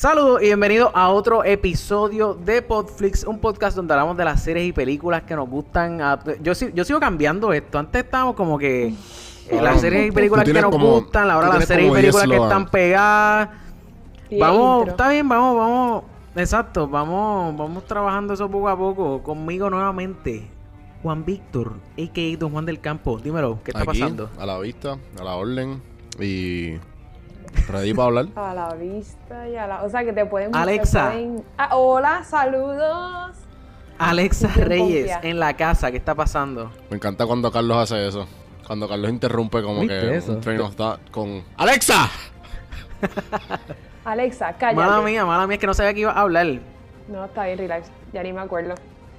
Saludos y bienvenidos a otro episodio de Podflix, un podcast donde hablamos de las series y películas que nos gustan. a- Yo, si- yo sigo cambiando esto. Antes estábamos como que eh, las series y películas que nos como- gustan, ahora las series y películas 10 que están pegadas. Y Vamos, intro. está bien, vamos, vamos. Exacto, vamos, vamos trabajando eso poco a poco. Conmigo nuevamente, Juan Víctor, a.k.a. Don Juan del Campo. Dímelo, ¿qué está Aquí, pasando? A la vista, a la orden. Y. Ready para hablar. A la vista y a la... O sea, que te pueden... te Alexa. pueden- Ah, hola, saludos. Alexa Reyes confía. en la casa, ¿qué está pasando? Me encanta cuando Carlos hace eso. Cuando Carlos interrumpe como ¿Viste que eso? un train of thought con. ¡Alexa! Alexa, cállate. Mala mía, mala mía, es que no sabía que iba a hablar. No, está bien, relax. Ya ni me acuerdo.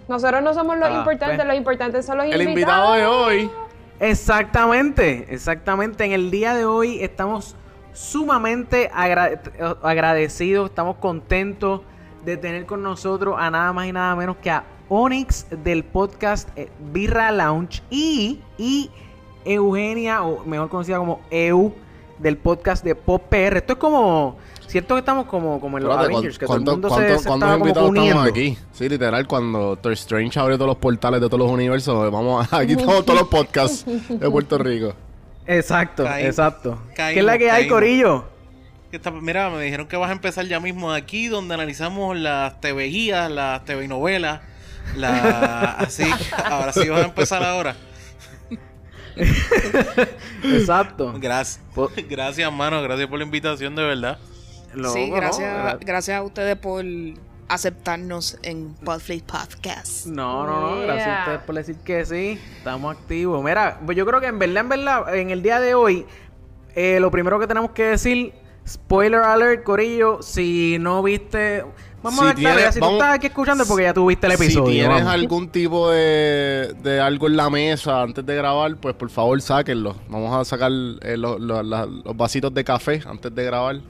Nosotros no somos los Ah, importantes, pues. los importantes son los El invitados. invitado de hoy. Exactamente, exactamente. En el día de hoy estamos sumamente agra- agradecidos, estamos contentos de tener con nosotros a nada más y nada menos que a Onyx del podcast eh, Birra Lounge y, y Eugenia, o mejor conocida como Eu, del podcast de Pop PR. Esto es como, siento que estamos como, como en los Avengers, que todo el ¿cuánto- mundo se, se ¿Cuántos invitados estamos aquí? Sí, literal, cuando Doctor Strange abrió todos los portales de todos los universos, vamos a- aquí estamos todos los podcasts de Puerto Rico. Exacto, exacto. ¿Qué es la que hay. Corillo? Mira, me dijeron que vas a empezar ya mismo aquí, donde analizamos las TV guías, las TV novelas, la así. Ahora sí vas a empezar ahora. Exacto. Gracias. Po- Gracias, mano. Gracias por la invitación, de verdad. Sí, gracias, Gra- gracias a ustedes por aceptarnos en Podflix Podcast. No, no, no, gracias a ustedes por decir que sí, estamos activos. Mira, pues yo creo que en verdad, en verdad, en el día de hoy, eh, lo primero que tenemos que decir, spoiler alert, Corillo, si no viste, vamos Si a ver, tienes- si vamos- tú estás aquí escuchando es porque ya tuviste el episodio. Si tienes vamos. algún tipo de, de algo en la mesa antes de grabar, pues por favor sáquenlo. Vamos a sacar eh, lo- lo- la- los vasitos de café antes de grabar.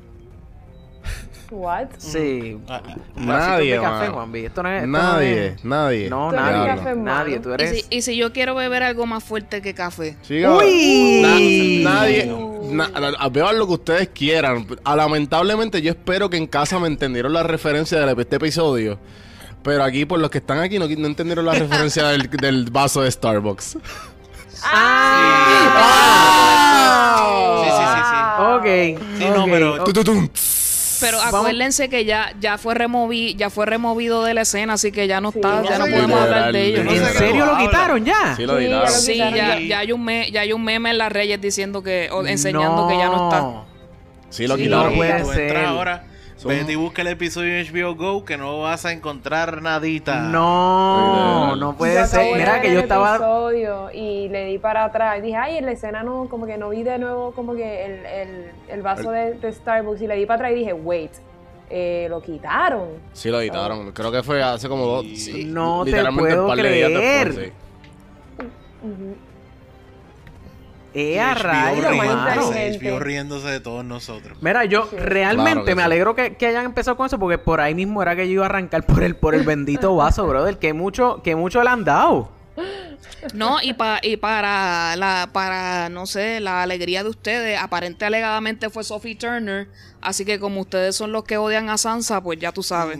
What? Sí. Ah, Vasitos Nadie, de café, mano. Juanvi. Esto no es, esto Nadie, no es- nadie. No, Tú eres nadie. café nadie, tú Y eres... si, y si yo quiero beber algo más fuerte que café. Siga- ¡Uy! Na- nadie. na- a- beban lo que ustedes quieran. Ah, lamentablemente, yo espero que en casa me entendieron la referencia de este episodio. Pero aquí, por los que están aquí, no, no entendieron la referencia del, del vaso de Starbucks. Sí, sí, sí, sí. Ok. Sí, no, ok, pero- ok. Pero Vamos- acuérdense que ya, ya fue removi, ya fue removido de la escena, así que ya no está, ya no podemos hablar de ellos. ¿En serio lo quitaron ya? Sí, lo lo Sí, quitaron ya, ya. hay un me, ya hay un meme en las Reyes diciendo que, o enseñando que ya no está. Sí, lo Sí, quitaron. no puede ser. ahora, Son- vete y busca el episodio en HBO Go, que no vas a encontrar nadita. No, no puede ser. Mira que yo el estaba... episodio y le di para atrás. Y dije, ay, en la escena no, como que no vi de nuevo como que el, el, el vaso de, de Starbucks. Y le di para atrás y dije, wait, eh, lo quitaron. Sí, lo editaron. Creo que fue hace como dos. Sí. No te puedo un par de días creer. después, sí. ¡Eh, a mano! riéndose, riéndose de todos nosotros. Mira, yo Sí. realmente Claro me sí. alegro que, que hayan empezado con eso porque por ahí mismo era que yo iba a arrancar por el, por el bendito vaso, brother. Que mucho, que mucho le han dado. No, y, pa- y para la, para, no sé, la alegría de ustedes, aparente alegadamente fue Sophie Turner, así que como ustedes son los que odian a Sansa, pues ya tú sabes.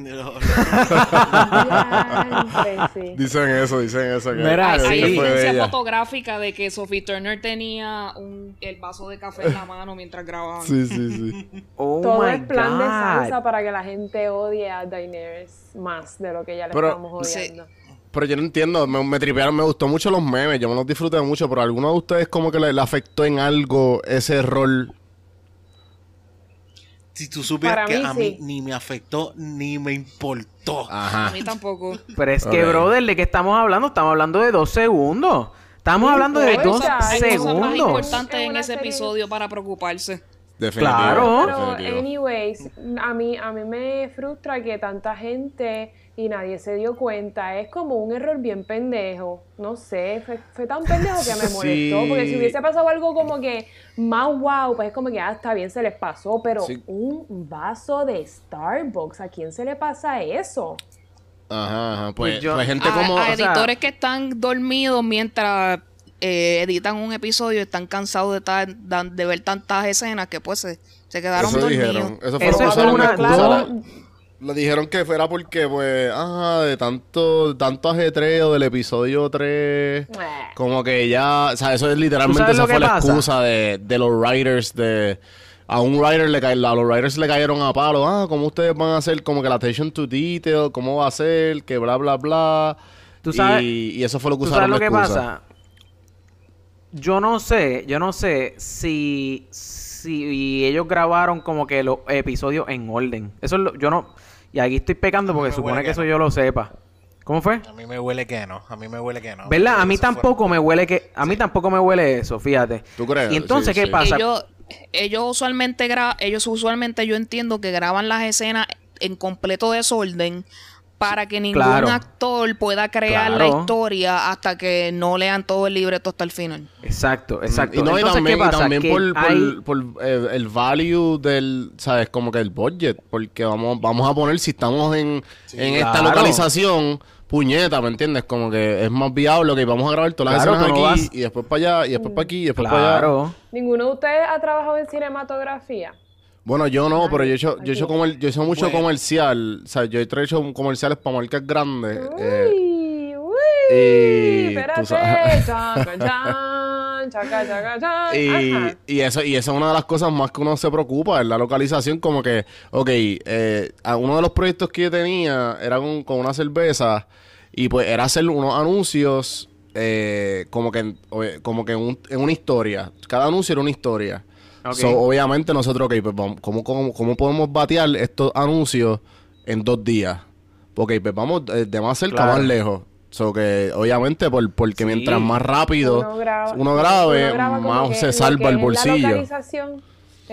Diantre, sí. Dicen eso, dicen eso. Que, Mira, Hay, que evidencia ella. fotográfica de que Sophie Turner tenía un, el vaso de café en la mano mientras grababan. Sí, sí, sí. Oh Todo my es plan de God. salsa para que la gente odie a Daenerys más de lo que ya le Pero- estamos Sí. odiando. Pero yo no entiendo, me, me tripearon, me gustó mucho los memes, yo me los disfruté mucho, pero ¿a ¿alguno de ustedes como que le, le afectó en algo ese rol? Si tú supieras Para que mí, a mí sí. ni me afectó ni me importó. A mí tampoco. Pero es que, brother, ¿de qué estamos hablando? Estamos hablando de dos segundos. Estamos hablando de importa, dos cosas- Hay cosas más segundos. importantes Es en ese episodio para preocuparse. Definitivo. Claro. Pero, definitivo. anyways, a mí, a mí me frustra que tanta gente y nadie se dio cuenta. Es como un error bien pendejo. No sé, fue, fue tan pendejo que me molestó. Sí. Porque si hubiese pasado algo como que más wow, pues es como que ah, está bien, se les pasó. Pero Sí. un vaso de Starbucks, ¿a quién se le pasa eso? Ajá, ajá. Pues, Pues yo- pues gente a, como... a o sea- editores que están dormidos mientras eh, editan un episodio y están cansados de, ta- dan- de ver tantas escenas que pues se, se quedaron Eso dormidos. dijeron. Eso fue Eso lo que una- de excusa. claro. Le dijeron que fuera porque, pues, ajá, de tanto, tanto ajetreo del episodio 3, Eh. como que ya, o sea, eso es literalmente, esa fue la pasa? excusa de, de los writers, de, a un writer le a los writers le cayeron a palo, ah, ¿cómo ustedes van a hacer como que la attention to detail, cómo va a ser, que bla, bla, bla, Tú sabes- y, y eso fue lo que ¿Tú usaron sabes lo de que excusa. pasa? Yo no sé, yo no sé si, si ellos grabaron como que los episodios en orden. Eso es lo, yo no, y aquí estoy pecando porque supone que que eso no. yo lo sepa. ¿Cómo fue? A mí me huele que no. A mí me huele que no. ¿Verdad? A mí tampoco me huele que, a mí tampoco me huele eso, fíjate. ¿Tú crees? Y entonces, Sí, ¿qué sí. pasa? Ellos, ellos usualmente gra- ellos usualmente yo entiendo que graban las escenas en completo desorden para que ningún Claro. actor pueda crear la historia hasta que no lean todo el libreto hasta el final. Exacto, exacto. Y no, y Entonces, también, ¿qué y pasa? también Que por, por- hay- por, eh, el value del, ¿sabes? Como que el budget. Porque vamos, vamos a poner, si estamos en, en esta localización, puñeta, ¿me entiendes? Como que es más viable que vamos a grabar todas las Claro, escenas no aquí vas- y después para allá, y después para aquí, y después para allá. Claro. ¿Ninguno de ustedes ha trabajado en cinematografía? Bueno, yo no, pero yo he hecho, yo he hecho, comer- yo he hecho mucho Bueno. comercial. O sea, yo he hecho comerciales para marcas grandes. eh, Uy, uy. y tú Espérate. sabes- Chaca, chan, chaca, chaca, chan. Y, Ajá. y eso y esa es una de las cosas más que uno se preocupa, es la localización, como que, ok, eh, a uno de los proyectos que yo tenía era con, con una cerveza y pues era hacer unos anuncios eh, como que, oye, como que en, un- en una historia, cada anuncio era una historia. Ok. So, obviamente nosotros, ok, pues vamos, ¿cómo, cómo, cómo podemos batear estos anuncios en dos días? Porque pues vamos eh, de más cerca Claro. más lejos. So que obviamente por, porque Sí. mientras más rápido uno graba, uno grabe, uno graba como más que se salva el la bolsillo. localización.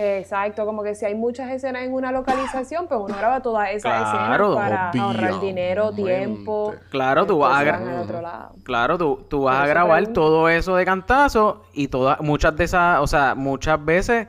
Exacto, como que si hay muchas escenas en una localización, pues uno graba todas esas Claro, escenas para ahorrar dinero, tiempo. Claro, tú vas a otro lado. Claro, tú, tú vas a grabar todo eso de cantazo y todas, muchas de esas, o sea, muchas veces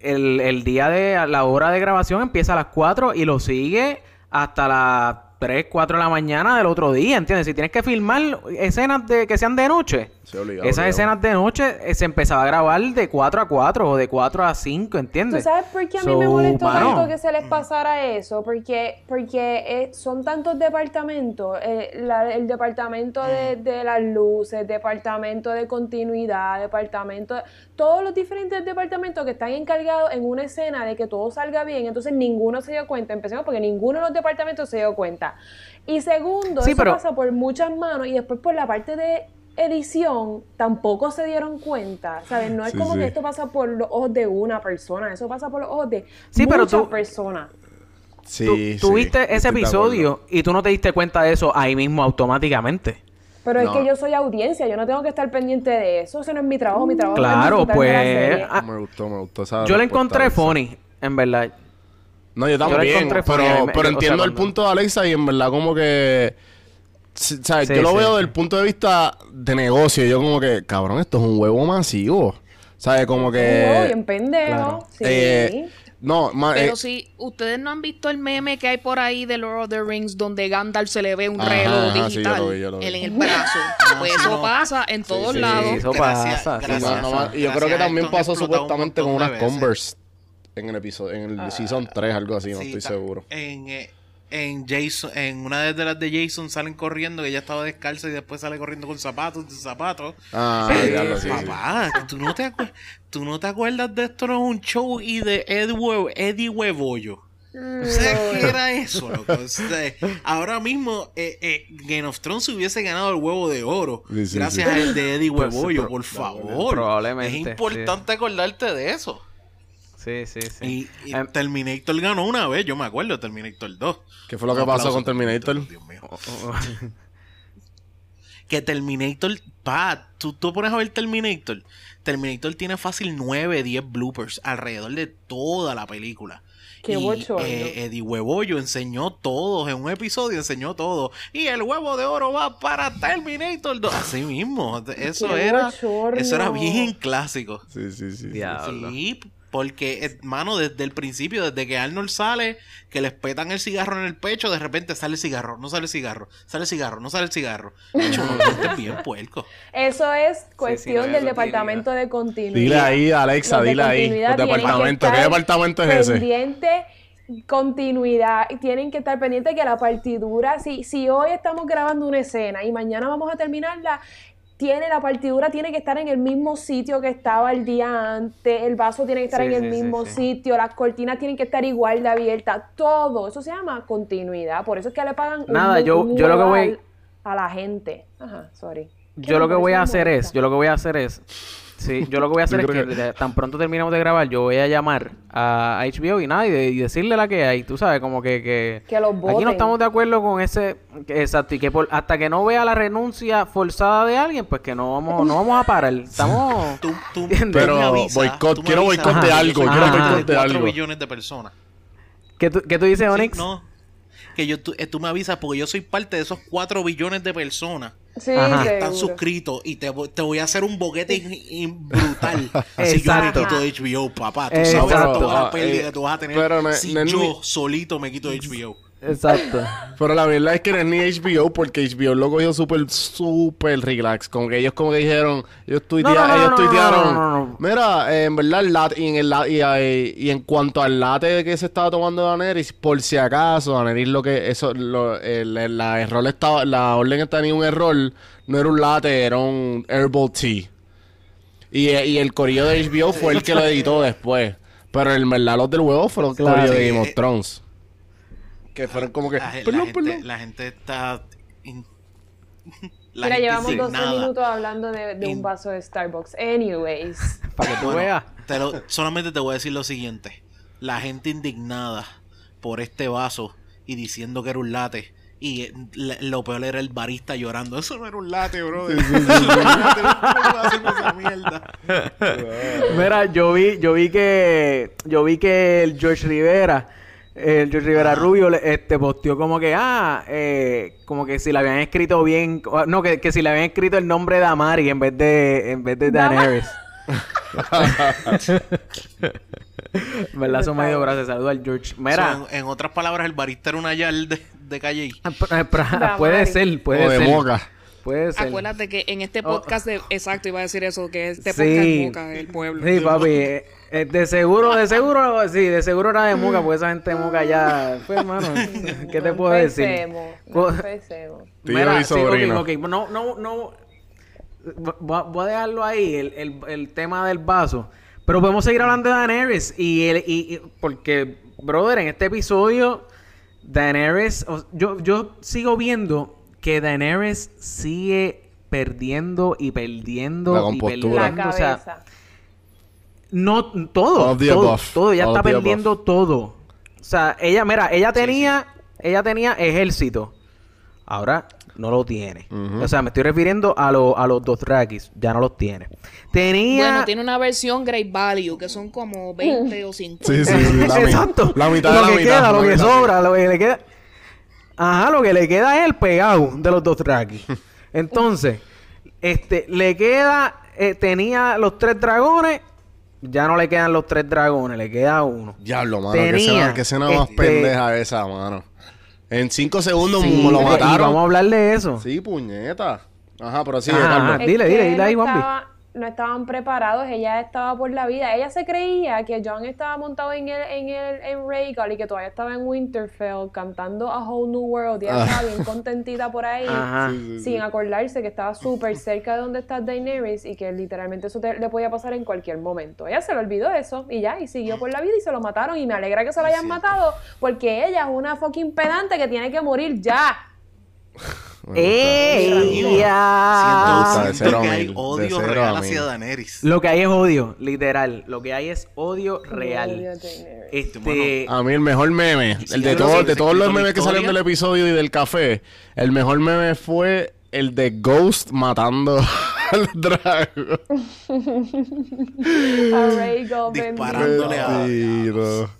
el, el día de la hora de grabación empieza a las 4 y lo sigue hasta las 3, 4 de la mañana del otro día, ¿entiendes? Si tienes que filmar escenas de que sean de noche, obligado, esas obligado. escenas de noche eh, se empezaba a grabar de 4 a 4 o de 4 a 5, ¿Tú ¿entiendes? sabes por qué a mí So, me molestó mano. tanto que se les pasara eso? Porque, porque eh, son tantos departamentos. eh, la- el departamento de, de las luces, departamento de continuidad, departamento... Todos los diferentes departamentos que están encargados en una escena de que todo salga bien. Entonces ninguno se dio cuenta. Empecemos porque ninguno de los departamentos se dio cuenta. Y segundo, Sí, eso pero- pasa por muchas manos y después por la parte de edición tampoco se dieron cuenta, ¿sabes? No es Sí, como sí. que esto pasa por los ojos de una persona, eso pasa por los ojos de Sí, pero muchas tú- personas. Sí, Tú, sí, tú viste ese episodio y tú no te diste cuenta de eso ahí mismo automáticamente. Pero es que yo soy audiencia, yo no tengo que estar pendiente de eso, eso no es mi trabajo, mi trabajo Claro, es la pues, serie. ah, Me gustó, me gustó esa Yo le respuesta, encontré funny, en verdad. No, yo la también, encontré funny, pero, me- pero o sea, entiendo el punto de Alexa y en verdad como que... Sí, yo lo sí, veo sí. del punto de vista de negocio. Yo como que, cabrón, esto es un huevo masivo. ¿Sabes? Como Un que... huevo bien pendejo, claro. sí. eh, no, ma- Pero eh, si ustedes no han visto el meme que hay por ahí de Lord of the Rings donde Gandalf se le ve un Ajá, reloj ajá, sí, yo digital lo vi, yo lo vi. en el brazo. Pues sí, eso no. pasa en todos sí, lados. eso Gracias, pasa, sí gracias. no, y yo creo que también pasó un supuestamente con unas. Converse en el episodio, en el Season 3, algo así, no Sí, estoy seguro. En, eh, en Jason, en una de las de Jason salen corriendo, que ella estaba descalza y después sale corriendo con zapatos, sin zapatos. Ah, Sí, diablo, sí, sí. Papá, ¿tú no, te acuer- ¿tú no te acuerdas de esto? No es un show y de Ed Hue- Eddie Huevollo. ¿Tú sabes qué era eso, loco? O sea, ahora mismo eh, eh, Game of Thrones hubiese ganado el huevo de oro Sí, sí, gracias sí. al de Eddie Pues, Huevollo, por favor. probablemente, Es importante acordarte de eso. Sí, sí, sí. Y, y Em, Terminator ganó una vez, yo me acuerdo Terminator 2. ¿Qué fue lo que pasó con Terminator? Dios mío. oh, oh, oh. Que Terminator, pa, tú, tú pones a ver Terminator. Terminator tiene fácil 9, 10 bloopers alrededor de toda la película. Qué y bochorno. eh, Eddie Huevollo enseñó todos, en un episodio enseñó todo. Y el huevo de oro va para Terminator 2. Así mismo, eso Qué era, bochorno. eso era bien clásico. Sí, sí, sí. sí. Diablo. Sí, porque, hermano, desde el principio, desde que Arnold sale, que les petan el cigarro en el pecho, de repente sale el cigarro, no sale el cigarro, sale el cigarro, no sale el cigarro. De hecho, no, este es bien puerco. Eso es sí, cuestión no, del departamento de continuidad. Dile ahí, Alexa, dile ahí. continuidad que departamentos. ¿Qué estar departamento es ese? Pendiente, continuidad. y Tienen que estar pendientes que la partidura, si, si hoy estamos grabando una escena y mañana vamos a terminarla, tiene la partidura tiene que estar en el mismo sitio que estaba el día antes, el vaso tiene que estar Sí, en el sí, mismo sí. sitio, las cortinas tienen que estar igual de abiertas, todo. Eso se llama continuidad. Por eso es que le pagan Nada, yo- un yo lo que voy- a la gente. Ajá, sorry. Yo lo que voy a hacer es, yo lo que voy a hacer es, sí, yo lo que voy a hacer es que tan pronto terminemos de grabar, yo voy a llamar a HBO y nada, y, de- y decirle la que hay, tú sabes, como que, que, Que los aquí no estamos de acuerdo con ese, que- exacto, y que por- hasta que no vea la renuncia forzada de alguien, pues que no vamos, no vamos a parar, estamos, Tú, tú, Pero boicot, tú quiero boicot de algo, quiero boicot de de 4 algo. billones de personas. ¿qué tú, qué tú dices, Sí, Onyx? no, que yo, tú, eh, tú me avisas porque yo soy parte de esos 4 billones de personas Sí, Ajá. están seguro. suscritos y te, voy- te voy a hacer un boquete in- in- brutal si yo me quito de HBO, papá. Tú Exacto. sabes toda la Ah, pérdida eh, que tú vas a tener pero no- si no yo solito me quito de HBO. Exacto. Pero la verdad es que no es ni HBO porque HBO lo cogió súper, súper relax. Como que ellos como que dijeron, ellos, tuitea- no, no, ellos tuitearon, mira, eh, en verdad el late, y en, el y, y en cuanto al late que se estaba tomando Daenerys, por si acaso, Daenerys lo que, eso, lo, el, el- la error estaba, la orden tenía un error, no era un latte, era un herbal tea. Y, y el corillo de HBO fue el que lo editó después. Pero en verdad los del huevo fueron el Claro. corillo de Game of eh, Thrones. Que fueron como que, La, la gente, perdón. la gente está... in- la Mira, gente llevamos 12 indignada. minutos hablando de, de un vaso de Starbucks. Anyways. Para que tú Bueno, veas. te lo- solamente te voy a decir lo siguiente. La gente indignada por este vaso y diciendo que era un latte. Y le- lo peor era el barista llorando. Eso no era un latte, bro. Mira, yo vi, yo vi que, yo vi que el George Rivera, el George Rivera Rubio, le- este, posteó como que, ah, eh, como que si le habían escrito bien, o- no, que, que si le habían escrito el nombre de Amari en vez de, en vez de Daenerys. ¿Verdad? Eso me dio gracias. Saludos al George. Mira, So, en, en otras palabras, el barista era una yal de, de calle. ah, eh, puede ser, puede o de ser. moca. Puede ser. Acuérdate que en este Oh. podcast de... Exacto, iba a decir eso, que este Sí. podcast es Moca, el pueblo. Sí, papi. Eh, de seguro, de seguro, sí, de seguro era de Moca, porque esa gente de Moca ya. Pues, hermano, ¿qué te No puedo decir? no. Tío Mira, y sí, sobrino. No, no, no. Voy a, dejarlo ahí, el, el, el tema del vaso. Pero podemos seguir hablando de Daenerys. Y, el, y, y- porque, brother, en este episodio, Daenerys. o- yo, yo sigo viendo que Daenerys sigue perdiendo y perdiendo La y compostura. La perdiendo. O sea, cabeza. No, todo, All of the todo, above. todo, ella All está of the perdiendo todo. O sea, ella, mira, ella tenía, ella tenía ejército. Ahora no lo tiene. Ujú. O sea, me estoy refiriendo a, lo- a los dos Drakis. Ya no los tiene. Tenía... Bueno, tiene una versión Great Value, que son como 20 o 50. Sí, sí, sí. La, Exacto. La mitad lo de la que mitad. queda, la lo que mitad, sí. sobra, lo que le queda. Ajá, lo que le queda es el pegado de los dos Drakis. Entonces, este, le queda, eh, tenía los tres dragones, ya no le quedan los tres dragones, le queda uno. Diablo, mano. Tenía, qué escena, qué escena más este- pendeja esa, mano. En cinco segundos Sí, lo y mataron. vamos a hablar de eso. Sí, puñeta. Ajá, pero sí, Ajá, Carmen. ajá. Dile, Es dile, que dile ahí, estaba- no estaban preparados, ella estaba por la vida. Ella se creía que John estaba montado en el, en el en Rhaegal y que todavía estaba en Winterfell cantando A Whole New World. Y ella estaba bien contentita por ahí, Ajá. sin acordarse que estaba súper cerca de donde está Daenerys y que literalmente eso te- le podía pasar en cualquier momento. Ella se le olvidó eso y ya, y siguió por la vida y se lo mataron. Y me alegra que se lo hayan matado porque ella es una fucking pedante que tiene que morir ya. ¡Ella! Siento- que hay odio real hacia. Daenerys. Lo que hay es odio, literal. Lo que hay es odio real. Este. A mí el mejor meme, el de, todo- de todos los memes que salieron del episodio y del café, el mejor meme fue el de Ghost matando al dragón. A Disparándole a-.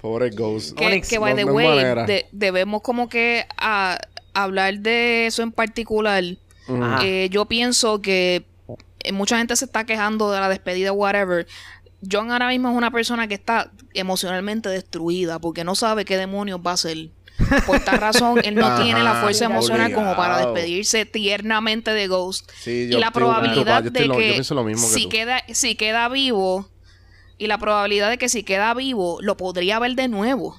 Pobre Ghost. Que, que, by no- the way, de- debemos como que a- hablar de eso en particular. Ajá. Eh, yo pienso que eh, mucha gente se está quejando de la despedida, whatever. John ahora mismo es una persona que está emocionalmente destruida porque no sabe qué demonios va a hacer. Por esta razón, él no Ajá, tiene la fuerza emocional como para despedirse tiernamente de Ghost. Sí, y la estoy- probabilidad yo estoy de yo que lo mismo que si tú. queda si queda vivo y la probabilidad de que si queda vivo lo podría ver de nuevo.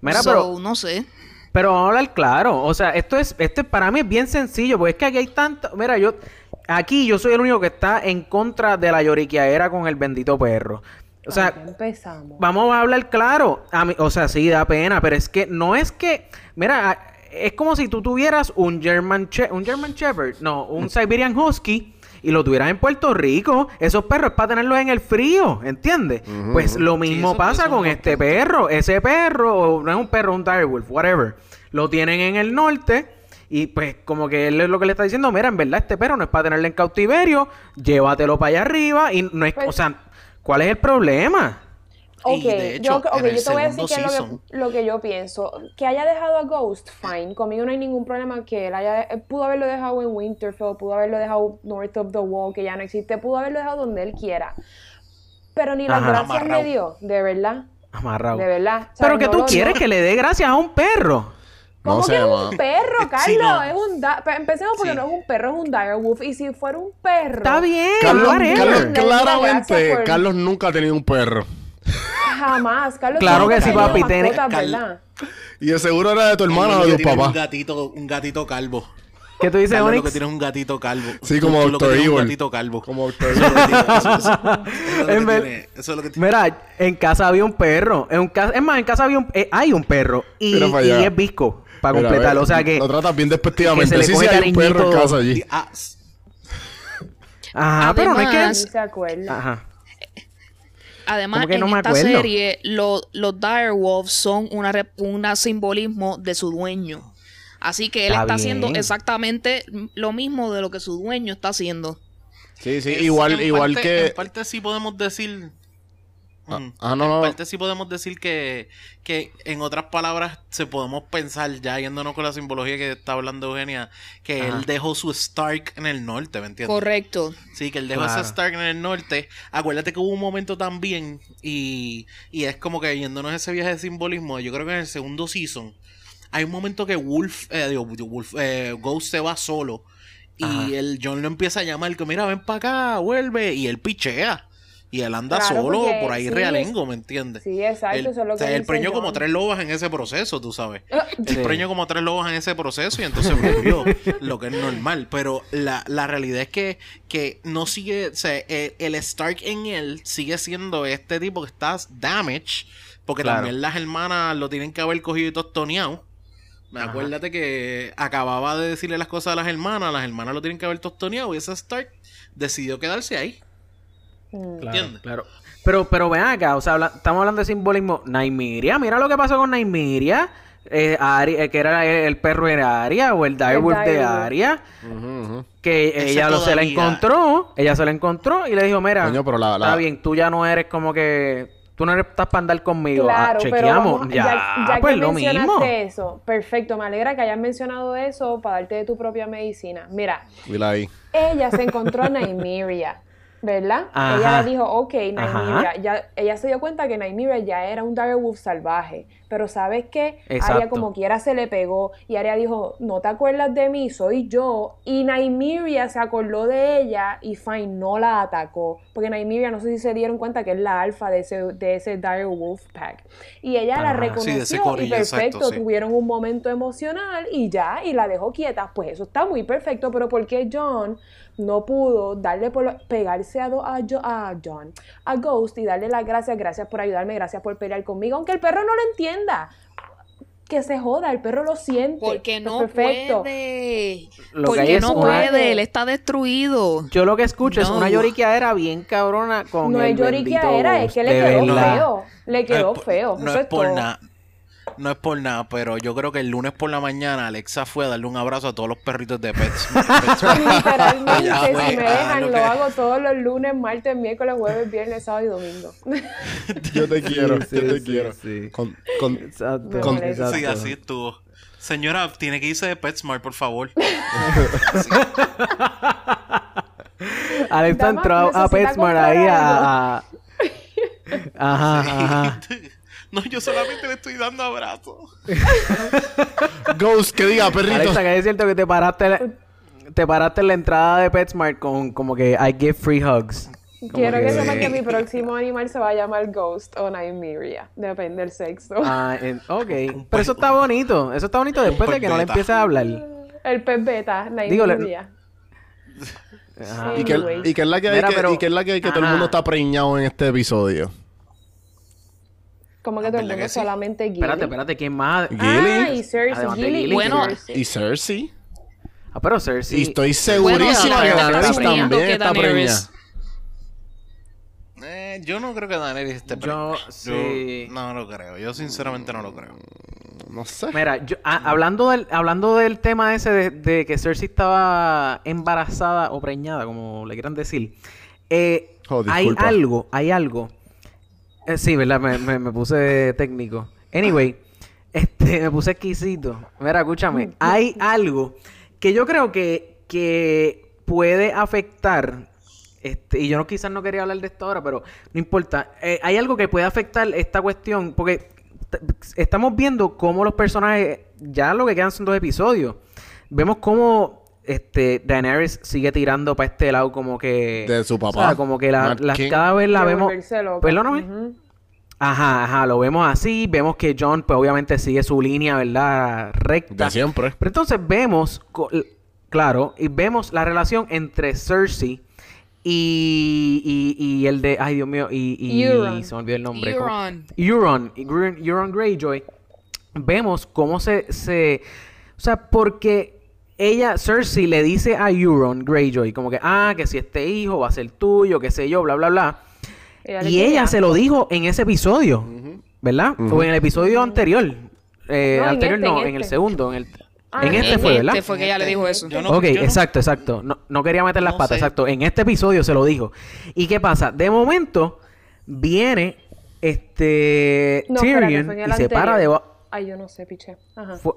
Mira, So, pero, no sé. Pero vamos a hablar claro. O sea, esto es, este para mí es bien sencillo, porque es que aquí hay tanto. Mira, yo. Aquí yo soy el único que está en contra de la lloriqueadera con el bendito perro. O sea, empezamos. Vamos a hablar claro. A mí, o sea, sí da pena, pero es que no es que. Mira, es como si tú tuvieras un German, She- un German Shepherd, no, un Siberian Husky y lo tuvieras en Puerto Rico. Esos perros es para tenerlos en el frío, ¿entiendes? Pues lo mismo eso- pasa eso con este punto. perro. Ese perro, o no es un perro, un direwolf, whatever. Lo tienen en el norte. Y pues como que él es lo que le está diciendo, mira, en verdad este perro no es para tenerlo en cautiverio, llévatelo para allá arriba y no es, Pues- o sea, ¿cuál es el problema? Ok, Y de hecho, yo, ok, en el yo te voy a decir qué es lo season- que, lo que yo pienso. Que haya dejado a Ghost, fine. Conmigo no hay ningún problema que él haya... él pudo haberlo dejado en Winterfell, pudo haberlo dejado North of the Wall, que ya no existe, pudo haberlo dejado donde él quiera. Pero ni las gracias le dio, de verdad. Amarrado. De verdad. O sea, Pero que no tú quieres no- que le dé gracias a un perro. ¿Cómo No que es un perro, Carlos? Sí, no. Es un Empecemos porque Sí. no es un perro, es un direwolf. Y si fuera un perro... Está bien, Carlos, claramente, por- Carlos nunca ha tenido un perro. Jamás, Carlos. Claro que sí, papi, tiene- Cal- ¿verdad? Y de seguro era de tu hermano o de lo tu que tiene es papá. Un gatito, un gatito calvo. ¿Qué tú dices, que Onyx? tiene es un gatito calvo. Sí, como que tienes es un Evil. gatito calvo. Como Eso es lo que tiene, eso- eso- eso es que ver- tiene, Eso es lo que tiene. Mira, en casa había un perro. En un ca- Es más, en casa había un... eh, hay un perro. Y, y es visco. Para Mira, completarlo. ve, O sea que... Lo tratas bien que despectivamente. se le Sí, coge sí, hay un perro en casa allí. Ah, Ajá, pero no es Además- que... se acuerda. Ajá. Además, ¿Cómo que en no esta acuerdo? serie, lo- los direwolves son una una simbolismo de su dueño. Así que él Está haciendo exactamente lo mismo de lo que su dueño está haciendo. Sí, sí, es- igual, en igual parte- que... En parte sí podemos decir... Ah, ah, no, en no. parte sí podemos decir que, que, en otras palabras, se podemos pensar, ya yéndonos con la simbología que está hablando Eugenia, que Ajá. él dejó su Stark en el norte, ¿me entiendes? Correcto. Sí, que él dejó Claro. ese Stark en el norte. Acuérdate que hubo un momento también, y, y es como que yéndonos ese viaje de simbolismo, yo creo que en el segundo season, hay un momento que Wolf, eh, digo, Wolf, eh, Ghost se va solo, y Ajá. el John lo empieza a llamar, que mira, ven para acá, vuelve, y él pichea. Y él anda Claro, solo porque por ahí sí, realengo, ¿me entiendes? Sí, exacto, Él, eso es lo o sea, él preñó John. como tres lobas en ese proceso, tú sabes. Ah, Sí. Él preñó como tres lobas en ese proceso y entonces murió, lo que es normal. Pero la, la realidad es que, que no sigue, o sea, el Stark en él sigue siendo este tipo que está damage, porque Claro. también las hermanas lo tienen que haber cogido y tostoneado. Me Ajá. acuérdate que acababa de decirle las cosas a las hermanas, las hermanas lo tienen que haber tostoneado y ese Stark decidió quedarse ahí. Claro, ¿Entiendes? claro. Pero, pero ven acá, o sea, habla- estamos hablando de simbolismo. Naimiria, mira lo que pasó con Naimiria. Eh, Ari- eh, que era el, el perro de Aria o el direwolf de. Aria. Ujú. Que Ese ella lo, se la encontró. Ella se la encontró y le dijo, mira, Coño, pero la- la- está bien, tú ya no eres como que... Tú no eres estás para andar conmigo. Ah, Claro, pero chequeamos. vamos, ya, ya, ya pues que lo mismo. mencionaste eso, perfecto, me alegra que hayas mencionado eso para darte de tu propia medicina. Mira, ella se encontró a Nymeria, ¿verdad? Ajá. Ella le dijo, ok. Nymeria. Ya, ella se dio cuenta que Nymeria ya era un direwolf salvaje. Pero ¿sabes qué? Exacto. Arya como quiera se le pegó. Y Arya dijo, no te acuerdas de mí, soy yo. Y Nymeria se acordó de ella y fine, no la atacó. Porque Nymeria, no sé si se dieron cuenta que es la alfa de ese, de ese direwolf pack. Y ella la reconoció Sí, de ese y perfecto, exacto, sí. tuvieron un momento emocional y ya, y la dejó quieta. Pues eso está muy perfecto, pero ¿por qué John no pudo darle por lo- pegarse a, do- a, Jo- a John, a Ghost y darle las gracias, gracias por ayudarme, gracias por pelear conmigo, aunque el perro no lo entienda? Que se joda, el perro lo siente. Porque Pues no perfecto. puede. Lo Porque es no una- puede, él está destruido. Yo lo que escucho es No. una lloriqueadera bien cabrona con No el es lloriquea, bendito era, es que le quedó verdad. feo. Le quedó No es por- feo. No eso es por todo. nada. No es por nada, pero yo creo que el lunes por la mañana Alexa fue a darle un abrazo a todos los perritos de Pets. Literalmente, Ya si me ah, dejan, lo lo que- hago todos los lunes, martes, miércoles, jueves, viernes, sábado y domingo. Yo te quiero, sí, yo te sí, quiero. sí. Con, con, Exacto, Con- exacto. sí, así estuvo. Señora, tiene que irse de PetSmart, por favor. Alexa entró a PetSmart ahí a- Ajá, ajá. No, yo solamente le estoy dando abrazos. Ghost, que diga, perrito. Alexa, que es cierto que te paraste, te paraste en la entrada de PetSmart con como que I give free hugs. Como Quiero que, que- sepan que mi próximo animal se va a llamar Ghost o Nymeria. Depende del sexo. Ah, en- ok. Pero eso está bonito. Eso está bonito después de que no le empieces a hablar. El pez beta, Digo, le- Nymeria. Ajá. ¿Y qué, Anyway. y qué es la que hay Mira, que, pero- y qué es la que, hay que todo el mundo está preñado en este episodio? Como que todo el ¿verdad mundo que sí? solamente Gilly. Espérate, espérate, ¿quién más? Gilly. Ah, y Cersei. Gilly Gilly, Bueno. Y Cersei. Ah, pero Cersei. Y estoy Bueno, segurísimo sí, la que Daenerys también que está preñada. Eh, yo no creo que Daenerys esté Yo, preñada. sí. no lo creo. Yo sinceramente no lo creo. No sé. Mira, yo, ah, hablando, del, hablando del tema ese de, de que Cersei estaba embarazada o preñada, como le quieran decir, eh, Oh, hay algo, hay algo. Eh, sí, ¿verdad? Me, me- me puse técnico. Anyway, este, me puse exquisito. Mira, escúchame. Hay algo que yo creo que, que puede afectar. Este, y yo no quizás no quería hablar de esto ahora, pero no importa. Eh, hay algo que puede afectar esta cuestión. Porque estamos viendo cómo los personajes. Ya lo que quedan son dos episodios. Vemos cómo este, Daenerys sigue tirando para este lado como que... De su o papá. sea, como que la, cada vez la vemos... Perdóname. Ujú. Ajá, ajá, lo vemos así. Vemos que John, pues obviamente sigue su línea, ¿verdad? Recta. De siempre. Pero entonces vemos, claro, y vemos la relación entre Cersei y, y, y el de, ay Dios mío, y, y Euron. se me olvidó el nombre. Euron. Euron, Euron, Euron Greyjoy. Vemos cómo se, se, o sea, porque ella, Cersei, le dice a Euron Greyjoy, como que, ah, que si este hijo va a ser tuyo, qué sé yo, bla, bla, bla. Ella Y ella se lo dijo en ese episodio, ¿verdad? O en el episodio anterior. Eh, No, en anterior este, no, en en el este. segundo. En, el, Ah, en en este fue, ¿verdad? Este fue que ella le dijo eso. Yo no- ok, yo no- exacto, exacto. No, no quería meter las No patas, sé. exacto. En este episodio se lo dijo. ¿Y qué pasa? De momento viene este Tyrion en y se para anterior. de... Ay, yo no sé, piché. Ajá. Fue-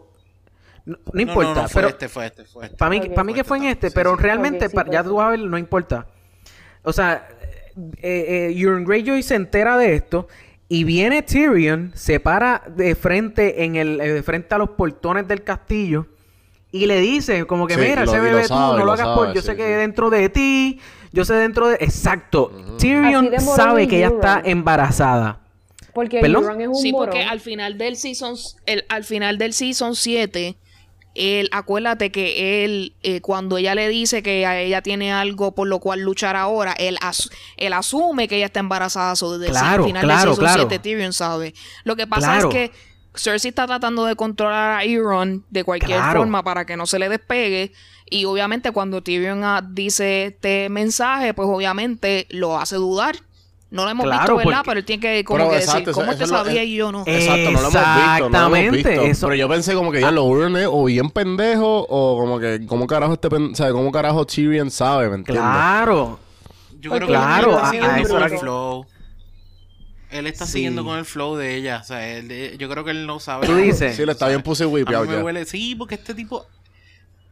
No, importa, no, no, fue pero este, fue este, fue este. para mí, para mí fue que fue en este, este, sí, pero sí. realmente Ok, sí, pa- fue ya este. tú vas a ver, no importa. O sea, eh, eh, Euron Greyjoy se entera de esto y viene Tyrion, se para de frente en el eh, de frente a los portones del castillo y le dice como que Sí, mira, ese bebé tú no lo hagas sabe, por yo sí, sé que sí. dentro de ti, yo sé dentro de exacto. Tyrion sabe que ella está embarazada. Porque ¿Perdón? Euron es un Sí, porque al final del season, el, al final del season 7, él, acuérdate que él, eh, cuando ella le dice que a ella tiene algo por lo cual luchar ahora, él, as- él asume que ella está embarazada. So, desde Claro, el final claro, season claro. 7, Tyrion sabe. Lo que pasa Claro. es que Cersei está tratando de controlar a Euron de cualquier forma para que no se le despegue. Y obviamente cuando Tyrion ah, dice este mensaje, pues obviamente lo hace dudar. No lo hemos Claro, visto, ¿verdad? porque- Pero él tiene que como Pero que exacto, decir, ¿cómo te sabía y yo no? Exacto, no lo hemos visto, no lo hemos Exactamente, visto. eso- Pero yo pensé como que ya lo Euron es o bien pendejo o como que cómo carajo este pen- o sea, cómo carajo Tyrion sabe, ¿me entiendes? Claro. Yo creo que claro, él a- está a siguiendo eso con era el que- flow. Él está Sí. siguiendo con el flow de ella. O sea, él- eh, yo creo que él no sabe. Tú dices. Sí, le está O sea, bien ya. huele, sí, porque este tipo,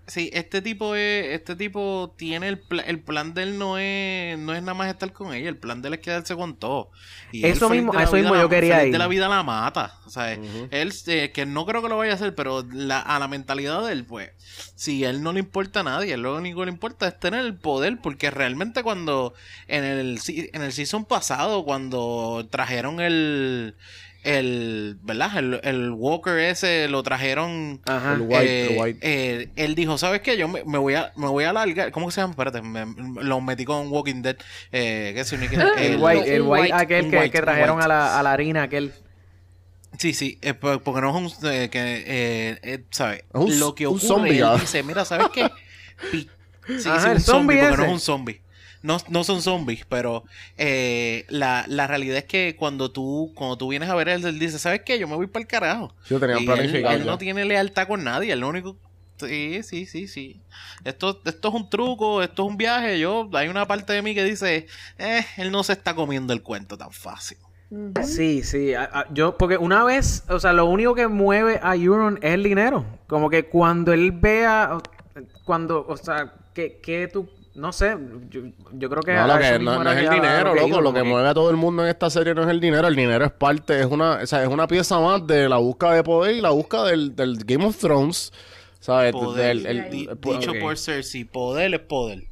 sí, este tipo es, este tipo tiene el, pla- el plan de él no es, no es nada más estar con ella, el plan de él es quedarse con todo. Y Eso mismo- de la a eso vida mismo la- yo quería ir. de la vida la mata, o sea, él eh, que no creo que lo vaya a hacer, pero la, a la mentalidad de él, pues, si a él no le importa a nadie, él lo único que le importa es tener el poder, porque realmente cuando en el en el season pasado cuando trajeron el el, ¿verdad? El, el Walker ese lo trajeron Ajá. El white, eh, el white. eh, él dijo, ¿sabes qué? Yo me, me voy a me voy a alargar. ¿Cómo que se llama? Espérate, me- me- lo metí con Walking Dead. Eh, ¿qué es un- El el- white, el un white white, aquel un que, white, que un trajeron a la, a la harina aquel. Sí, sí, eh, po- porque no es un eh, que eh, eh, ¿sabes? Es un- Lo que un ocurre, zombie, él ah. dice, mira, ¿sabes qué? Pi- sí, Ajá, sí, un zombie, zombie porque no es un zombie. No, no son zombies, pero eh, la, la realidad es que cuando tú, cuando tú vienes a ver él, él dice, ¿sabes qué? Yo me voy para el carajo. Sí, lo tenían Y planificado Él, no tiene lealtad con nadie, él lo único... Sí, sí, sí, sí. Esto, esto es un truco, esto es un viaje. Yo, hay una parte de mí que dice, eh, él no se está comiendo el cuento tan fácil. Sí, sí. a- a- yo, porque una vez, o sea, lo único que mueve a Euron es el dinero. Como que cuando él vea, cuando, o sea, que, que tú, no sé, yo, yo creo que... No, lo que- no- es el dinero, loco. Lo que mueve a todo el mundo en esta serie no es el dinero. El dinero es parte, es una, o sea, es una pieza más de la búsqueda de poder y la búsqueda del, del Game of Thrones. ¿Sabes? Poder. Del- el- Di- el- dicho ok. por Cersei, poder es poder.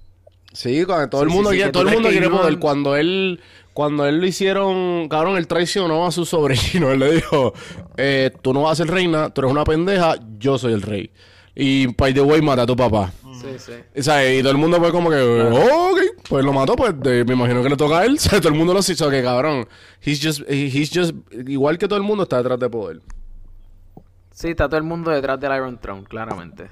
Sí, cuando todo el mundo sí, sí, quiere, todo el mundo quiere poder. Cuando él, cuando él lo hicieron, cabrón, él traicionó a su sobrino. Él le dijo, eh, tú no vas a ser reina, tú eres una pendeja, yo soy el rey. Y by the way, mata a tu papá. Sí, sí. O sea, y todo el mundo fue como que, "Oh, ok, pues lo mató, pues de- me imagino que le toca a él. O sea, todo el mundo lo hizo, que cabrón. He's just, he's just, igual que todo el mundo está detrás de poder. Sí, está todo el mundo detrás del Iron Throne, claramente.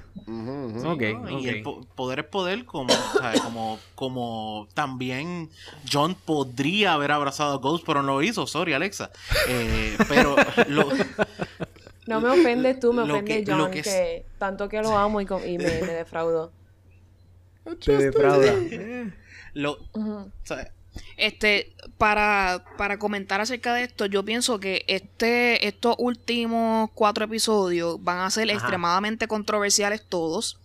Ok. Y el po- poder es poder, como, ¿sabes? como, como también John podría haber abrazado a Ghost, pero no lo hizo. Sorry, Alexa. Eh, pero lo, No me ofendes tú, me Lo ofende que- John, que que, es- tanto que lo amo y, y me, me defraudó. Te defrauda. lo. Este, para, para comentar acerca de esto, yo pienso que este, estos últimos cuatro episodios van a ser Ajá. extremadamente controversiales todos.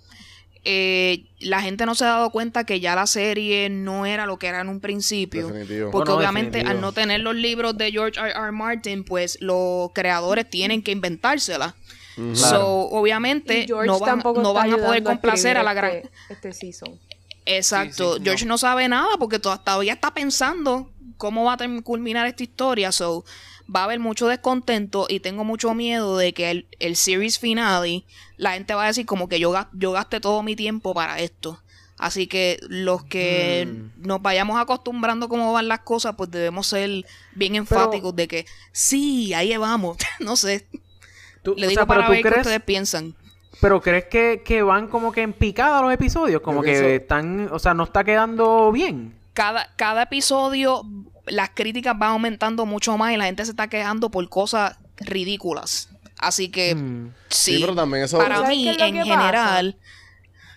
Eh, la gente no se ha dado cuenta que ya la serie no era lo que era en un principio. Definitivo. Porque no, obviamente definitivo. al no tener los libros de George R. R. Martin, pues los creadores tienen que inventárselas. So, obviamente no van, no a poder complacer a la gran... Este, este season. Exacto. Sí, sí, George no. no. sabe nada porque to- todavía está pensando cómo va a culminar esta historia. So, va a haber mucho descontento y tengo mucho miedo de que el, el series finale, la gente va a decir como que yo, yo gasté todo mi tiempo para esto. Así que los que Mm. nos vayamos acostumbrando cómo van las cosas, pues debemos ser bien enfáticos de que sí, ahí vamos. no sé. Tú- Le o digo sea, para ver qué crees, ustedes piensan. pero crees que, que van como que en picada los episodios, como que están, o sea, no está quedando bien. Cada, cada episodio las críticas van aumentando mucho más y la gente se está quejando por cosas ridículas. Así que Mm. sí, Sí, pero también eso... para ¿Sabes mí en general,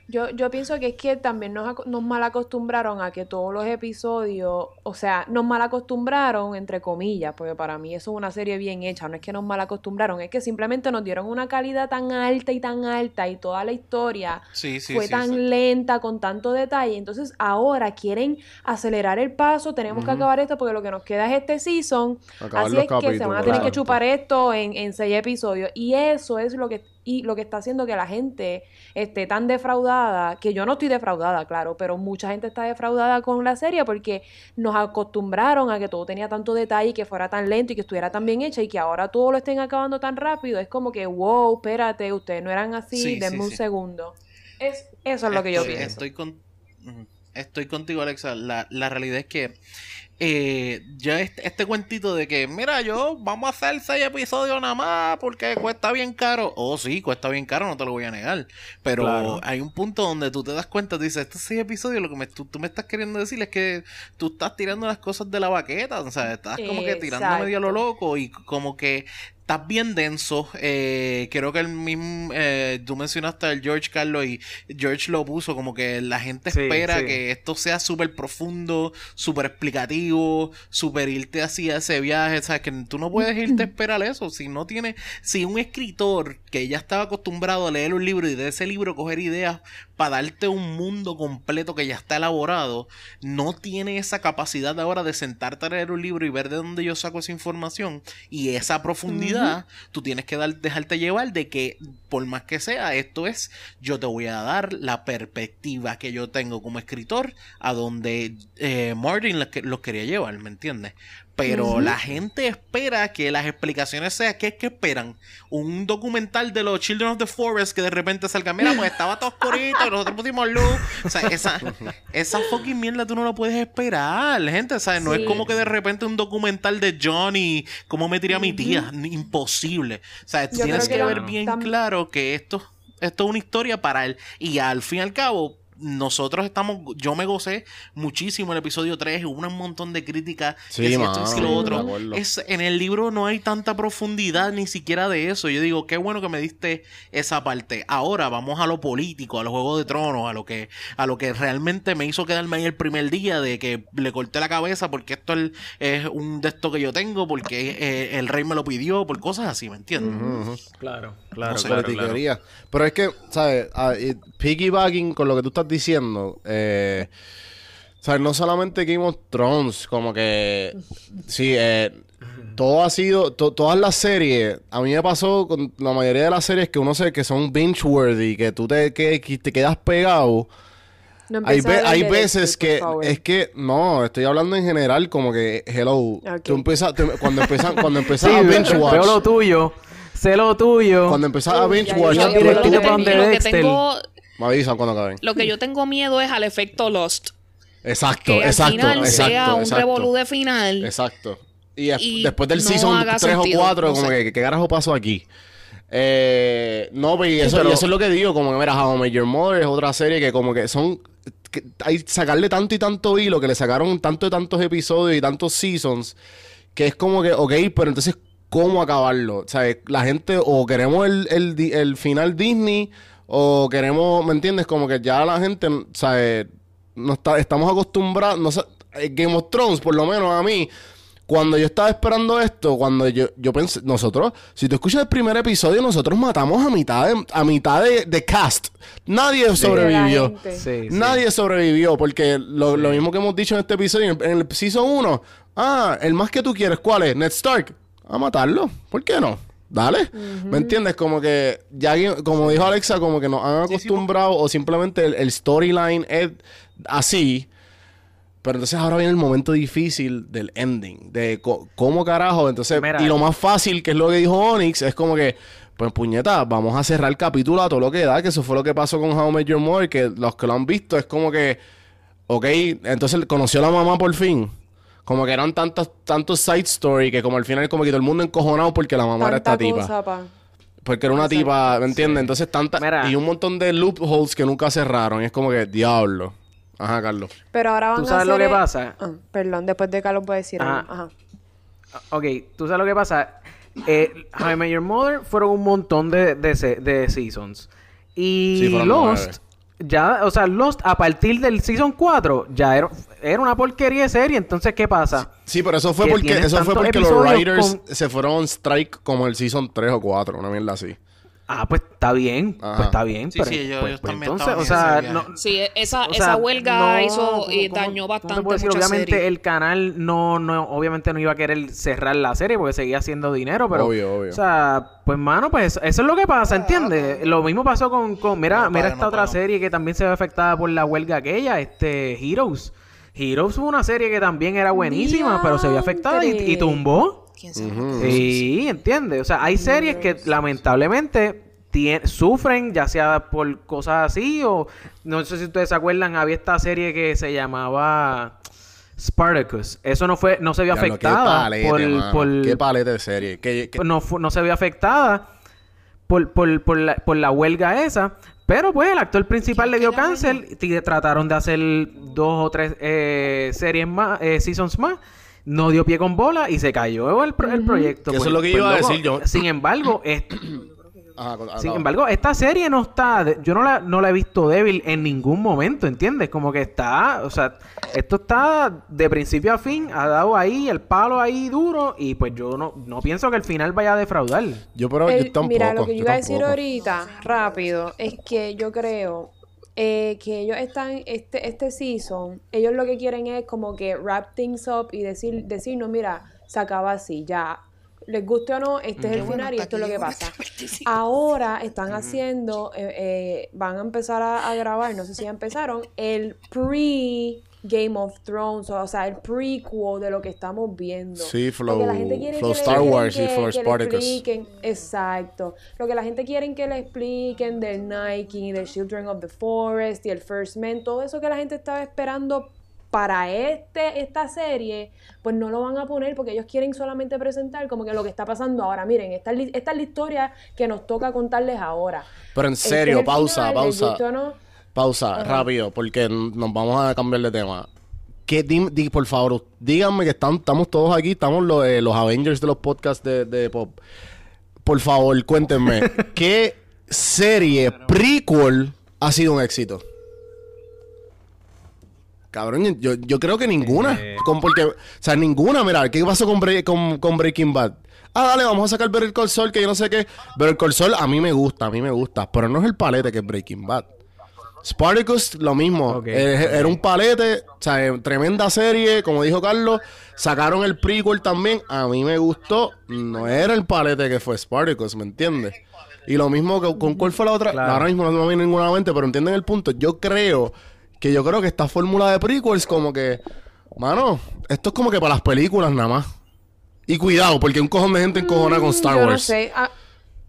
Yo, yo pienso que es que también nos, nos mal acostumbraron a que todos los episodios, o sea, nos mal acostumbraron, entre comillas, porque para mí eso es una serie bien hecha, no es que nos mal acostumbraron, es que simplemente nos dieron una calidad tan alta y tan alta y toda la historia Sí, sí, fue sí, tan lenta, con tanto detalle. Entonces ahora quieren acelerar el paso, tenemos que acabar esto porque lo que nos queda es este season. Acabar Así es que se van a tener que chupar esto en, en seis episodios. Y eso es lo que, y lo que está haciendo que la gente esté tan defraudada, que yo no estoy defraudada, claro, pero mucha gente está defraudada con la serie porque nos acostumbraron a que todo tenía tanto detalle y que fuera tan lento y que estuviera tan bien hecha y que ahora todo lo estén acabando tan rápido. Es como que, wow, espérate, ustedes no eran así, Sí, denme sí, un sí. segundo. Es, eso es lo que yo pienso. Estoy, con, estoy contigo, Alexa. La, la realidad es que eh, ya este, este cuentito de que, mira, yo vamos a hacer seis episodios nada más porque cuesta bien caro. Oh, sí, cuesta bien caro, no te lo voy a negar. Pero Claro. hay un punto donde tú te das cuenta, tú dices, estos seis episodios, lo que me, tú, tú me estás queriendo decir es que tú estás tirando las cosas de la baqueta. O sea, estás como que tirando medio a lo loco y como que estás bien denso. Eh, creo que el mismo, eh, tú mencionaste al George Carlos y George lo puso como que la gente Sí, espera sí. que esto sea súper profundo, súper explicativo, súper irte así a ese viaje. ¿sabes? Que tú no puedes irte a esperar eso. Si no tiene, si un escritor que ya estaba acostumbrado a leer un libro y de ese libro coger ideas para darte un mundo completo que ya está elaborado, no tiene esa capacidad ahora de sentarte a leer un libro y ver de dónde yo saco esa información. Y esa profundidad, tú tienes que dar- dejarte llevar de que por más que sea, esto es, yo te voy a dar la perspectiva que yo tengo como escritor a donde eh, Martin los, que- los quería llevar, ¿me entiendes? Pero la gente espera que las explicaciones sean, ¿qué es que esperan? Un documental de los Children of the Forest que de repente salga, mira, pues estaba todo oscurito y nosotros pusimos luz. O sea, esa, esa fucking mierda tú no lo puedes esperar, gente. ¿sabes? No es como que de repente un documental de Johnny, cómo me tiré a mi tía. Imposible. O sea, tú Yo tienes que que ver bien tam- que esto, esto es una historia para él. Y al fin y al cabo, nosotros estamos, yo me gocé muchísimo el episodio 3, hubo un montón de críticas, Sí, que si esto si lo otro. Es, en el libro no hay tanta profundidad ni siquiera de eso. Yo digo, qué bueno que me diste esa parte. Ahora vamos a lo político, a los Juegos de Tronos, a lo que, a lo que realmente me hizo quedarme ahí el primer día de que le corté la cabeza porque esto es, es un de esto que yo tengo, porque eh, el rey me lo pidió, por cosas así, ¿me entiendes? Claro, claro, No sé, claro. Pero es que, ¿sabes? Ah, piggybacking con lo que tú estás diciendo, eh, o sea, no solamente Game of Thrones, como que sí, eh, todo ha sido, to- todas las series, a mí me pasó con la mayoría de las series que uno sé que son binge-worthy, que tú te, que, que te quedas pegado. No Hay, ve- hay veces que es que no, estoy hablando en general como que hello, tú empiezas tú- cuando cuando empiezas Sí, a binge veo watch, lo tuyo. Sé lo tuyo. cuando empiezas a Uy, binge ya, watch, ya, Yo- lo que Dexter. tengo, me avisan cuando acaben. lo que yo tengo miedo es al efecto Lost. Exacto, Que al exacto, final exacto, sea un exacto. revolú de final. Exacto. Y, es- Y después del no season haga 3 o sentido, 4, no como sé. que, ¿qué carajo pasó aquí? Eh, no, pero eso, pero- y eso es lo que digo, como que mira, How I Met Your Mother es otra serie que como que son... Que hay sacarle tanto y tanto hilo, que le sacaron tanto y tantos episodios y tantos seasons, que es como que, ok, pero entonces, ¿cómo acabarlo? O sea, la gente o queremos el, el final Disney o queremos, ¿me entiendes? Como que ya la gente, sea, no está, estamos acostumbrados, no sé, eh, Game of Thrones, por lo menos a mí, cuando yo estaba esperando esto, cuando yo, yo pensé, nosotros, si tú escuchas el primer episodio, nosotros matamos a mitad de, a mitad de, de cast. Nadie sobrevivió. sí. Nadie sobrevivió, porque lo, lo mismo que hemos dicho en este episodio, en, en el Season 1, ah, el más que tú quieres, ¿cuál es? Ned Stark. A matarlo. ¿Por qué no? Dale. ¿Me entiendes? Como que, ya, como dijo Alexa, como que nos han acostumbrado o simplemente el, el storyline es así. Pero entonces ahora viene el momento difícil del ending, de cómo carajo. Entonces, Mira. y lo más fácil, que es lo que dijo Onyx, es como que, pues puñeta, vamos a cerrar el capítulo a todo lo que da, que eso fue lo que pasó con How I Met Your Mother, que los que lo han visto es como que, ok, entonces conoció a la mamá por fin. Como que eran tantos, tantos side story que como al final como que todo el mundo encojonado porque la mamá era esta tipa. pa. Porque era una Exacto. tipa, ¿me entiendes? Entonces tanta... Mira. Y un montón de loopholes que nunca cerraron. Y es como que, diablo. Ajá, Carlos. Pero ahora van ¿Tú a sabes hacer lo que el- pasa? Ah, perdón, después de Carlos voy a decir Ajá. algo. Ajá. Ok, tú sabes lo que pasa. Eh, How I Met Your Mother fueron un montón de, de, se- de seasons. Y Sí, Lost, ya, o sea, Lost a partir del season 4 ya era, era una porquería de serie. Entonces, ¿qué pasa? Sí, pero eso fue Que porque, eso fue porque los writers con- se fueron on strike como el season 3 o 4, una mierda así. Ah, pues está bien, Ajá. pues está bien. Sí, pero, sí, ellos- pues, ellos pues, también entonces, o sea, no, Sí, e- esa, O esa huelga no, hizo ¿cómo- eh, cómo- dañó cómo te bastante puedo decir? Obviamente el canal no, no, obviamente no iba a querer cerrar la serie porque seguía haciendo dinero, pero, Obvio, obvio. o sea, pues mano, pues eso es lo que pasa, ¿entiendes? Lo mismo pasó con, con mira, No mira esta no otra serie que también se ve afectada por la huelga aquella, este, Heroes. Heroes fue una serie que también era buenísima, pero se vio afectada y, y tumbó. ¿Quién sabe? Sí, entiende. O sea, hay series que lamentablemente sufren, ya sea por cosas así o no sé si ustedes se acuerdan, había esta serie que se llamaba Spartacus. Eso no fue, no se vio afectada palete, por, Qué palete de serie. No, se vio afectada por, por, por, la, por la huelga esa. Pero pues el actor principal le dio cáncer y trataron de hacer dos o tres eh, series más, eh, seasons más. No dio pie con bola y se cayó el, pro- el proyecto. Eso es lo que iba a decir yo. Sin embargo, est- Ajá, con- sin embargo, esta serie no está, de- yo no la, no la he visto débil en ningún momento, ¿entiendes? Como que está, o sea, esto está de principio a fin, ha dado ahí el palo ahí duro y pues yo no, no pienso que el final vaya a defraudar. Yo, pero El- yo tampoco. mira, lo que yo iba a decir ahorita, rápido, es que yo creo eh, que ellos están, este, este season, ellos lo que quieren es como que wrap things up y decir, decirnos, mira, se acaba así, ya. Les guste o no, este es el bueno, final y esto es lo que pasa. Ahora están haciendo, eh, eh, van a empezar a, a grabar, no sé si ya empezaron, el pre Game of Thrones, o sea, el prequel de lo que estamos viendo. Sí, Lo que la flow- gente quiere flow que le- Star quieren Wars y que- flow que le Spartacus. expliquen- exacto. Lo que la gente quiere que le expliquen del Nike, del Children of the Forest y el First Man, todo eso que la gente estaba esperando para este esta serie, pues no lo van a poner porque ellos quieren solamente presentar como que lo que está pasando ahora. Miren, esta esta es la historia que nos toca contarles ahora. Pero en Este serio, es pausa, final, les pausa. rápido, porque nos vamos a cambiar de tema. ¿Qué, di- por favor, díganme que están, estamos todos aquí, estamos los, eh, los Avengers de los podcasts de, de Pop. Por favor, cuéntenme, ¿qué serie prequel ha sido un éxito? Cabrón, yo, yo creo que ninguna. Con- porque, o sea, ninguna, mira, ¿qué pasó con, Bre- con, con Breaking Bad? Ah, dale, vamos a sacar Better Call Saul, que yo no sé qué. Better Call Saul a mí me gusta, a mí me gusta, pero no es el palete que es Breaking Bad. Spartacus, lo mismo. Eh. Era un palete, o sea, eh, tremenda serie, como dijo Carlos. Sacaron el prequel también. A mí me gustó. No era el palete que fue Spartacus, ¿me entiendes? Y lo mismo que, con cuál fue la otra. Claro. Ahora mismo no me viene ninguna mente, pero entienden el punto. Yo creo que yo creo que esta fórmula de prequels, como que, mano, esto es como que para las películas nada más. Y cuidado, porque un cojón de gente encojona con Star Mm, Yo Wars. no sé. ah,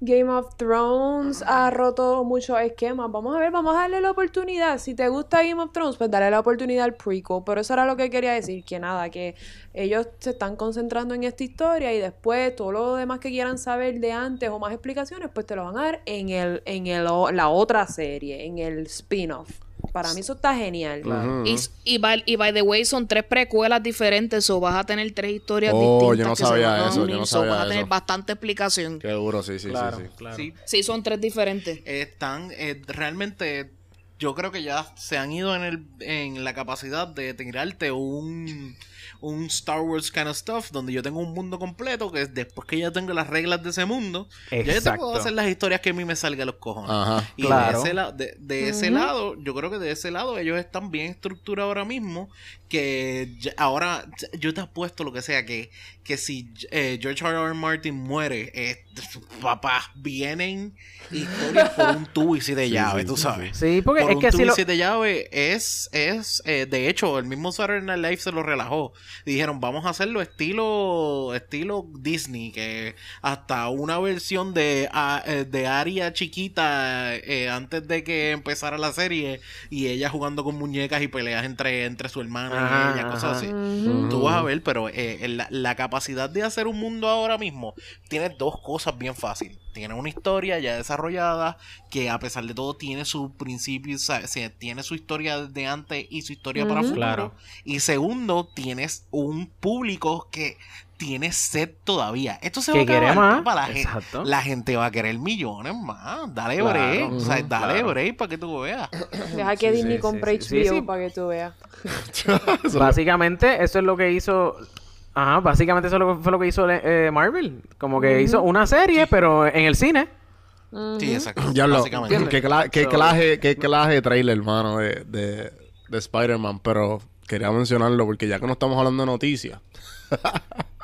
Game of Thrones ha roto muchos esquemas. Vamos a ver, vamos a darle la oportunidad. Si te gusta Game of Thrones, pues dale la oportunidad al prequel. Pero eso era lo que quería decir, que nada, que ellos se están concentrando en esta historia y después todo lo demás que quieran saber de antes o más explicaciones, pues te lo van a dar en el, en el, la otra serie, en el spin-off. Para mí eso está genial. Y, y, by, y by the way, son tres precuelas diferentes, o vas a tener tres historias Oh, distintas. yo no que se sabía eso, yo unir, no so sabía vas a tener bastante explicación. Qué duro, sí, sí, Claro, sí, sí. claro. Sí, Sí, son tres diferentes. están eh, realmente yo creo que ya se han ido en el en la capacidad de tirarte un un Star Wars kind of stuff donde yo tengo un mundo completo que después que ya tengo las reglas de ese mundo ya yo te Exacto. puedo hacer las historias que a mí me salga a los cojones Ajá. y Claro. de ese, la- de, de ese lado yo creo que de ese lado ellos están bien estructurados ahora mismo que ya- ahora yo te apuesto lo que sea que que si eh, George R. R. Martin muere eh, papá vienen historias por un tubo y si de llave sí, tú sabes. Sí, porque por es un que tubo si y lo... siete llaves es, es eh, de hecho, el mismo Saturday Night Live se lo relajó. Dijeron, vamos a hacerlo estilo estilo Disney, que hasta una versión de, a- eh, de Aria chiquita eh, antes de que empezara la serie y ella jugando con muñecas y peleas entre, entre su hermana y ella, cosas así. Tú vas a ver, pero eh, la, la capacidad de hacer un mundo ahora mismo tiene dos cosas bien fáciles. Tiene una historia ya desarrollada que a pesar de todo tiene su principio, o sea, se- tiene su historia de antes y su historia para Ujú. futuro. Claro. Y segundo, tienes un público que tiene sed todavía. Esto se va a acabar. quiere más. papá, La, gen- Exacto. la gente va a querer millones más. Dale Claro. break. o sea, Ujú, dale claro. break para que tú veas. Deja que Sí, Disney sí, compre sí, sí. HBO Sí, sí. para que tú veas. Básicamente, eso es lo que hizo. Ajá, básicamente eso es lo que- fue lo que hizo eh, Marvel. Como que hizo una serie, pero en el cine. Sí, exacto. Ya lo, básicamente. qué, cla- qué So- clase, qué clase de trailer, hermano, de, de, de Spider-Man, pero quería mencionarlo porque ya que no estamos hablando de noticias.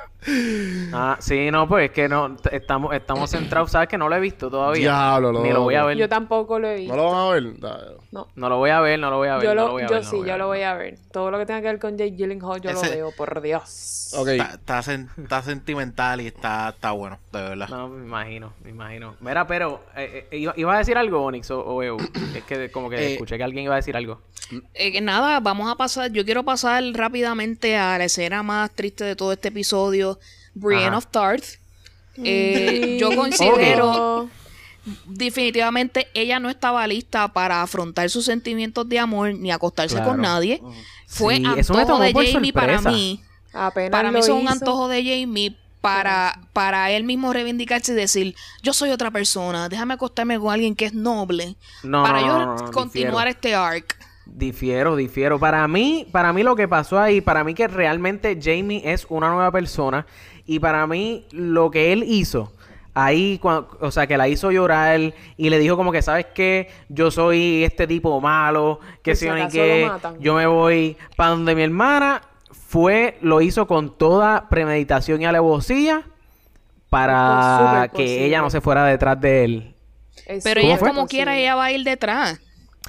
Ah, sí, no, pues es que no estamos estamos centrados, sabes que no lo he visto todavía. Diablo, Ni lo voy a ver. Yo tampoco lo he visto. ¿No lo van a ver? No. No lo voy a ver, no lo voy a ver. Yo, no lo, lo voy a yo ver, sí, lo voy a ver. Todo lo que tenga que ver con Jake Gyllenhaal, yo Ese- lo veo, por Dios. Ok. Está, está sen- está sentimental y está, está bueno, de verdad. No, me imagino, me imagino. Mira, pero, eh, eh, ¿iba, iba a decir algo, Onyx o, o Eu? Es que como que Eh, escuché que alguien iba a decir algo. Eh, que nada, vamos a pasar. Yo quiero pasar rápidamente a la escena más triste de todo este episodio: Brienne of Tarth. Eh, yo considero definitivamente ella no estaba lista para afrontar sus sentimientos de amor ni acostarse Claro. con nadie. Fue Sí, eso me antojo de Jamie para mí. Apenas Para mí es un antojo de Jamie para, para él mismo reivindicarse y decir, yo soy otra persona, déjame acostarme con alguien que es noble. No, para no, yo no, no, no, continuar difiero. este arc. Difiero, difiero. Para mí, para mí lo que pasó ahí, para mí que realmente Jamie es una nueva persona y para mí lo que él hizo ahí, cua- o sea, que la hizo llorar y le dijo como que, ¿sabes qué? Yo soy este tipo malo, que si ni qué, yo me voy para donde mi hermana. Fue, lo hizo con toda premeditación y alevosía para que posible. ella no se fuera detrás de él. Pero ella fue? como quiera, ella va a ir detrás.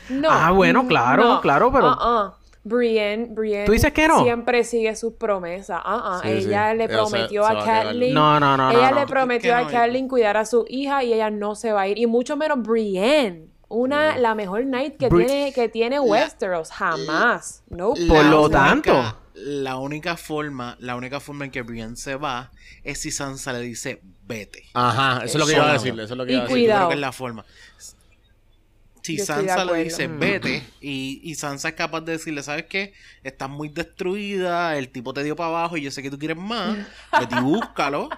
No. Ah, bueno, claro, no. claro, pero- Ah, ah. Brienne, Brienne ¿Tú dices que no? siempre sigue sus promesas. Ah, ah. Sí, ella sí. le Ella se- prometió a. Kathleen. No, no, no, Ella no. le prometió a no, Kathleen cuidar a su hija y ella no se va a ir. Y mucho menos Brienne. Una, la mejor knight que Bri- tiene, que tiene Westeros. Jamás. No. Por La lo única- tanto. La única forma, la única forma en que Brienne se va es si Sansa le dice vete. Ajá, eso es lo que iba a decirle. Eso es lo que iba a Yo decir. cuidado. creo que es la forma. Si Yo Sansa le dice vete y, y Sansa es capaz de decirle, ¿sabes qué? Estás muy destruida, el tipo te dio para abajo y yo sé que tú quieres más, vete y búscalo.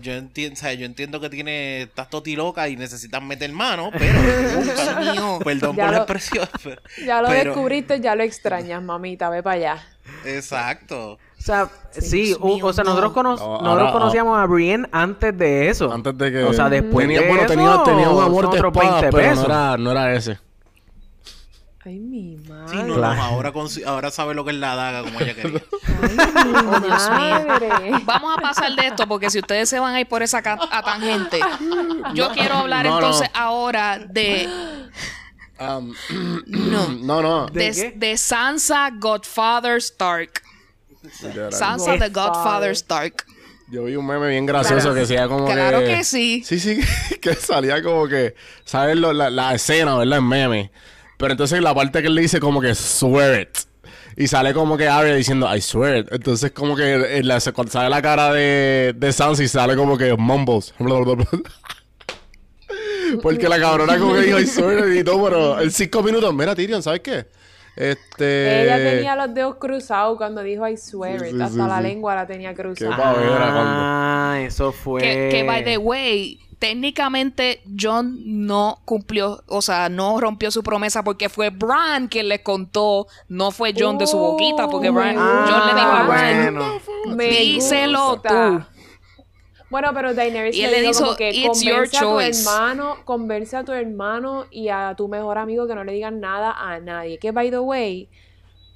Yo, entiendo, que tiene, estás totiloca y necesitas meter mano, pero mío. perdón Ya por la lo- expresión. pero- Ya lo pero- descubriste, ya lo extrañas, mamita. Ve para allá. Exacto. Sea, sí, o- mío, o sea, no. nosotros, cono- No, nosotros ahora- conocíamos a Brienne antes de eso. Antes de que. O sea, después tenía, de bueno, eso, tenía, tenía un amor de espada, 20 pero no era, no era ese. Ay, mi madre. Sí, no, Claro. no, ahora, consi- ahora sabe lo que es la daga como ella quería. Ay, mi Oh, Dios mío. madre. Vamos a pasar de esto porque si ustedes se van a ir por esa ca- a tangente, yo quiero hablar no, no. entonces ahora de, Um, no, no, no. ¿De de, qué? de Sansa Godfather Stark. Sansa the Godfather Stark. Yo vi un meme bien gracioso que decía como Claro que... que sí. Sí, sí, que salía como que... ¿Sabes lo- la, la escena, verdad? En meme. Pero entonces la parte que él le dice como que swear it. Y sale como que Arya diciendo I swear it. Entonces como que en la- cuando sale la cara de, de Sansa y sale como que mumbles. Porque la cabrona como que dijo I swear it y todo, pero en cinco minutos, mira Tyrion, ¿sabes qué? Este... Ella tenía los dedos cruzados cuando dijo I swear Sí, it. sí, Hasta sí, la sí. lengua la tenía cruzada. Qué pavera, cuando- Ah, eso fue. Que, que, by the way, técnicamente John no cumplió, o sea, no rompió su promesa porque fue Bran quien le contó, no fue John de su boquita, porque Uh, Bran, ah, John le dijo a Bran, bueno. Me díselo tú. Bueno, pero Daenerys Y le él le dijo hizo, como que "It's your a tu choice". hermano, convence a tu hermano y a tu mejor amigo que no le digan nada a nadie. Que by the way,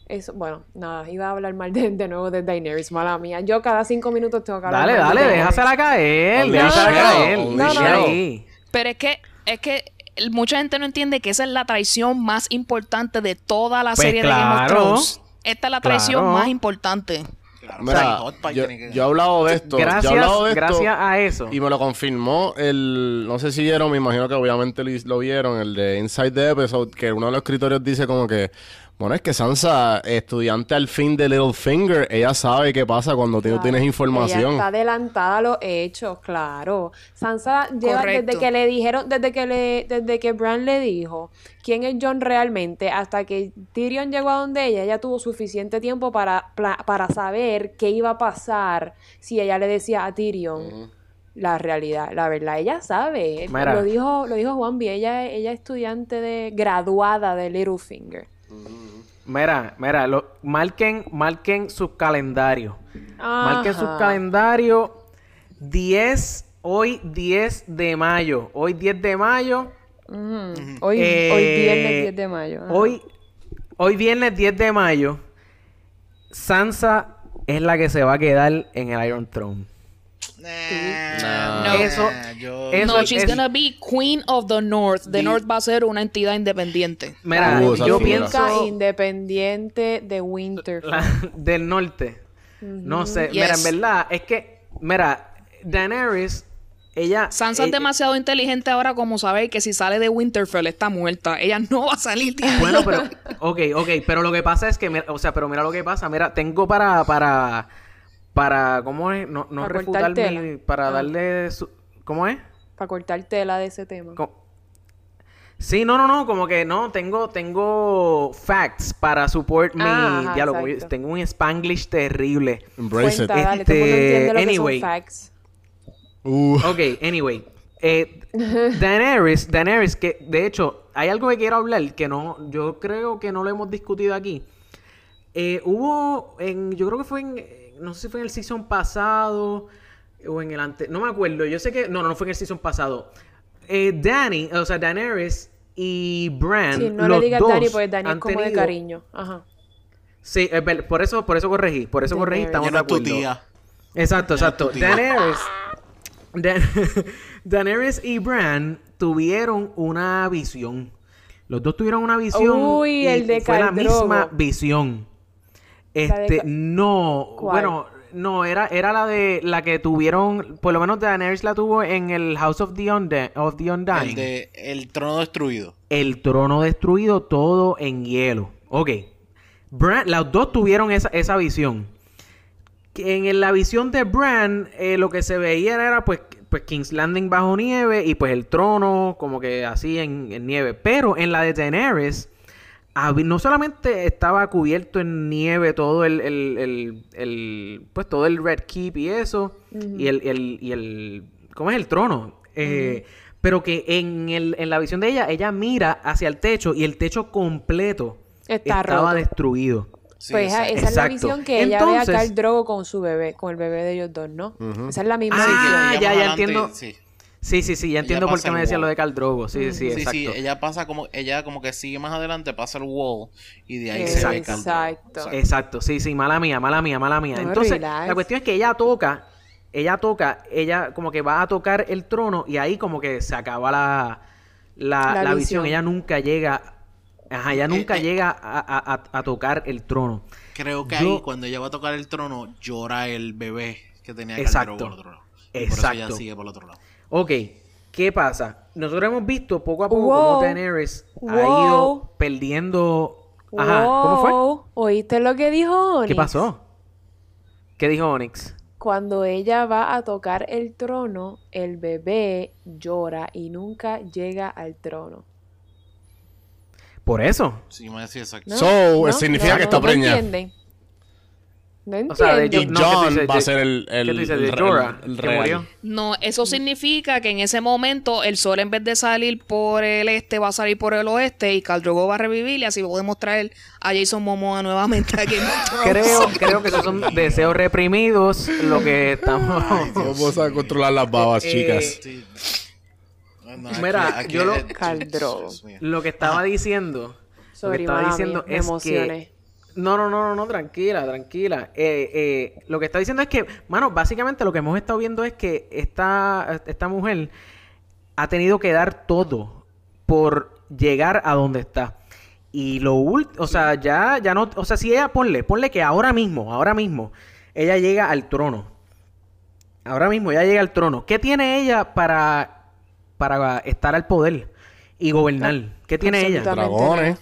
eso, bueno, nada, iba a hablar mal de, de nuevo de Daenerys, mala mía. Yo cada cinco minutos tengo que hablar Dale, mal de dale, Daenerys. déjasela caer. Déjasela caer. No, no, no. Pero es que, es que el- mucha gente no entiende que esa es la traición más importante de toda la Pues serie de Game of claro. Thrones. Esta es la traición Claro. más importante. Claro, Mira, yo, que- yo he hablado de esto. yo he Gracias, hablado de esto gracias a eso. Y me lo confirmó el... No sé si vieron, me imagino que obviamente lo, lo vieron, el de Inside the Episode, que uno de los escritorios dice como que... Bueno, es que Sansa, estudiante al fin de Littlefinger, ella sabe qué pasa cuando tú tienes Ella información. está adelantada a los hechos, claro. Sansa lleva Correcto. desde que le dijeron, desde que le, desde que Bran le dijo quién es John realmente, hasta que Tyrion llegó a donde ella, ella tuvo suficiente tiempo para, pla- para saber qué iba a pasar si ella le decía a Tyrion la realidad, la verdad, ella sabe. Mira. Lo dijo, lo dijo Juan ella, ella es estudiante de graduada de Littlefinger. Mira, mira, lo, marquen, marquen sus calendarios. Marquen sus calendarios. 10, hoy 10 de mayo. Hoy 10 de mayo. Ujú. Hoy, Eh, hoy viernes 10 de mayo. ajá. Hoy, hoy viernes 10 de mayo. Sansa es la que se va a quedar en el Iron Throne. Nah, No. Eso- yo- eso- no, she's es- gonna be Queen of the North. The Di- North va a ser una entidad independiente. Mira, Uh, yo pienso independiente de Winterfell. la- del norte. No sé, mira, en Yes. verdad, es que, mira, Daenerys, ella... Sansa es ella- demasiado inteligente ahora como saber que si sale de Winterfell está muerta. Ella no va a salir. Bueno, pero, ok, ok, pero lo que pasa es que, mira, o sea, pero mira lo que pasa, mira, tengo para, para, para, ¿cómo es? No, no Para refutar cortar mi- tela. para Ah. darle, su- ¿cómo es? Para cortar tela de ese tema. Co- Sí, no, no, no, como que no, tengo, tengo facts para support mi Ah, ajá, diálogo. exacto. Tengo un spanglish terrible. Embrace Cuenta, it. dale, Este, entiende lo que anyway. son facts. Uh, Ok, anyway. Eh, Daenerys, Daenerys, que de hecho, hay algo que quiero hablar que no, yo creo que no lo hemos discutido aquí. Eh, hubo en, yo creo que fue en, no sé si fue en el season pasado o en el ante, no me acuerdo. Yo sé que, no, no, no fue en el season pasado. Eh, Dany, o sea, Daenerys y Bran, Sí, no los le digas Dani porque Dani es como de cariño. Ajá. Sí, es ver- por eso, por eso corregí, por eso corregí, estamos de es tu acuerdo. tía. Exacto, exacto. tu tía. Daenerys, Dan- Daenerys y Bran tuvieron una visión. Los dos tuvieron una visión. Uy, y el de fue la misma visión. Este, no, ¿Cuál? bueno, no, era, era la de la que tuvieron, por lo menos Daenerys la tuvo en el House of the, Unde- of the Undying. El de El trono destruido. El trono destruido, todo en hielo. Ok. Bran, las dos tuvieron esa, esa visión. En la visión de Bran, eh, lo que se veía era pues, pues King's Landing bajo nieve y pues el trono como que así en, en nieve. Pero en la de Daenerys, no solamente estaba cubierto en nieve todo el, el- el- el- pues todo el Red Keep y eso, y el, el- y el, ¿cómo es el trono? Eh, Pero que en, el, en la visión de ella, ella mira hacia el techo y el techo completo Está estaba roto. destruido. Sí, Pues esa, esa es la visión que ella ve a Entonces- Khal Drogo con su bebé, con el bebé de ellos dos, ¿no? Esa es la misma Ah, visión. Ya, ya entiendo. Sí. Sí, sí, sí, ya entiendo por qué me decía lo de Khal Drogo. Sí, sí, Sí, exacto. sí, ella pasa como, ella como que sigue más adelante, pasa el wall y de ahí se ve Khal Drogo. Exacto. Exacto, sí, sí, mala mía, mala mía, mala mía. No, Entonces, relax. la cuestión es que ella toca, ella toca, ella como que va a tocar el trono y ahí como que se acaba la, la, La la visión. visión. Ella nunca llega, ajá, ella nunca eh. llega a, a- a- tocar el trono. Creo que Yo- ahí cuando ella va a tocar el trono llora el bebé que tenía Khal Exacto. Drogo por otro lado. Y por eso ella Exacto. sigue por el otro lado. Ok, ¿qué pasa? Nosotros hemos visto poco a poco Wow. cómo Daenerys ha ido perdiendo... Ajá, ¿cómo fue? ¿Oíste lo que dijo Onyx? ¿Qué pasó? ¿Qué dijo Onyx? Cuando ella va a tocar el trono, el bebé llora y nunca llega al trono. Por eso. Sí, me decía exacto. ¿No? So, ¿No? significa No, que está no preñada. No O sea, de entienden. Y No, ¿qué tú John dices? va a ser el, el, ¿Qué tú dices? el ¿De re- Jorah? el que real. murió. No, eso significa que en ese momento el sol en vez de salir por el este va a salir por el oeste y Khal Drogo va a revivir y así podemos traer a Jason Momoa nuevamente aquí. Creo, creo que esos son deseos reprimidos lo que estamos... Vamos a controlar las babas, Eh, chicas. Sí. No, Mira, yo lo- Drogo. Que estaba diciendo... lo que Sorry, estaba diciendo es que... No, no, no, no, no, tranquila, tranquila. Eh, eh, lo que está diciendo es que, mano, básicamente lo que hemos estado viendo es que esta, esta mujer ha tenido que dar todo por llegar a donde está. Y lo último, o sea, ya, ya no, o sea, si ella, ponle, ponle que ahora mismo, ahora mismo, ella llega al trono. Ahora mismo ella llega al trono. ¿Qué tiene ella para, para estar al poder y gobernar? ¿Qué tiene ella? Dragones.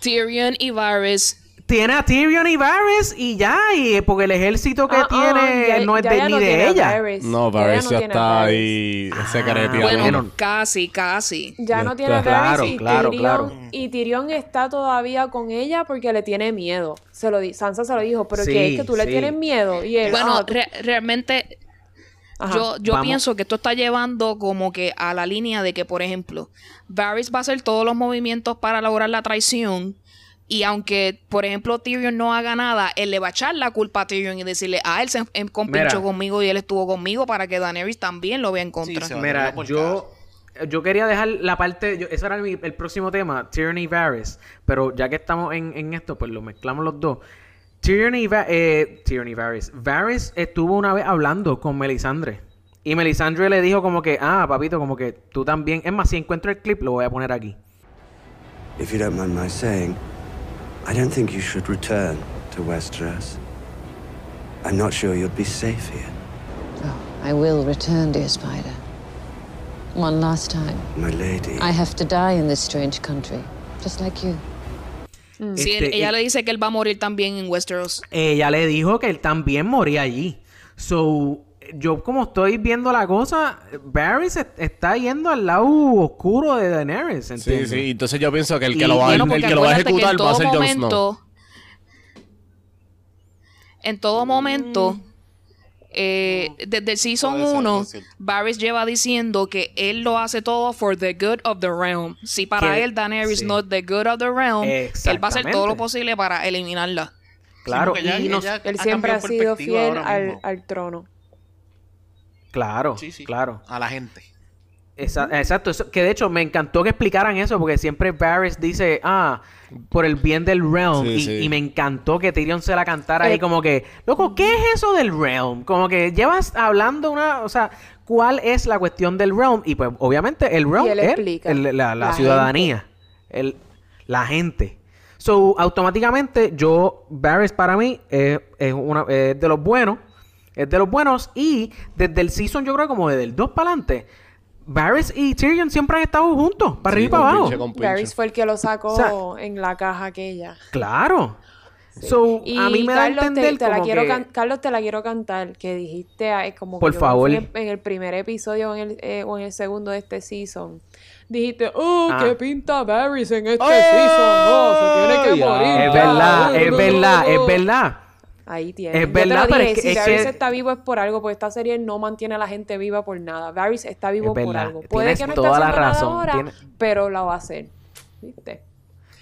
Tyrion y Varys. Tiene a Tyrion y Varys y ya, y porque el ejército que Ah, ah, tiene ya- no es ya de, ni no de ella. Varys. No, Varys no ya a está ahí Ah, secreteando. Bueno, casi, casi. Ya no tiene a está. Varys Claro, y, claro, Tyrion, claro. y Tyrion está todavía con ella porque le tiene miedo. Se lo di Sansa se lo dijo, pero Sí, que es que tú le tienes miedo y él Bueno, ah, re- realmente Ajá. yo, yo Vamos. pienso que esto está llevando como que a la línea de que, por ejemplo, Varys va a hacer todos los movimientos para lograr la traición. Y aunque, por ejemplo, Tyrion no haga nada, él le va a echar la culpa a Tyrion y decirle, ah, él se em- compinchó Mira. conmigo y él estuvo conmigo para que Daenerys también lo vea en contra. Sí, Mira, yo, yo quería dejar la parte, yo- ese era mi- el próximo tema, Tyrion y Varys, pero ya que estamos en, en esto, pues lo mezclamos los dos. Tyrion y, Va- eh, Tyrion y Varys. Varys estuvo una vez hablando con Melisandre. Y Melisandre le dijo como que, ah, papito, como que tú también. Es más, si encuentro el clip, lo voy a poner aquí. If you don't mind my saying, I don't think you should return to Westeros. I'm not sure you'd be safe here, Oh, I will return, dear Spider. One last time. my lady. I have to die in this strange country, just like you. Sí, él- Este, ella eh, le dice que él va a morir también en Westeros. Ella le dijo que él también moría allí. So, yo como estoy viendo la cosa, Varys est- está yendo al lado oscuro de Daenerys, Sí, ¿entiendes? sí. Entonces yo pienso que el Y- que lo va, Bueno, el que lo va a ejecutar va a ser Jon Snow. momento, en todo momento, eh, desde el Season Puede ser, 1, puede ser. Varys lleva diciendo que él lo hace todo for the good of the realm. Si para Que- él Daenerys sí. no es the good of the realm, él va a hacer todo lo posible para eliminarla. Claro, ella- y ella Él ha siempre ha cambiado sido perspectiva fiel ahora al, al trono. Claro, Sí, sí. claro. A la gente. Esa- exacto, eso- que de hecho me encantó que explicaran eso porque siempre Varys dice, ah, por el bien del realm Sí, y, sí. y me encantó que Tyrion se la cantara ahí Eh, como que, loco, ¿qué es eso del realm? Como que llevas hablando una, o sea, ¿cuál es la cuestión del realm? Y pues obviamente el realm él es explica. el- la, la La ciudadanía, el, la gente. So, automáticamente yo, Varys para mí es, es una, es de los buenos, es de los buenos y desde el season yo creo como desde el 2 para adelante, Varys y Tyrion siempre han estado juntos, para Sí, arriba y para abajo. pinche, fue el que lo sacó O sea- en la caja aquella. Claro. So, Y a mí me da a Carlos, te- entender te, la como quiero que... can- Carlos, te la quiero cantar, que dijiste ah, es como que Por que favor. En, en el primer episodio o en el, eh, o en el segundo de este season. Dijiste, oh, Ah. qué pinta Varys en este ¡Oh! season. No, se tiene que Ya. morir. Es verdad, es verdad, es verdad. Ahí tienes. Es Yo verdad, te lo pero es si es Varys que- está vivo es por algo, porque esta serie no mantiene a la gente viva por nada. Varys está vivo Es por algo. Puede tienes que no toda esté la haciendo nada razón, ahora, tiene- pero la va a hacer. ¿Viste?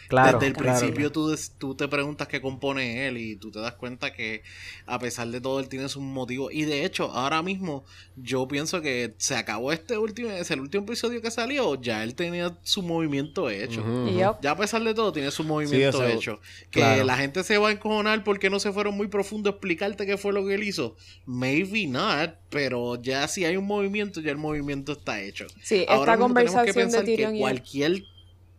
Claro, Desde el claro, principio Tú, tú te preguntas qué compone él y tú te das cuenta que a pesar de todo él tiene sus motivos. Y de hecho, ahora mismo yo pienso que se acabó este último, es el último episodio que salió, ya él tenía su movimiento hecho. Ya a pesar de todo, tiene su movimiento Sí, eso- hecho. Que claro. la gente se va a encojonar porque no se fueron muy profundo a explicarte qué fue lo que él hizo. Maybe not, pero ya si hay un movimiento, ya el movimiento está hecho. Sí, Ahora esta mismo tenemos que conversación de que Tyrion y cualquier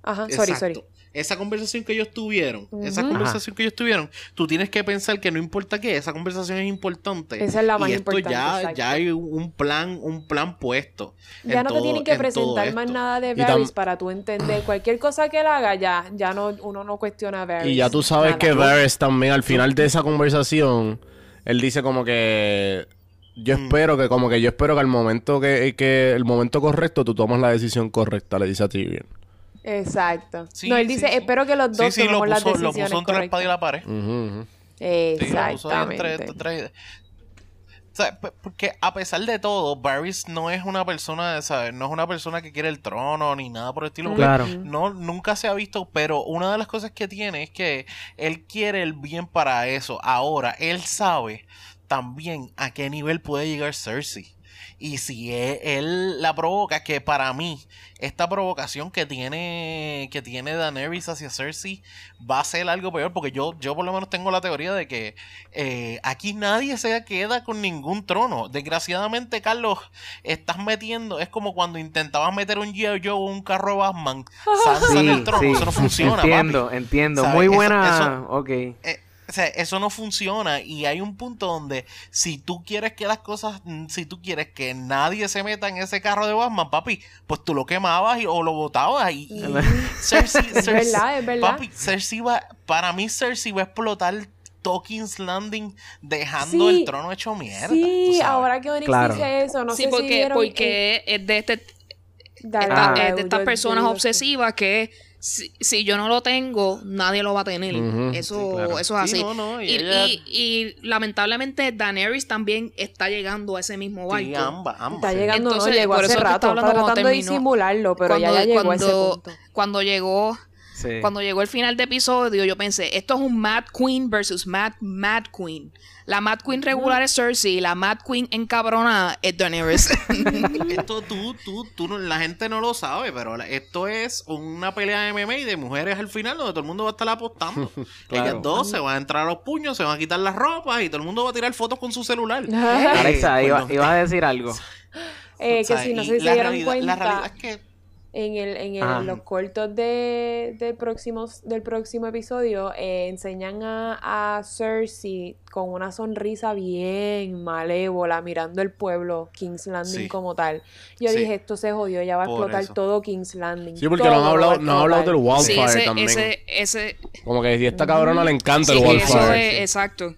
Ajá, sorry, Exacto. sorry. Esa conversación que ellos tuvieron, esa conversación que ellos tuvieron, tú tienes que pensar que no importa qué, esa conversación es importante. Esa es la más y esto importante, ya, exacto. ya hay un plan, un plan puesto. Ya no te tienen que presentar más nada de Varys para tú entender cualquier cosa que él haga, ya, ya no, uno no cuestiona a Varys. Y ya tú sabes Nada. que Varys también al final de esa conversación, él dice como que yo Mm. espero que como que yo espero que al momento que, que el momento correcto tú tomas la decisión correcta, le dice a Tyrion. Exacto. Sí, no, él sí, dice, sí. espero que los dos Sí, sí, lo tomemos las puso, lo decisiones puso entre la espada y la pared. Lo puso entre- entre- O sea, porque a pesar de todo, Varys no es una persona, ¿sabes? No es una persona que quiere el trono ni nada por el estilo. Claro. No, nunca se ha visto, pero una de las cosas que tiene es que él quiere el bien para eso. Ahora, él sabe también a qué nivel puede llegar Cersei. Y si él, la provoca, que para mí, esta provocación que tiene, que tiene Daenerys hacia Cersei va a ser algo peor, porque yo, yo por lo menos tengo la teoría de que eh, aquí nadie se queda con ningún trono. Desgraciadamente, Carlos, estás metiendo, es como cuando intentabas meter un G.I. Joe o un carro Batman, Sansa en el trono, eso no funciona, Entiendo, papi. entiendo. ¿Sabes? Muy Eso- buena. eso- ok. Eh, o sea, eso no funciona y hay un punto donde si tú quieres que las cosas, mm, si tú quieres que nadie se meta en ese carro de Batman, papi, pues tú lo quemabas y- o lo botabas y, y Cersei, Es verdad, es verdad. Papi, Cersei va, para mí Cersei va a explotar Tokens Landing dejando Sí. el trono hecho mierda. Sí, ahora que Onyx Claro. dice eso, no sí, sé si porque, eh, porque es de este Dale, esta- dale, eh, de estas yo- personas yo- obsesivas que si, si yo no lo tengo, nadie lo va a tener. Eso, Sí, claro. eso es Sí, así. no, no, y y, ella- y- y lamentablemente Daenerys también está llegando a ese mismo barco. Sí, ambas, ambas. Está sí. llegando, Entonces, no, llegó por hace eso rato, estaba está cuando tratando de disimularlo, pero cuando, ya, ya llegó a ese cuando- punto. cuando llegó Sí. cuando llegó el final de episodio, yo pensé, esto es un Mad Queen versus Mad Mad Queen. La Mad Queen regular es Cersei, y la Mad Queen encabronada es Daenerys. Esto tú, tú, tú, no- la gente no lo sabe, pero esto es una pelea de MMA de mujeres al final donde todo el mundo va a estar apostando. Claro. Ellas dos se van a entrar a los puños, se van a quitar las ropas y todo el mundo va a tirar fotos con su celular. Alexa, Eh, iba- ibas a decir algo. Eh, que si no se la dieron realidad- La cuenta, realidad es que en, el, en el- los cortos de, del, próximo, del próximo episodio eh, enseñan a, a Cersei con una sonrisa bien malévola mirando el pueblo, King's Landing Sí. como tal. Yo Sí. dije, esto se jodió, ya va a Por explotar eso. todo King's Landing. Sí, porque no han hablado, no han hablado del sí, wildfire ese, también. ese, ese, Como que si esta cabrona le encanta sí, el eso wildfire. es, exacto.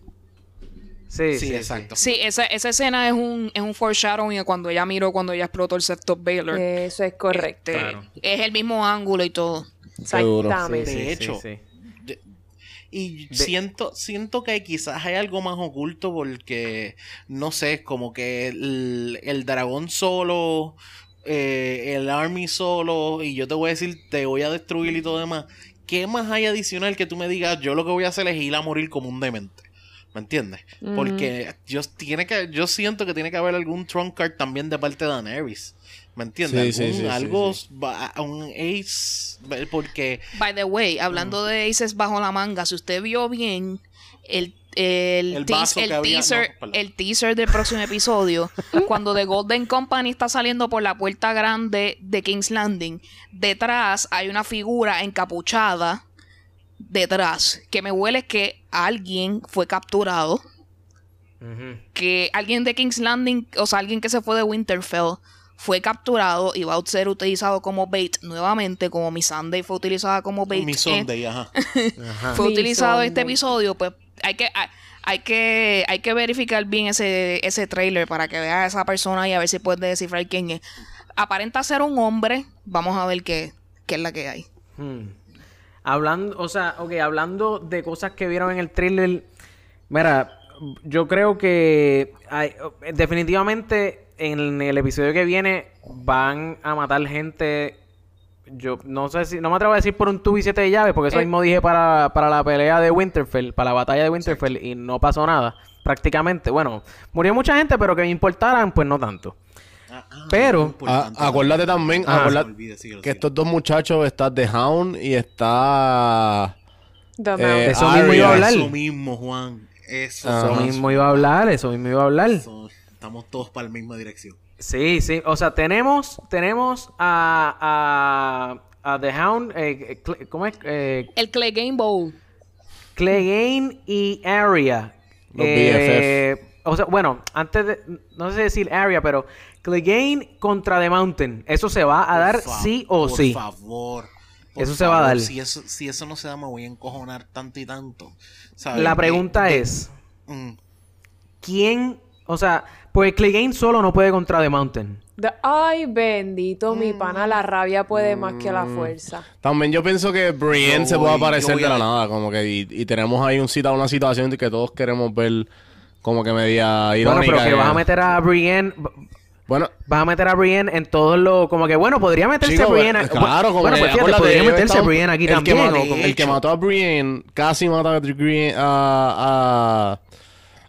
Sí, sí, sí, exacto. Sí, esa, esa escena es un, es un foreshadowing de cuando ella miró cuando ella explotó el Sept of Baylor. Eso es correcto. Este, Es el mismo ángulo y todo. Exactamente. Sí, De sí, hecho, sí. Y De- siento, siento que quizás hay algo más oculto porque, no sé, como que el, el dragón solo, eh, el army solo, y yo te voy a decir, te voy a destruir y todo demás. ¿Qué más hay adicional que tú me digas, yo lo que voy a hacer es ir a morir como un demente? ¿Me entiendes? Porque yo, tiene que, yo siento que tiene que haber algún trump card también de parte de Daenerys. ¿Me entiendes? Sí, sí, Algún- sí, algo, un ace, porque... By the way, hablando de Aces bajo la manga, si usted vio bien el, el, El teas- vaso el que había- teaser, no, el teaser del próximo episodio, cuando The Golden Company está saliendo por la puerta grande de King's Landing, detrás hay una figura encapuchada detrás, que me huele que alguien fue capturado, que alguien de King's Landing, o sea, alguien que se fue de Winterfell, fue capturado y va a ser utilizado como bait nuevamente, como mi Sunday fue utilizada como bait. Mi en- Sunday, ajá. Ajá. fue Mi utilizado este episodio, pues hay que, hay, hay que, hay que verificar bien ese, ese trailer para que vea a esa persona y a ver si puede descifrar quién es. Aparenta ser un hombre, vamos a ver qué, qué es la que hay. Hmm. Hablando, o sea, ok, hablando de cosas que vieron en el thriller, mira, yo creo que hay- definitivamente en el episodio que viene van a matar gente. yo no sé si, no me atrevo a decir por un tubo y siete llaves, porque eso Eh. mismo dije para, para la pelea de Winterfell, para la batalla de Winterfell, y no pasó nada, prácticamente. Bueno, murió mucha gente, pero que me importaran, pues no tanto. Ah, ah, Pero-. Ah, acuérdate también, Ah. acuérdate olvida, que síguelo. estos dos muchachos, está The Hound y está... The Eh. Eso mismo iba a hablar. Eso mismo, Juan. Eso, mismo iba a hablar, eso mismo iba a hablar. estamos todos para la misma dirección. Sí, sí, o sea, tenemos, tenemos a, a, a The Hound, eh, ¿cómo es? Eh, El Clay Game Bowl. Clegane y Arya. Los Eh, O sea, bueno, antes de, no sé decir Arya, pero Clegane contra The Mountain. Eso se va a Por dar sí o por sí. favor. por Eso se va a favor, dar. Si eso, si eso no se da, me voy a encojonar tanto y tanto. ¿sabes? La pregunta es, mm, ¿quién? O sea, pues Clegane solo no puede contra The Mountain. The- Ay, bendito, mi pana, la rabia puede más que Mm. la fuerza. También yo pienso que Brienne Yo se puede aparecer de la a- nada, como que y, y tenemos ahí un cita, una situación que todos queremos ver como que media Bueno, irónica. pero que que- vas a meter a Brienne... Bueno, Vas a meter a Brienne en todo lo... Como que, bueno, podría meterse chico, Brienne... eh, claro, como bueno, pues fíjate, podría meterse Brienne aquí el también. Que mató, el que mató a Brienne, casi mata a Brienne, a,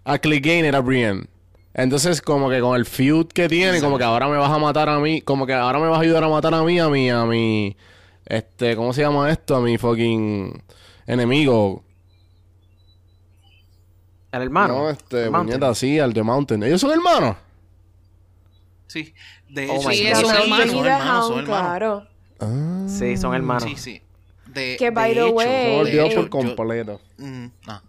a, a Clegane era Brienne. Entonces, como que con el feud que tiene, como que ahora me vas a matar a mí, como que ahora me vas a ayudar a matar a mí, a mí, a mi, este, ¿cómo se llama esto? A mi fucking enemigo. El hermano. No, este, puñeta, sí, al The Mountain. ¿Ellos son hermanos? Sí. De Oh hecho, Sí, son The Mountain hermanos, y son The hermanos, son Hound, hermanos. claro. Ah. Sí, son hermanos. Sí, sí. De, Que, by the way, Se por yo- completo. mm, ah.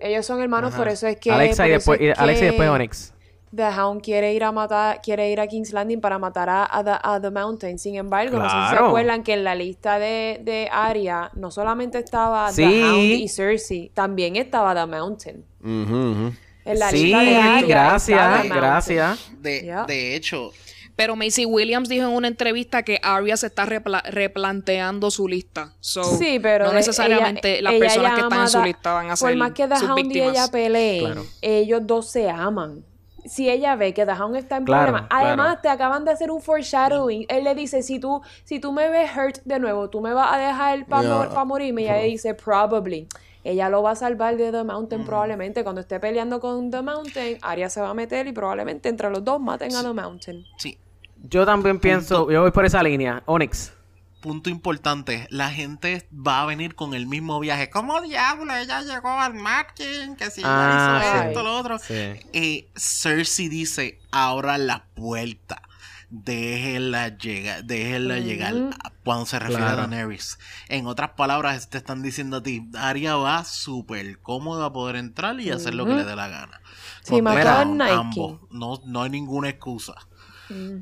Ellos son hermanos, Ajá. por eso es que. Alexa y después, es Alexa y que después Onyx. The Hound quiere ir a matar, quiere ir a King's Landing para matar a, a the, a The Mountain. Sin embargo, no sé si se acuerdan que en la lista de, de Arya no solamente estaba Sí. The Hound y Cersei, también estaba The Mountain. Ujú. En la Sí, de gracias, gracias. De, Yeah. de hecho, Pero Macy Williams dijo en una entrevista que Arya se está repla- replanteando su lista. So, Sí, pero no necesariamente ella- las ella personas que llama están en su da- lista van a Por ser más que The Hound y ella peleen, Claro. ellos dos se aman. Si ella ve que The Hound está en Claro, problemas, además claro. te acaban de hacer un foreshadowing. Él le dice, si tú, si tú me ves hurt de nuevo, tú me vas a dejar para Yeah. morirme. Y ella dice, probably. Ella lo va a salvar de The Mountain probablemente. Cuando esté peleando con The Mountain, Arya se va a meter y probablemente entre los dos maten a The Mountain. sí. Yo también pienso, yo voy por esa línea. Onyx. Punto importante, la gente va a venir con el mismo viaje. ¿Cómo diablo? Ella llegó al marketing, que si ella Ah, hizo sí. esto, lo otro. Sí. Eh, Cersei dice, ahora la puerta. Déjenla llegar, déjenla llegar a- cuando se refiere Claro. a Daenerys. En otras palabras, te están diciendo a ti, Arya va súper cómoda a poder entrar y hacer lo que le dé la gana. Sí, Crown, Nike. ambos. No, no hay ninguna excusa.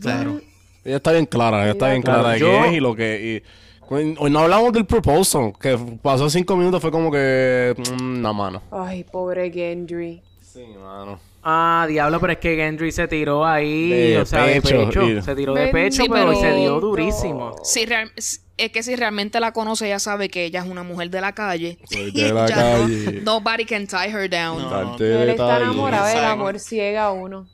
Claro. Ella está bien clara, ella está bien Claro, clara de yo- qué es y lo que... Y, hoy no hablamos del proposal, que pasó cinco minutos, fue como que... mm, no, mano. Ay, pobre Gendry. Sí, mano. Ah, diablo, pero es que Gendry se tiró ahí, De o sea, de pecho, pecho. y- Se tiró de pecho, Sí, pero, pero- se dio durísimo. Si real- es que si realmente la conoce, ella sabe que ella es una mujer de la calle. Soy de la Ya no- calle. nobody can tie her down. No. Darte Él está enamorado, el Exacto. amor ciega a uno.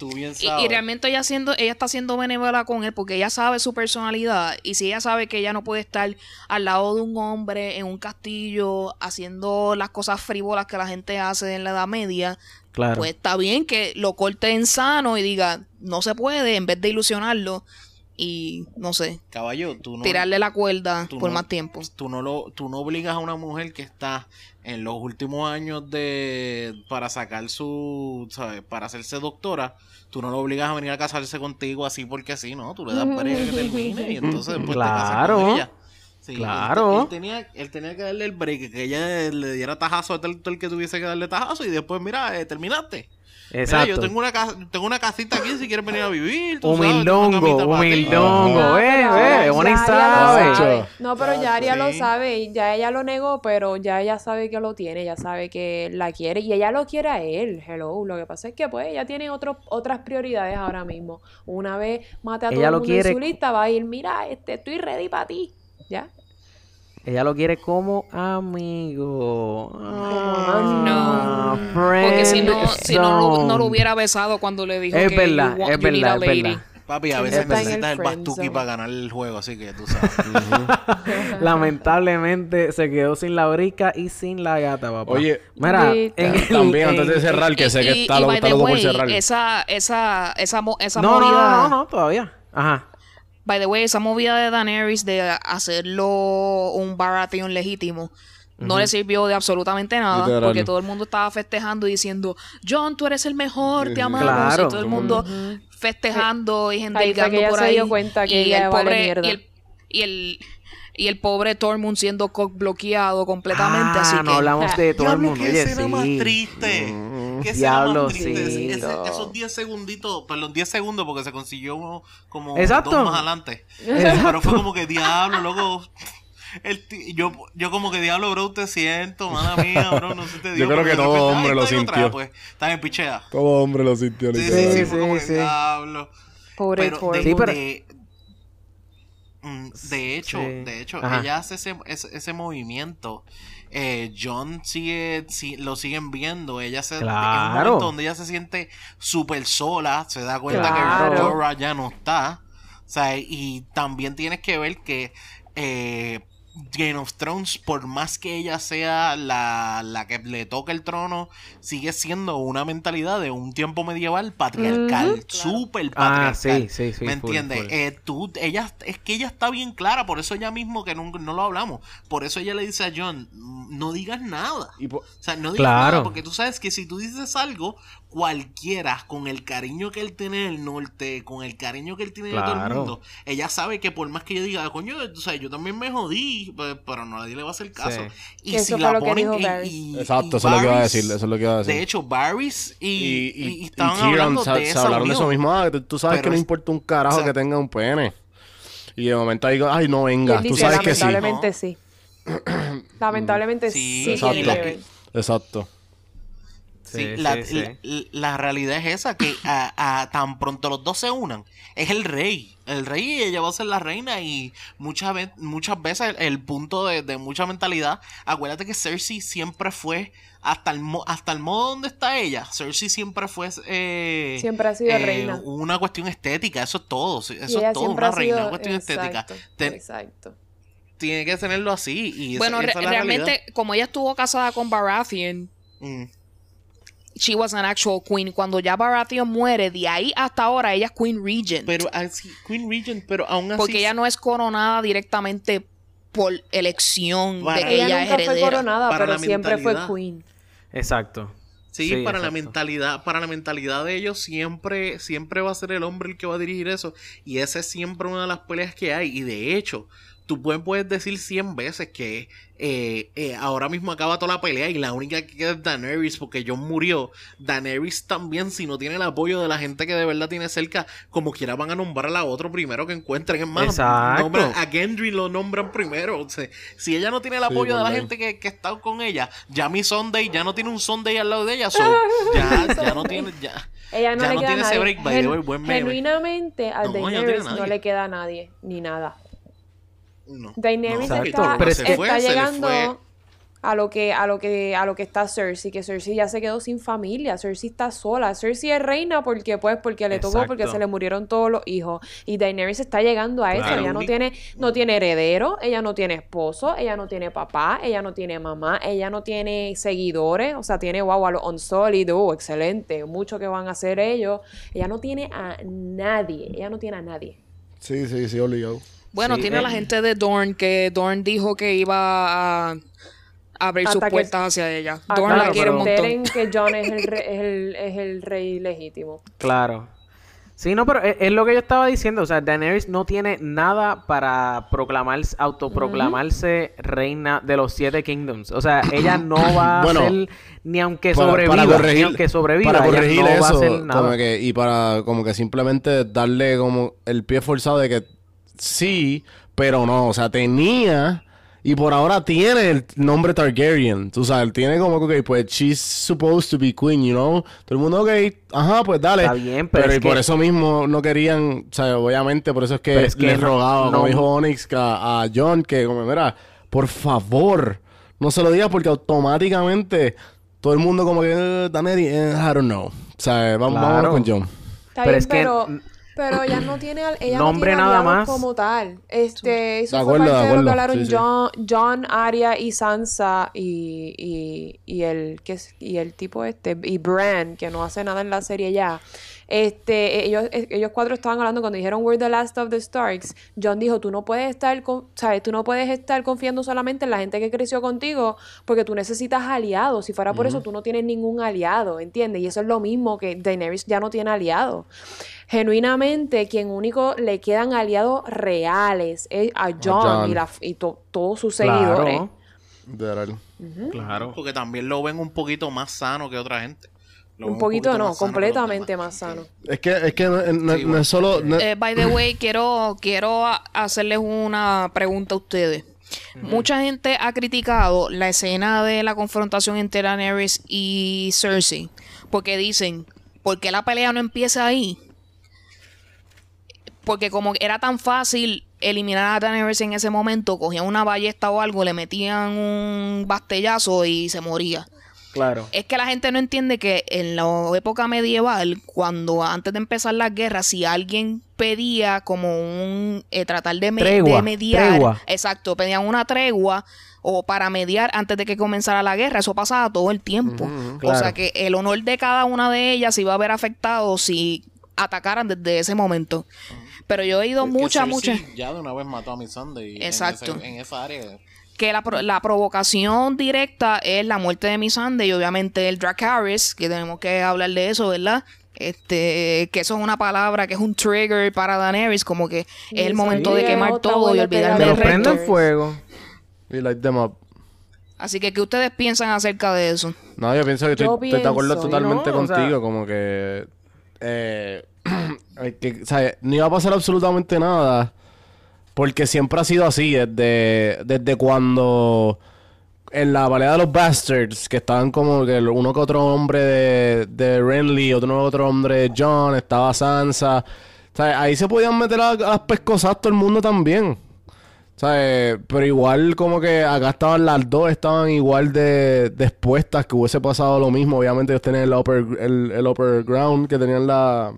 Tú bien Y, realmente ella siendo, ella está siendo benévola con él porque ella sabe su personalidad y si ella sabe que ella no puede estar al lado de un hombre en un castillo haciendo las cosas frívolas que la gente hace en la Edad Media, Claro. pues está bien que lo corte en sano y diga no se puede en vez de ilusionarlo y no sé Caballo, tú no... tirarle la cuerda tú por no- más tiempo. Tú no, lo, tú no obligas a una mujer que está en los últimos años de para sacar su, ¿sabes? Para hacerse doctora, tú no lo obligas a venir a casarse contigo así porque sí, ¿no? Tú le das para que termine y entonces después te casas Claro. con ella. Sí, Claro. Él, tenía, él tenía que darle el break, que ella le diera tajazo a todo el, todo el que tuviese que darle tajazo y después, mira, eh, terminaste. Mira, Exacto. yo tengo una, casa, tengo una casita aquí si quieres venir a vivir. tú Humildongo, humildongo. Ya Aria lo sabe. No, pero ya Aria lo sabe. Ya ella lo negó, pero ya ella sabe que lo tiene. Ya sabe que la quiere. Y ella lo quiere a él. Hello. Lo que pasa es que, pues, ella tiene otros otras prioridades ahora mismo. Una vez mate a todo Ella el lo mundo quiere- en su lista, va a ir, mira, este, estoy ready para ti. ¿Ya? Ella lo quiere como amigo. Ah, Porque si no, si no, lo- no lo hubiera besado cuando le dijo Es que verdad, you want- es you need verdad, a es verdad. Papi, a veces necesitas el el bastuki para ganar el juego, así que tú sabes. Lamentablemente se quedó sin la brica y sin la gata, papá. Oye, mira, Dita. en el- También, antes de cerrar, que sé que Y- está, y lo, está loco por cerrar. Esa, esa, esa, mo- esa No, no, movida. no, no, no, todavía. Ajá. By the way, esa movida de Daenerys de hacerlo un Baratheon legítimo no le sirvió de absolutamente nada Literal. porque todo el mundo estaba festejando y diciendo John, tú eres el mejor, te amamos Claro. y todo el mundo festejando y Ahí endelgando fue que ella por se ahí dio cuenta que y el pobre y el, y el y el pobre Tormund siendo bloqueado completamente ah, así no que hablamos de todo el Diablo, mundo. qué Oye, escena más sí. triste. Qué Diablo, más triste. sí. Ese- esos 10 segunditos, perdón, 10 segundos porque se consiguió uno como Exacto. dos más adelante. Pero fue como que diablo, loco. El yo, yo como que diablo, bro, te siento, mala mía, bro, no se te dio. Yo creo que de todo repente, hombre lo en otra, sintió. Pues, está bien, pichea. Todo hombre lo sintió, Sí, sí, sí, Sí, fue como sí. diablo. Pobre Pero de, Tormund. Sí, pero- de, mm, de hecho, Sí. de hecho, Ajá. ella hace ese, ese, ese movimiento. Eh, John sigue, si, lo siguen viendo. Ella se en un momento donde ella se siente súper sola, se da cuenta Claro. que Jorah ya no está. O sea, y también tienes que ver que eh, Game of Thrones, por más que ella sea la, la que le toca el trono, sigue siendo una mentalidad de un tiempo medieval patriarcal, Ujú. súper Ah, patriarcal. sí, sí, sí. ¿Me entiendes? Eh, tú, ella, es que ella está bien clara, por eso ella mismo que no, no lo hablamos, por eso ella le dice a John, no digas nada. Y po- O sea, no digas Claro. nada, porque tú sabes que si tú dices algo, cualquiera, con el cariño que él tiene del norte, con el cariño que él tiene de todo el Claro. mundo, ella sabe que por más que yo diga, coño, tú sabes, yo también me jodí, pues, pero nadie le va a hacer caso. Y Que si la ponen dijo y- y- Exacto, y eso es lo que iba a decir. Eso es lo que iba a decir. De hecho, Varys y, y, y- y, y y estaban hablando se, de se esa hablaron de eso mismo. Ah, tú- sabes Pero que no es- importa un carajo o sea- que tenga un pene. Y de momento ahí digo, ay, no Y venga. Tú dice, sabes que sí. lamentablemente sí. lamentablemente Sí, sí, Exacto. Exacto. Sí, Sí, la, sí, sí. la- la realidad es esa, que a, a- tan pronto los dos se unan, es el rey. El rey y ella va a ser la reina y muchas, ve- muchas veces el, el punto de, de mucha mentalidad, acuérdate que Cersei siempre fue, hasta el, mo- hasta el modo donde está ella, Cersei siempre fue... eh, Siempre ha sido eh, reina. Una cuestión estética, eso es todo, eso es todo, una reina, sido- una cuestión estética. exacto, Ten- Exacto. tiene que tenerlo así y esa- bueno, esa re- es la realmente realidad. como ella estuvo casada con Baratheon Mm. She was an actual queen cuando ya Baratheon muere de ahí hasta ahora ella es queen regent Pero así, Queen Regent, pero aún así... porque ella no es coronada directamente por elección Para- de que Ella, ella, nunca es fue heredera. coronada, Para pero la siempre fue queen. Exacto. Sí, Sí, para la exacto. mentalidad, para la mentalidad de ellos siempre, siempre va a ser el hombre el que va a dirigir eso. Y esa es siempre una de las peleas que hay. Y de hecho, tú puedes, puedes decir 100 veces que eh, eh, ahora mismo acaba toda la pelea y la única que queda es Daenerys porque John murió. Daenerys también, si no tiene el apoyo de la gente que de verdad tiene cerca, como quiera van a nombrar a la otra primero que encuentren. Es más, Exacto. nombran- a Gendry lo nombran primero. O sea, si ella no tiene el Sí, apoyo de la gente que, que está con ella, ya mi Sunday ya no tiene un Sunday al lado de ella. so, ya, ya no tiene, ya. Ella no Ya le no queda tiene a ese nadie. break, by the Gen- way, buen meme. Genuinamente a No, no Daenerys no, nadie. le queda a nadie, ni nada. No. Daenerys No, Exacto, está, pero se llegando fue. a lo que a lo que a lo que está Cersei, que Cersei ya se quedó sin familia, Cersei está sola, Cersei es reina porque pues porque le tocó porque se le murieron todos los hijos y Daenerys está llegando a eso, Claro. ella no tiene no tiene heredero, ella no tiene esposo, ella no tiene papá, ella no tiene mamá, ella no tiene seguidores, o sea, tiene wow a los Unsullied, uh, excelente, mucho que van a hacer ellos, ella no tiene a nadie, ella no tiene a nadie. Sí, sí, sí, obligado. Bueno Sí, tiene eh. la gente de Dorn que Dorn dijo que iba a abrir sus que- puertas hacia ella Ah, Dorn claro, la quiere un montón que John es el, re- es el, es el rey legítimo. Claro. Sí, no, pero es, es lo que yo estaba diciendo. O sea, Daenerys no tiene nada para proclamarse, autoproclamarse reina de los siete kingdoms. O sea, ella no va Bueno, a ser ni aunque Para- sobreviva, para ni corregir, aunque sobreviva, para ella no va a eso, hacer nada. como que, y para como que simplemente darle como el pie forzado de que sí, pero no, o sea, tenía y por ahora tiene el nombre Targaryen, tú sabes, tiene como que, ok, pues she's supposed to be queen, you know, todo el mundo, ok, ajá, pues dale. Está bien, pero es y por que- eso mismo no querían, o sea, obviamente por eso es que, Pero es que le no- rogaba, no- como dijo Onyx que a, a John, que como, mira, por favor, no se lo digas porque automáticamente todo el mundo como que, eh, Daenerys, eh, I don't know. O sea, vamos, Claro. vamos con John. Está Pero bien, es que- pero, mm, Pero ella no tiene, al- ella Nombre no tiene nada aliados más. como tal. Este, eso De fue acuerdo, de parte de lo que hablaron Sí, sí. John, John, Arya y Sansa y, y, y el que es- y el tipo este y Bran que no hace nada en la serie ya. Este, ellos, ellos cuatro estaban hablando cuando dijeron We're the last of the Starks. John dijo, tú no puedes estar, con, ¿sabes? Tú no puedes estar confiando solamente en la gente que creció contigo porque tú necesitas aliados. Si fuera por eso, tú no tienes ningún aliado, ¿entiendes? Y eso es lo mismo que Daenerys ya no tiene aliados. Genuinamente, quien único le quedan aliados reales es a John, y, la- y to- todos sus Claro. seguidores. Claro. Porque también lo ven un poquito más sano que otra gente. Lo Un poquito no, completamente más sano. Es que, es que no, no- Sí, no es solo. no- Eh, by the way, quiero, quiero hacerles una pregunta a ustedes. Mucha gente ha criticado la escena de la confrontación entre Daenerys y Cersei. Porque dicen, ¿por qué la pelea no empieza ahí? Porque como era tan fácil eliminar a Daenerys en ese momento, cogían una ballesta o algo, le metían un bastellazo y se moría. Claro. Es que la gente no entiende que en la época medieval, cuando antes de empezar las guerras, si alguien pedía como un eh, tratar de, me- Tregua, de mediar, tregua. exacto, pedían una tregua o para mediar antes de que comenzara la guerra, eso pasaba todo el tiempo. O claro. sea que el honor de cada una de ellas se iba a ver afectado si atacaran desde ese momento. Pero yo he Porque muchas, muchas Ya de una vez mató a mi Sunday. en Exacto. ese- En, esa área. que la, la provocación directa es la muerte de Missandei y obviamente el Dracarys, que tenemos que hablar de eso, ¿verdad? Este, que eso es una palabra que es un trigger para Daenerys, como que es el momento de quemar todo y olvidarme Pero del resto. fuego. We light them up. Así que, ¿qué ustedes piensan acerca de eso? No, yo pienso que estoy, Yo estoy de acuerdo pienso, totalmente ¿no? O sea- contigo. como que. Eh, que, o no iba a pasar absolutamente nada. Porque siempre ha sido así. Desde, desde cuando. En la pelea de los Bastards, que estaban como que uno que otro hombre de, de Renly, otro que otro hombre de John, estaba Sansa. O ahí se podían meter a, a las pescosas todo el mundo también. ¿Sabes? Pero igual como que acá estaban las dos, estaban igual de, expuestas, que hubiese pasado lo mismo. Obviamente ellos tenían el upper, el upper ground, que tenían la...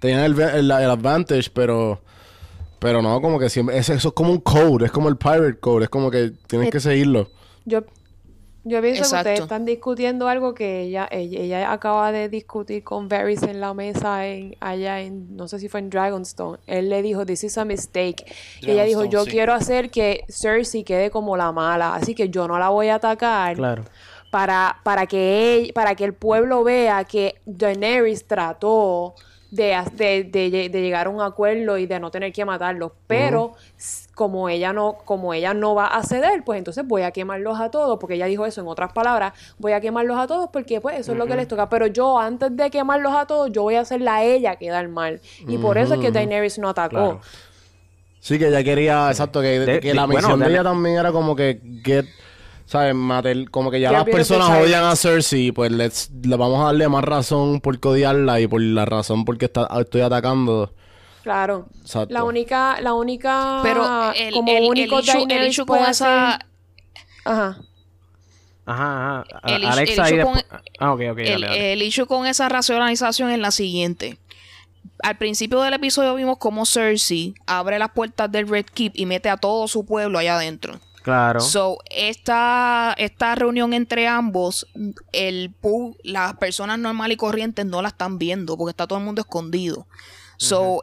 Tenían el, el, el advantage, pero... Pero no, como que siempre... Eso, eso es como un code, es como el pirate code, es como que tienes que seguirlo. Yo, yo pienso Exacto. que ustedes están discutiendo algo que ella, ella, ella acaba de discutir con Varys en la mesa en, allá en, no sé si fue en Dragonstone. Él le dijo, this is a mistake. Y ella dijo, yo sí. quiero hacer que Cersei quede como la mala, así que yo no la voy a atacar. Claro. para, para, que ell- para que el pueblo vea que Daenerys trató de, de, de lle- de llegar a un acuerdo y de no tener que matarlos. Pero como ella no, como ella no va a ceder, pues entonces voy a quemarlos a todos, porque ella dijo eso en otras palabras, voy a quemarlos a todos porque pues eso es lo que les toca. Pero yo antes de quemarlos a todos, yo voy a hacerla a ella quedar mal. Y por eso es que Daenerys no atacó. Claro. Sí, que ella quería, exacto, que, De- que de- la misión de de- ella también era como que get, ¿sabes? Mater, como que ya las personas odian a Cersei, pues let's, le vamos a darle más razón por odiarla y por la razón por que está, estoy atacando. Claro. Exacto. La única, la única Pero el, como el, el único issue, el issue con esa... hacer- Ajá. Ajá, ajá. El Alexa el ahí issue después- con- Ah, ok, ok. el, dale, dale. el issue con esa racionalización es la siguiente. Al principio del episodio vimos cómo Cersei abre las puertas del Red Keep y mete a todo su pueblo allá adentro. Claro. So, esta, esta reunión entre ambos, el pu- las personas normales y corrientes no la están viendo porque está todo el mundo escondido. So,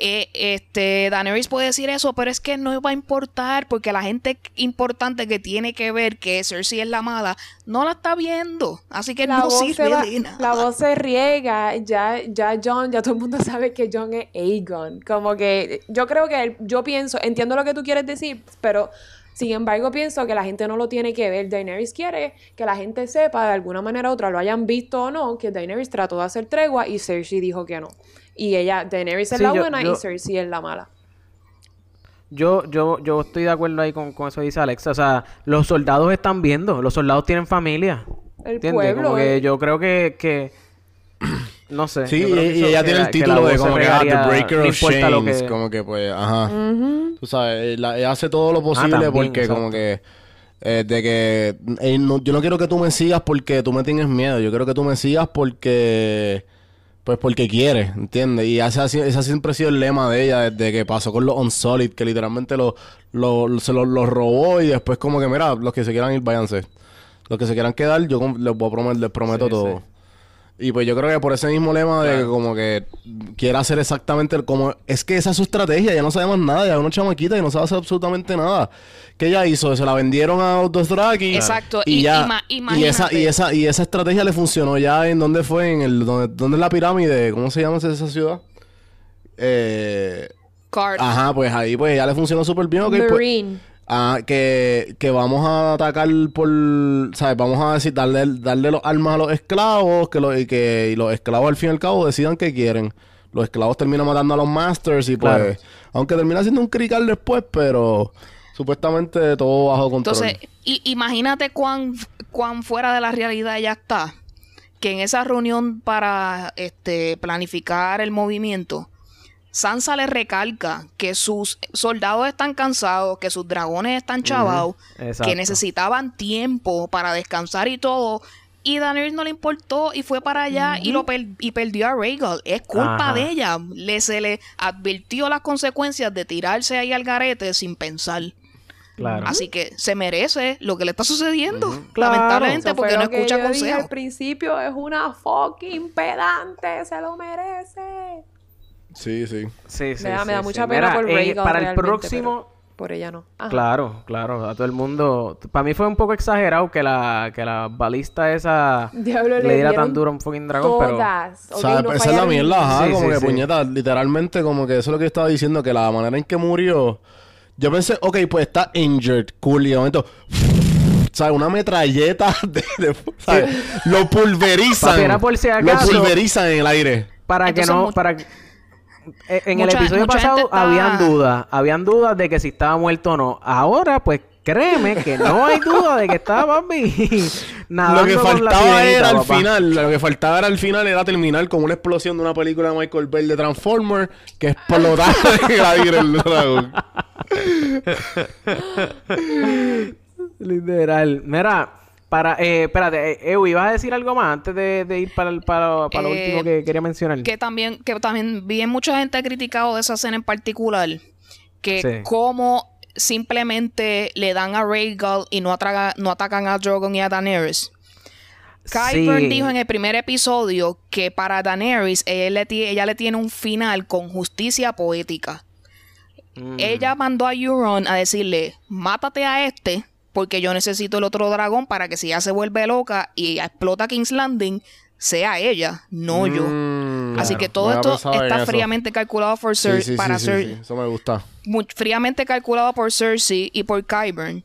eh, este, Daenerys puede decir eso, pero es que no va a importar porque la gente importante que tiene que ver que Cersei es la mala no la está viendo. Así que La no voz, sirve se va- de nada. la voz se riega, ya, ya John, ya todo el mundo sabe que John es Aegon. Como que yo creo que él- yo pienso, entiendo lo que tú quieres decir, pero sin embargo pienso que la gente no lo tiene que ver. Daenerys quiere que la gente sepa de alguna manera u otra, lo hayan visto o no, que Daenerys trató de hacer tregua y Cersei dijo que no. Y ella, Daenerys es la yo- buena yo- y Cersei es la mala. Yo, yo, yo estoy de acuerdo ahí con, con eso dice Alexa. O sea, los soldados están viendo, los soldados tienen familia. El ¿Entiendes? pueblo. Como que eh. yo creo que, que no sé. Sí, y, ella tiene el título de se como que ah, The Breaker of que- como que pues, ajá. Tú sabes, ella, ella hace todo lo posible también, porque exacto. como que eh, de que eh, no- yo no quiero que tú me sigas porque tú me tienes miedo, yo quiero que tú me sigas porque Pues porque quiere, ¿entiendes? Y ese, ha sido- ese ha siempre sido el lema de ella desde que pasó con los Unsolid, que literalmente lo, lo- se los lo robó y después como que, mira, los que se quieran ir, váyanse. Los que se quieran quedar, yo les, voy a prometer, les prometo Sí, todo. sí. Y pues yo creo que por ese mismo lema de que como que quiere hacer exactamente el- como... Es que esa es su estrategia, ya no sabe más nada, ya es una chamaquita y no sabe hacer absolutamente nada. ¿Qué ella hizo? Se la vendieron a dos Draki. Exacto, Y, y- ya... ima- y, esa, y, esa, y esa estrategia le funcionó ya en... ¿Dónde fue? En el... ¿Dónde, dónde es la pirámide? ¿Cómo se llama esa esa ciudad? Eh... Card. Ajá, pues ahí pues ya le funcionó súper bien. pues- Marine. Ah, que, que vamos a atacar por, ¿sabes? Vamos a decir, darle, darle los armas a los esclavos, que, lo- y que y los esclavos al fin y al cabo decidan qué quieren. Los esclavos terminan matando a los masters y pues, Claro. aunque termina siendo un crical después, pero supuestamente todo bajo control. Entonces, i- imagínate cuán, cuán fuera de la realidad ella está. Que en esa reunión para este, planificar el movimiento, Sansa le recalca que sus soldados están cansados, que sus dragones están chavados, que necesitaban tiempo para descansar y todo. Y Daenerys no le importó y fue para allá y lo per- y perdió a Rhaegal. Es culpa Ajá. de ella. Le, se le advirtió las consecuencias de tirarse ahí al garete sin pensar. Claro. Así que se merece lo que le está sucediendo. Claro. Lamentablemente, porque no escucha consejos. al principio es una fucking pedante, se lo merece. Sí, sí. Sí, sí, me da, me da sí. mucha pena Mira, por eh, Rhaegal Para el próximo... por ella no. Ajá. Claro, claro, a todo el mundo. Para mí fue un poco exagerado que la, que la balista esa Diablo, le diera tan duro a un fucking dragón, pero. Todas. O sea, no esa es la mierda, ajá, Sí, como sí, que sí. puñeta, literalmente como que eso es lo que yo estaba diciendo, que la manera en que murió, yo pensé, ok, pues está injured, cool, y de momento, ¿sabes? Una metralleta de, de- ¿sabes? Lo pulverizan, Papi, era por si lo acaso. pulverizan en el aire. Para que no. para Eh, En el episodio pasado habían dudas. Habían dudas de que si estaba muerto o no. Ahora, pues créeme que no hay duda de que estaba papi. nadando Lo que con la faltaba era al final, lo que faltaba era al final era terminar con una explosión de una película de Michael Bay de Transformer que explotaba en el aire el dragón. Literal. Mira, para, eh, espérate, eh, Ew, ¿ibas a decir algo más antes de, de ir para, el- para, para lo Eh, último que quería mencionar? que también, que también bien mucha gente ha criticado de esa escena en particular. Que Sí. cómo simplemente le dan a Rhaegal y no, atraga- no atacan a Drogon y a Daenerys. Qyburn Sí. dijo en el primer episodio que para Daenerys ella le, ella le tiene un final con justicia poética. Mm. Ella mandó a Euron a decirle, mátate a este porque yo necesito el otro dragón para que si ella se vuelve loca y explota King's Landing, sea ella, no yo. Mm, Así claro. que todo esto está eso. fríamente calculado por Cer- sí, sí, para sí, Cer- sí. Eso me gusta. fríamente calculado por Cersei y por Qyburn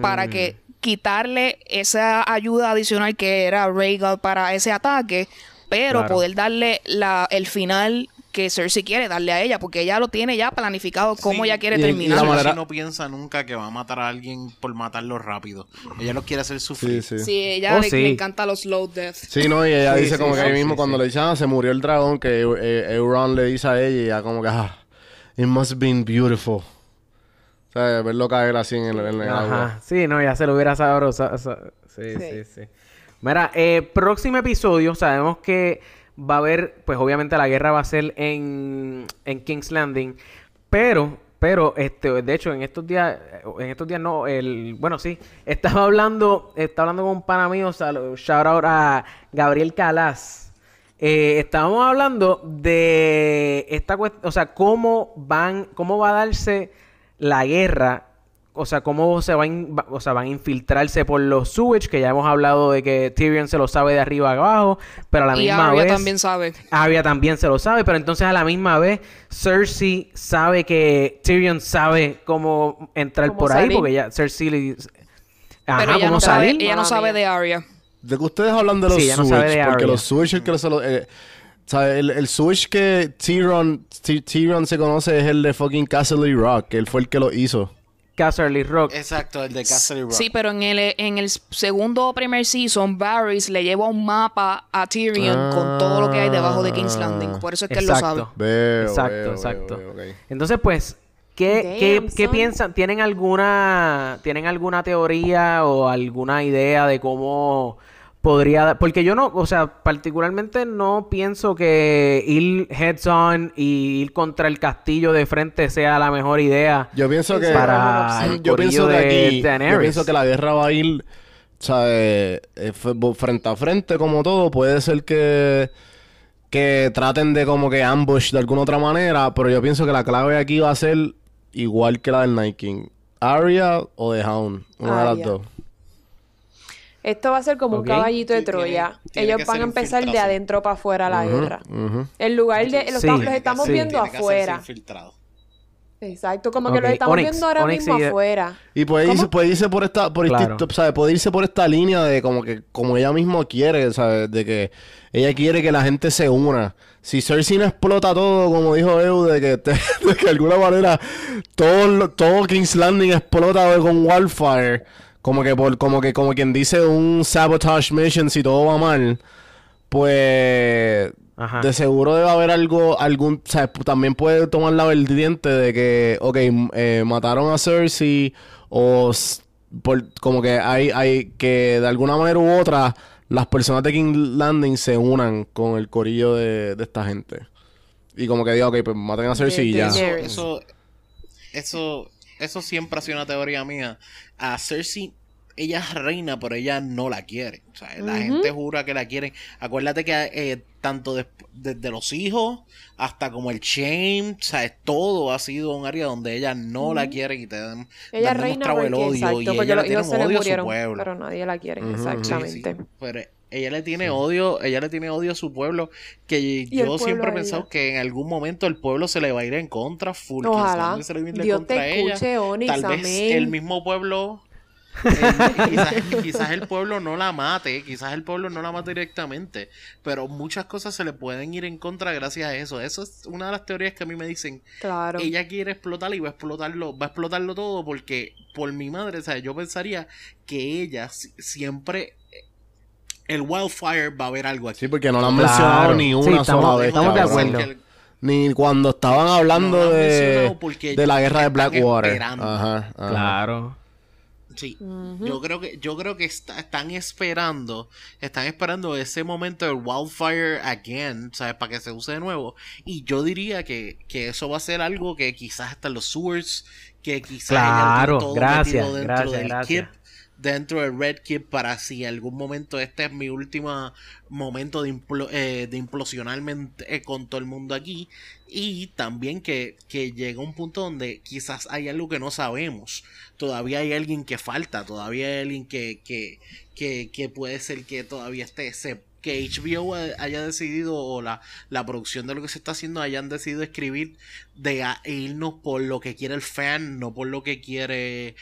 para que quitarle esa ayuda adicional que era Rhaegal para ese ataque, pero Claro. poder darle la, el final que Cersei quiere darle a ella, porque ella lo tiene ya planificado cómo Sí. ella quiere Y- y terminar. la Cersei manera- no piensa nunca que va a matar a alguien por matarlo rápido. Ella lo quiere hacer Sí, sufrir. sí. Sí, ella Oh, le, sí. le encanta los slow death. Sí, no, y ella Sí, dice sí, como que sí, ahí mismo sí, cuando sí. le dice, ah, se murió el dragón, que eh, Euron le dice a ella y ella como que, ah, it must have been beautiful. O sea, verlo caer así en el, en el agua. Ajá. Sí, no, ya se lo hubiera sabroso. Sí, sí, Sí. sí. Mira, eh, próximo episodio, sabemos que va a haber, pues obviamente la guerra va a ser en, en King's Landing, pero, pero, este, de hecho, en estos días, en estos días no, el, bueno, sí, estaba hablando, estaba hablando con un pana mío, shout out a Gabriel Calas. Eh, estábamos hablando de esta cuestión, o sea, cómo van, cómo va a darse la guerra, o sea, cómo se va a, in- va- o sea, van a infiltrarse por los sewage, que ya hemos hablado de que Tyrion se lo sabe de arriba a abajo, pero a la y misma Arya vez también sabe. Arya también se lo sabe, pero entonces a la misma vez Cersei sabe que Tyrion sabe cómo entrar Cómo por ahí, porque ya Cersei le Ajá, pero ella cómo no, sabe, salir. ella no sabe de Arya. ¿De que ustedes hablan de los Sí, no sabe de porque Arya. los Switch el que se lo... eh, o sea, el, el Switch que Tyrion, Ty- Tyrion se conoce es el de fucking Castle Rock, que él fue el que lo hizo. Casterly Rock. Exacto, el de Castle Rock. Sí, pero en el, en el segundo o primer season, Varys le lleva un mapa a Tyrion con todo lo que hay debajo de King's Landing. Por eso es que él lo sabe. Exacto. Veo, Exacto, veo, exacto. veo, veo, ok. Entonces, pues, ¿qué, qué, Damn, qué piensan? ¿Tienen alguna, ¿Tienen alguna teoría o alguna idea de cómo podría dar. Porque yo no, o sea, particularmente no pienso que ir heads on y ir contra el castillo de frente sea la mejor idea. Yo pienso que Para el yo pienso que corillo de aquí yo pienso que la guerra va a ir ¿sabes? Eh, frente a frente como todo puede ser que que traten de como que ambush de alguna otra manera pero yo pienso que la clave aquí va a ser igual que la del Night King Arya o The Hound una de las dos Esto va a ser como un caballito de Sí, tiene- Troya. tiene Ellos van a empezar de adentro para afuera la guerra. Ujú. En lugar de... Los, Sí, estamos- los estamos sí. viendo afuera. Exacto, como que los estamos Onyx, viendo ahora Onyx mismo afuera. Y puede irse, puede irse por esta, por Claro. este- ¿sabes? Puede irse por esta línea de como que, como ella misma quiere, ¿sabes? De que ella quiere que la gente se una. Si Cersei no explota todo, como dijo Eu, de que, de que de alguna manera todo, todo King's Landing explota con Wildfire, como que por, como que, como quien dice un sabotage mission si todo va mal, pues Ajá. de seguro debe haber algo, algún, o sea, p- también puede tomar la vertiente de que, ok, eh, mataron a Cersei o por, como que hay, hay que de alguna manera u otra las personas de King Landing se unan con el corillo de, de esta gente. Y como que diga, ok, pues maten a Cersei y de ya. Eso, eso siempre ha sido una teoría mía. A Cersei, ella es reina, pero ella no la quiere. O sea, la gente jura que la quieren. Acuérdate que eh, tanto des- desde los hijos hasta como el shame, o sea, todo ha sido un área donde ella no la quiere y te porque, el odio exacto, y porque ella los hijos se un le odio a su murieron, pueblo. pero nadie la quiere, exactamente. Sí, sí. Pero ella le tiene odio, ella le tiene odio a su pueblo, que yo siempre he pensado que en algún momento el pueblo se le va a ir en contra, full. Ojalá. Se le Dios contra te ella. Tal vez el mismo pueblo, el- quizás, quizás el pueblo no la mate, quizás el pueblo no la mate directamente, pero muchas cosas se le pueden ir en contra gracias a eso. Eso es una de las teorías que a mí me dicen, Claro. ella quiere explotar y va a explotarlo, va a explotarlo todo porque por mi madre, o sea, yo pensaría que ella si- siempre el wildfire va a haber algo aquí. Sí, porque no la han Claro. mencionado ni Sí, una estamos- sola vez. estamos de acuerdo. Ni cuando estaban hablando No de, la guerra de Blackwater. esperando. Ajá, ajá. Claro. Sí, yo creo que yo creo que está- están esperando, están esperando ese momento del wildfire again, ¿sabes? Para que se use de nuevo. Y yo diría que, que eso va a ser algo que quizás hasta los sewers, que quizás lo Claro, todo gracias, metido dentro gracias, del gracias. Keep, dentro del Red Keep para si algún momento este es mi último momento de, implo- eh, de implosionar mente- eh, con todo el mundo aquí. Y también que, que llega un punto donde quizás hay algo que no sabemos. Todavía hay alguien que falta todavía hay alguien que, que, que, que puede ser que todavía esté se- que HBO haya decidido o la, la producción de lo que se está haciendo hayan decidido escribir de irnos por lo que quiere el fan, no por lo que quiere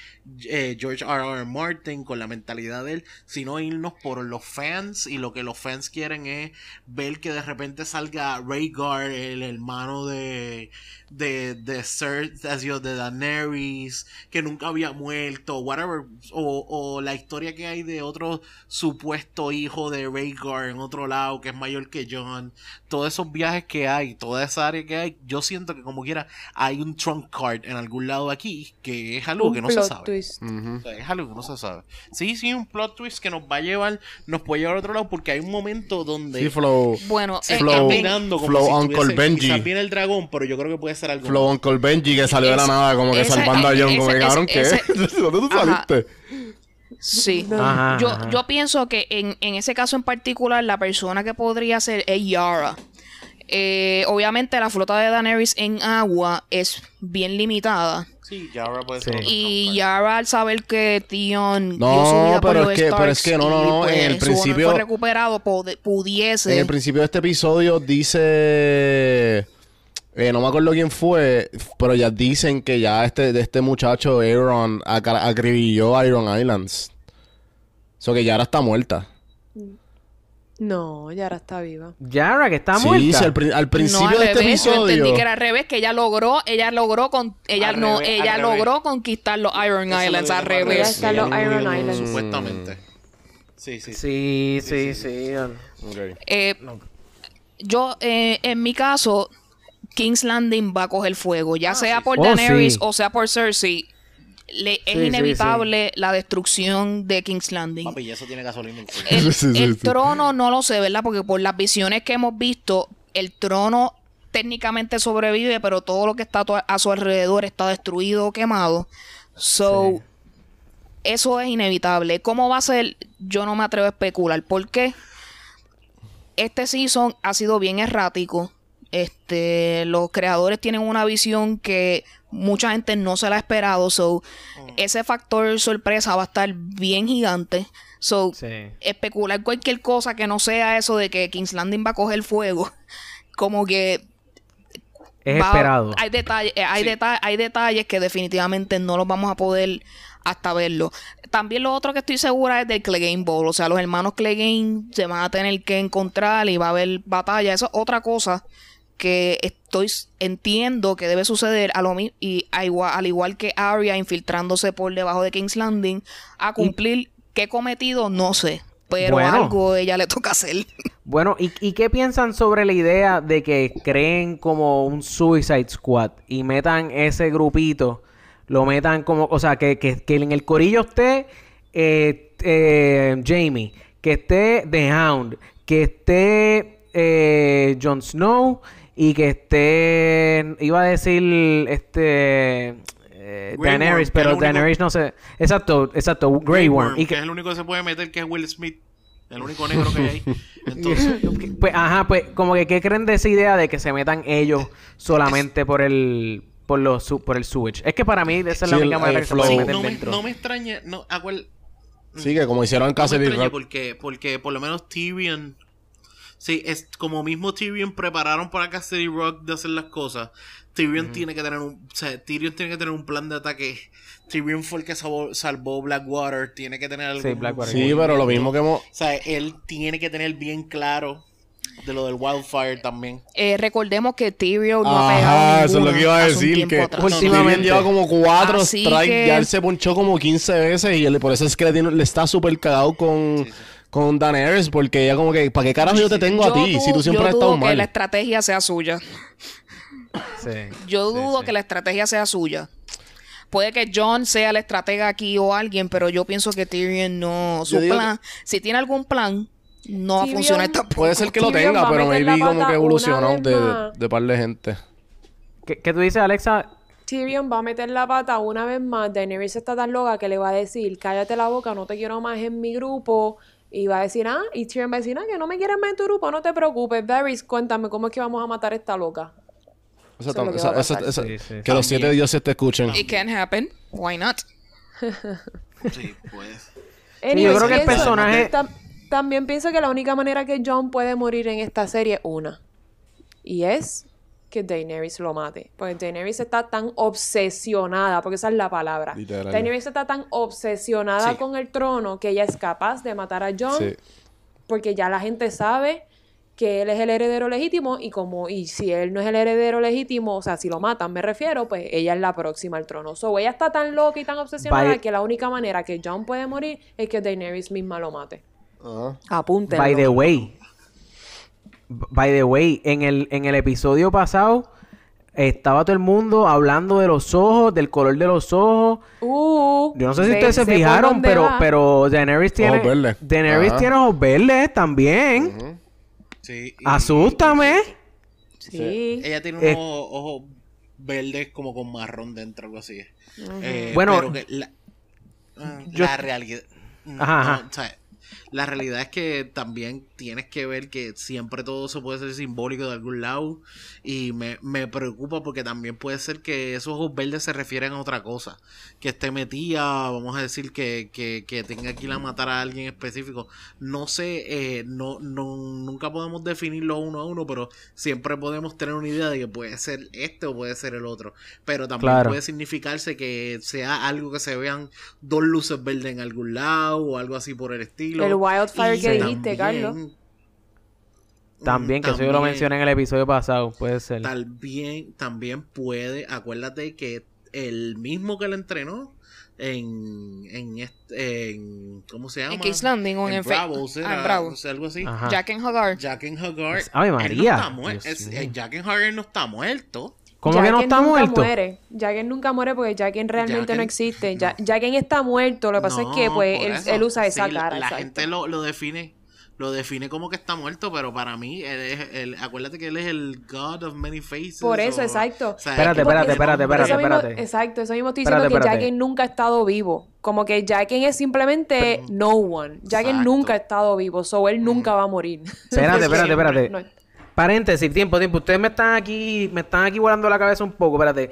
eh, George R. R. Martin con la mentalidad de él, sino irnos por los fans y lo que los fans quieren es ver que de repente salga Rhaegar, el hermano de de de así, de Daenerys, que nunca había muerto, whatever, o, o la historia que hay de otro supuesto hijo de Rhaegar en otro lado que es mayor que John, todos esos viajes que hay, toda esa área que hay, yo siento que como quiera hay un trunk card en algún lado aquí que es algo Un que no se sabe. twist. O sea, es algo que no se sabe. Sí, sí, un plot twist que nos va a llevar, nos puede llevar a otro lado porque hay un momento donde Sí, Flow. Bueno, se eh, está Flow- mirando como Flow si Uncle Benji. Quizás viene el dragón, pero yo creo que puede ser algo Flow más. Uncle Benji que salió de la nada como que ese- salvando a John. Como que cabrón, ¿qué? ese- ¿Dónde tú Ajá. saliste? Sí. Ajá, yo, ajá. yo pienso que en, en ese caso en particular, la persona que podría ser es Yara. Eh, obviamente la flota de Daenerys en agua es bien limitada. Sí, Yara puede ser Y. Yara al saber que Tion No, dio su vida pero es que- pero es que no, no, no, pues, en el su honor principio- fue recuperado pudiese En el principio de este episodio dice. Eh, no me acuerdo quién fue, pero ya dicen que ya este, de este muchacho Aaron acribilló Iron Islands. Eso que Yara está muerta. No, Yara está viva. Yara, que está sí, muerta. sí, al, pri- al no principio al de este revés, yo episodio. entendí que era al revés, que ella logró, ella logró con, ella Al no, revés, ella logró revés. conquistar los Iron Eso Islands lo al revés. Están los Iron Mm, Islands. Supuestamente. Sí, sí. Sí, sí, sí. Ok. Eh, yo, eh, en mi caso, King's Landing va a coger fuego, ya sea por Oh, Daenerys sí. o sea por Cersei. le- es Sí, sí, inevitable la destrucción de King's Landing. Papi, y eso tiene gasolina. el. El, Sí, sí, el sí. trono no lo sé, ¿verdad? Porque por las visiones que hemos visto, el trono técnicamente sobrevive, pero todo lo que está a su alrededor está destruido o quemado. So, Sí. eso es inevitable. ¿Cómo va a ser? Yo no me atrevo a especular. ¿Por qué? Este season ha sido bien errático. Este, los creadores tienen una visión que mucha gente no se la ha esperado. So, ese factor sorpresa va a estar bien gigante. So, Sí. especular cualquier cosa que no sea eso de que King's Landing va a coger fuego. Como que Es va- esperado. Hay detalles, eh, hay, deta- hay detalles que definitivamente no los vamos a poder hasta verlo. También lo otro que estoy segura es del Clegane Bowl. O sea, los hermanos Clegane se van a tener que encontrar y va a haber batalla. Eso es otra cosa que estoy entiendo que debe suceder a lo mi- y a igual, al igual que Arya infiltrándose por debajo de King's Landing a cumplir qué cometido no sé pero Bueno. algo ella le toca hacer Bueno, ¿y, y qué piensan sobre la idea de que creen como un Suicide Squad y metan ese grupito, lo metan como, o sea, que, que, que en el corillo esté eh, eh, Jamie, que esté The Hound, que esté eh, Jon Snow y que esté, iba a decir, este... eh, Worm, Daenerys, es pero el único- Daenerys no sé. Exacto, exacto, Grey Worm. Y que que, es el único que se puede meter, que es Will Smith. El único negro que hay ahí. Entonces, Pues, ajá, pues, como que, ¿qué creen de esa idea de que se metan ellos solamente por el, por los, su- por el sewage? Es que para mí esa es la Sí, única el- manera el que se flow. pueden sí, meter no, me, dentro. no me extraña. No, acuer- Sí, que como hicieron en no me extraña Rock. porque, porque por lo menos Tyrion. Sí, es como mismo Tyrion prepararon para Castle Rock de hacer las cosas. Tyrion tiene que tener un. O sea, Tyrion tiene que tener un plan de ataque. Tyrion fue el que salvó, salvó Blackwater. Tiene que tener algo. Sí, Blackwater. Sí, pero lo mismo que hemos... O sea, él tiene que tener bien claro de lo del Wildfire también. Eh, recordemos que Tyrion no ha pegado Ajá, eso es lo que iba a decir. Que atrás. Últimamente. Tyrion lleva como cuatro Así strikes. que- Ya él se ponchó como 15 veces. Y él, por eso es que le, tiene- le está súper cagado con, con Daenerys. Porque ella, como que, ¿para qué carajo yo te tengo a Yo ti? si tú siempre yo has estado dudo que mal. la estrategia sea suya. Sí. Yo dudo que la estrategia sea suya. Puede que John sea el estratega aquí o alguien, pero yo pienso que Tyrion no. Su Yo plan, si tiene algún plan, no va a Tyrion- funcionar tampoco. Puede ser que lo Tyrion tenga, pero maybe como que evolucionó una de, de par de gente. ¿Qué, qué tú dices, Alexa? Tyrion va a meter la pata una vez más. Daenerys está tan loca que le va a decir, cállate la boca, no te quiero más en mi grupo. Y va a decir, ah, y Tyrion va a decir, ah, que no me quieres más en tu grupo, no te preocupes. Varys, cuéntame, ¿cómo es que vamos a matar a esta loca? Eso Eso es tam- lo que esa- va a esa- pasar. esa- Sí, sí. Que los siete dioses te escuchen. It can happen. Why not? Sí, pues. Sí, yo creo que el personaje- tam- también pienso que la única manera que Jon puede morir en esta serie es una. Y es que Daenerys lo mate. Porque Daenerys está tan obsesionada, porque esa es la palabra. Daenerys está tan obsesionada Sí. con el trono que ella es capaz de matar a Jon Sí. porque ya la gente sabe que él es el heredero legítimo y como y si él no es el heredero legítimo, o sea, si lo matan, me refiero, pues ella es la próxima al trono. So, ella está tan loca y tan obsesionada By- que la única manera que Jon puede morir es que Daenerys misma lo mate. Ajá. Apúntenlo. By the way. By the way, en el, en el episodio pasado estaba todo el mundo hablando de los ojos, del color de los ojos. Uh, Yo no sé si ustedes se fijaron, pero, va. pero Daenerys tiene. Ojos verdes. Daenerys Ajá. tiene ojos verdes también. Sí, y- Asústame. Sí. Ella tiene unos Eh. ojos verdes como con marrón dentro, algo así. Eh, Bueno, pero que la, yo- realidad. no, Ajá, no, ajá. o sea, la realidad es que también tienes que ver que siempre todo eso puede ser simbólico de algún lado. Y me, me preocupa porque también puede ser que esos ojos verdes se refieren a otra cosa. Que esté metida, vamos a decir, que, que, que tenga que ir a matar a alguien específico. No sé, eh, no, no, nunca podemos definirlo uno a uno, pero siempre podemos tener una idea de que puede ser este o puede ser el otro. Pero también Claro. puede significarse que sea algo que se vean dos luces verdes en algún lado o algo así por el estilo. El wildfire que dijiste, Carlos. También, que eso yo lo también- mencioné en el episodio pasado. Puede ser. También, también puede, acuérdate que el mismo que le entrenó en, en, este, en ¿cómo se llama? En King's Landing o en, en Fe- Bravos, ah, en Bravo. o sea, algo así. Ajá. Jack and Hagar. Jack and Hagar. Ave él María, No Dios es- mío. eh, Jack and Hagar no está muerto. ¿Cómo que no está nunca muerto? muere. Jaqen nunca muere porque Jaqen realmente no Jaqen- existe. no. Ja- Jaqen está muerto. Lo que pasa es que No, pues él, él usa esa Sí, cara. La exacto. gente lo, lo define lo define como que está muerto, pero para mí él es el, acuérdate que él es el God of many faces. Por eso, o- exacto. o sea, Espérate, es que- espérate, espérate, eso espérate, mismo- espérate. exacto, eso mismo estoy Espérate, diciendo que espérate. Jaqen nunca ha estado vivo. Como que Jaqen es simplemente no one. Exacto. nunca ha estado vivo, so él nunca va a morir. Espérate, espérate, espérate. no- Paréntesis, tiempo, tiempo. Ustedes me están aquí, me están aquí volando la cabeza un poco, espérate.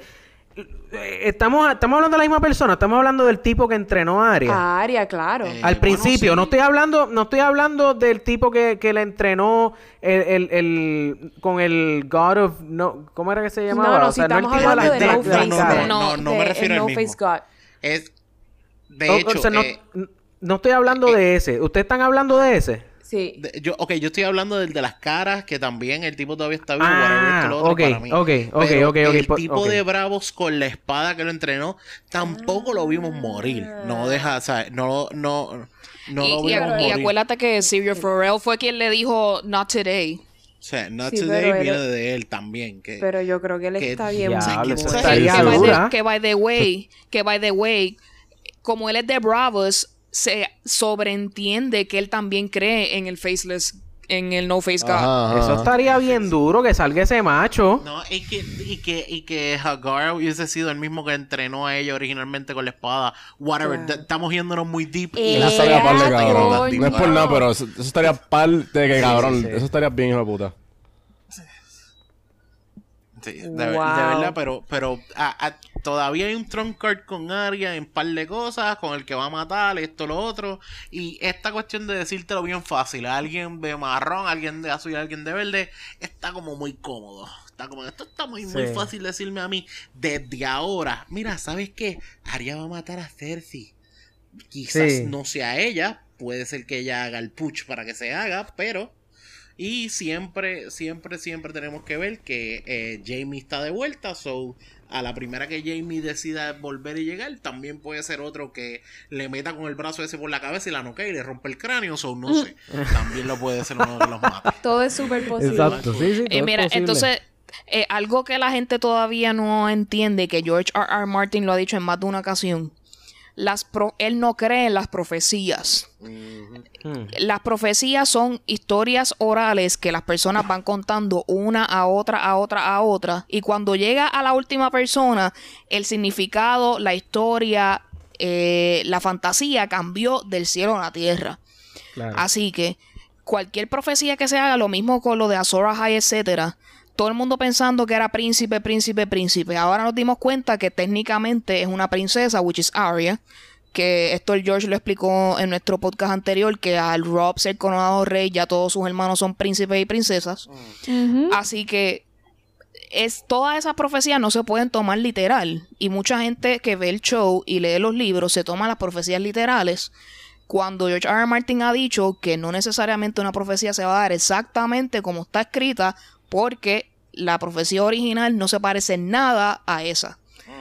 Eh, Estamos, estamos hablando de la misma persona, estamos hablando del tipo que entrenó a Arya. A Aria, claro. Eh, Al bueno, principio, sí. no estoy hablando, no estoy hablando del tipo que, que le entrenó el, el, el- con el God of no, ¿cómo era que se llamaba? no, no, O si sea, no el estamos tipo de hablando de la- No Face no, no, no me refiero el al No mismo. Face God. Es de O- o sea, no, eh, no estoy hablando de ese. ¿Ustedes están hablando de ese? Sí. de- yo, ok, yo estoy hablando del de las caras, que también el tipo todavía está vivo, Ah, whatever, esto, lo otro, ok, para mí. ok, ok, Pero ok, ok, El po- tipo de Bravos con la espada que lo entrenó, tampoco lo vimos morir. No deja, o sea, no, no, no y, lo y- vimos y morir. acuérdate que Silvio Farrell fue quien le dijo Not Today. O sea, Not Sí, Today pero él- viene de él también. Que, Pero yo creo que él que está bien. diablo, muerto. eso Que- estaría que, by the, que by the way, que by the way, como él es de Bravos, se sobreentiende que él también cree en el faceless, en el no face God. Ajá, ajá. Eso estaría bien duro que salga ese macho. No, y que, y que, y que Hagar hubiese sido el mismo que entrenó a ella originalmente con la espada. Whatever, estamos yéndonos muy deep. y Eh, Eso estaría par de cabrón. No es por nada, pero eso, eso estaría par de que cabrón. sí. Eso estaría bien, hijo de puta. Sí, de, Wow. de verdad, pero, pero a- a- todavía hay un trump card con Arya en par de cosas, con el que va a matar, esto, lo otro. Y esta cuestión de decírtelo bien fácil, a alguien de marrón, alguien de azul y alguien de verde, está como muy cómodo. Está como, esto está muy, muy fácil decirme a mí desde ahora. Mira, ¿sabes qué? Arya va a matar a Cersei. Quizás Sí. no sea ella, puede ser que ella haga el push para que se haga, pero... Y siempre, siempre, siempre tenemos que ver que eh, Jamie está de vuelta. So, a la primera que Jamie decida volver y llegar, también puede ser otro que le meta con el brazo ese por la cabeza y la noquea y le rompe el cráneo. So, no sé. También lo puede ser uno que los mate. Todo es súper posible. Exacto, sí, sí. todo Eh, es mira, posible. entonces, eh, algo que la gente todavía no entiende, que George R. R. Martin lo ha dicho en más de una ocasión, las pro- él no cree en las profecías. Las profecías son historias orales que las personas van contando una a otra, a otra, a otra. Y cuando llega a la última persona, el significado, la historia, eh, la fantasía cambió del cielo a la tierra. Claro. Así que cualquier profecía que se haga, lo mismo con lo de Azor Ahai, etcétera, todo el mundo pensando que era príncipe, príncipe, príncipe. Ahora nos dimos cuenta que técnicamente es una princesa, which is Arya. Que esto el George lo explicó en nuestro podcast anterior, que al Rob ser coronado rey, ya todos sus hermanos son príncipes y princesas. Así que es todas esas profecías no se pueden tomar literal. Y mucha gente que ve el show y lee los libros se toma las profecías literales. Cuando George R. R. Martin ha dicho que no necesariamente una profecía se va a dar exactamente como está escrita, porque la profecía original no se parece en nada a esa.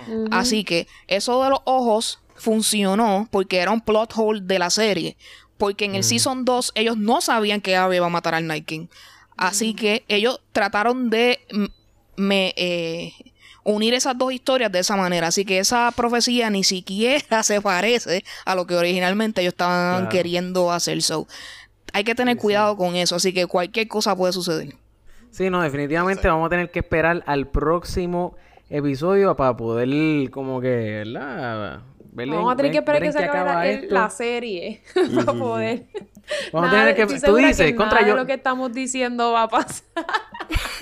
Ujú. Así que eso de los ojos funcionó porque era un plot hole de la serie. Porque en el Season 2 ellos no sabían que Arya iba a matar al Night King. Así que ellos trataron de mm, me, eh, unir esas dos historias de esa manera. Así que esa profecía ni siquiera se parece a lo que originalmente ellos estaban Claro. queriendo hacer. So, hay que tener cuidado con eso. Así que cualquier cosa puede suceder. Sí, no, definitivamente vamos a tener que esperar al próximo episodio para poder, como que, ¿verdad? Ver Vamos a tener que esperar que se acabe la, el- esto. la serie para poder. Vamos a Nada- tener que- tú dices, que contra nada yo- de lo que estamos diciendo va a pasar.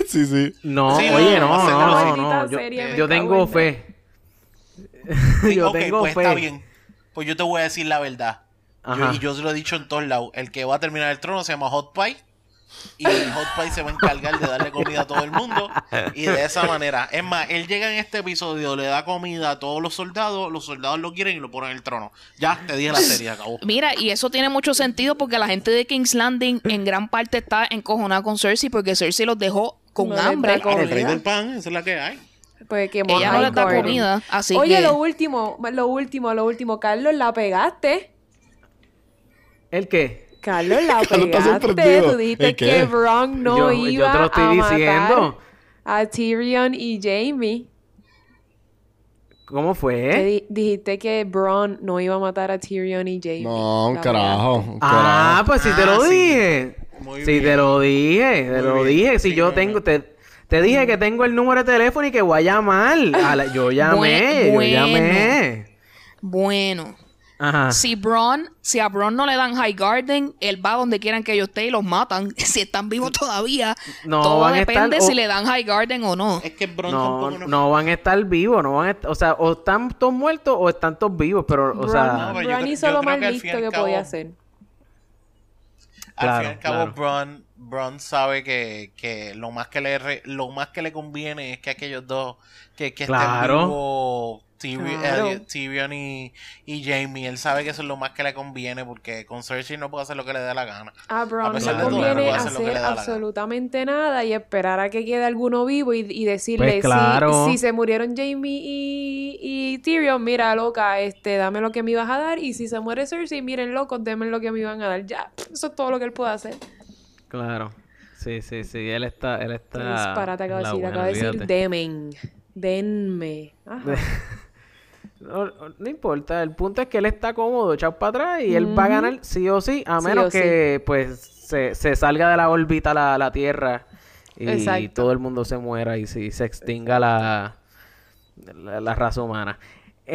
Sí, sí. No, Sí, oye, no, no, a no. Yo, yo tengo en fe. Sí, yo ok, tengo pues fe. está bien. Pues yo te voy a decir la verdad. Yo- y yo se lo he dicho en todos lados. El que va a terminar el trono se llama Hot Pie. Y Hot Pie se va a encargar de darle comida a todo el mundo. Y de esa manera. Es más, él llega en este episodio, le da comida a todos los soldados. Los soldados lo quieren y lo ponen en el trono. Ya, te dije la serie, acabó. Mira, y eso tiene mucho sentido porque la gente de King's Landing en gran parte está encojonada con Cersei porque Cersei los dejó con No hambre. Claro, el rey del pan, esa es la que hay. Pues que Ella no les da comida, así Oye, que... lo último, lo último, lo último. Carlos, la pegaste. ¿El qué? Carlos, la Carlos está pegaste. sorprendido. Tú dijiste que Bron no yo, iba yo te lo estoy a matar. diciendo. a Tyrion y Jamie. ¿Cómo Que fue? di- dijiste que Bron no iba a matar a Tyrion y Jamie. No, un carajo. un Ah, carajo. pues si te Ah, lo sí. dije. Muy Si bien. te lo dije, te Muy lo bien. dije. Si Sí, yo tengo, te, te dije que tengo el número de teléfono y que voy a llamar. A la- yo llamé, Bue- yo llamé. Bueno, Ajá. si Bron, si a Bron no le dan High Garden, él va donde quieran que ellos estén y los matan. Si están vivos todavía, No todo van a depende estar- si o- le dan High Garden o no. Es que Bron No, no. no van a estar vivos, no van a est- o sea, o están todos muertos o están todos vivos, pero, o Bron, sea, No, hizo lo más listo que cabo- podía hacer. Al Claro, fin y al cabo, claro. Bron, Bron sabe que, que lo más que le re- lo más que le conviene es que aquellos dos que, que Claro. estén vivos Tyri- Claro. eh, Tyrion y, y Jamie, él sabe que eso es lo más que le conviene porque con Cersei no puede hacer lo que le dé la gana. A Bron A no pesar le de todo, no conviene puede hacer absolutamente nada y esperar a que quede alguno vivo y, y decirle Pues claro. si, si se murieron Jamie y, y Tyrion, mira loca, este, dame lo que me ibas a dar y si se muere Cersei, miren locos, denme lo que me iban a dar. Ya, eso es todo lo que él puede hacer. claro. Sí, sí, sí, él está, él está. Disparate acabo de decir, acabo de decir demen, denme. Ajá. No, no importa, el punto es que él está cómodo, echado para atrás y él va a ganar sí o sí, a menos sí. que pues se, se salga de la órbita la, la Tierra y Exacto. todo el mundo se muera y si se extinga la, la, la raza humana.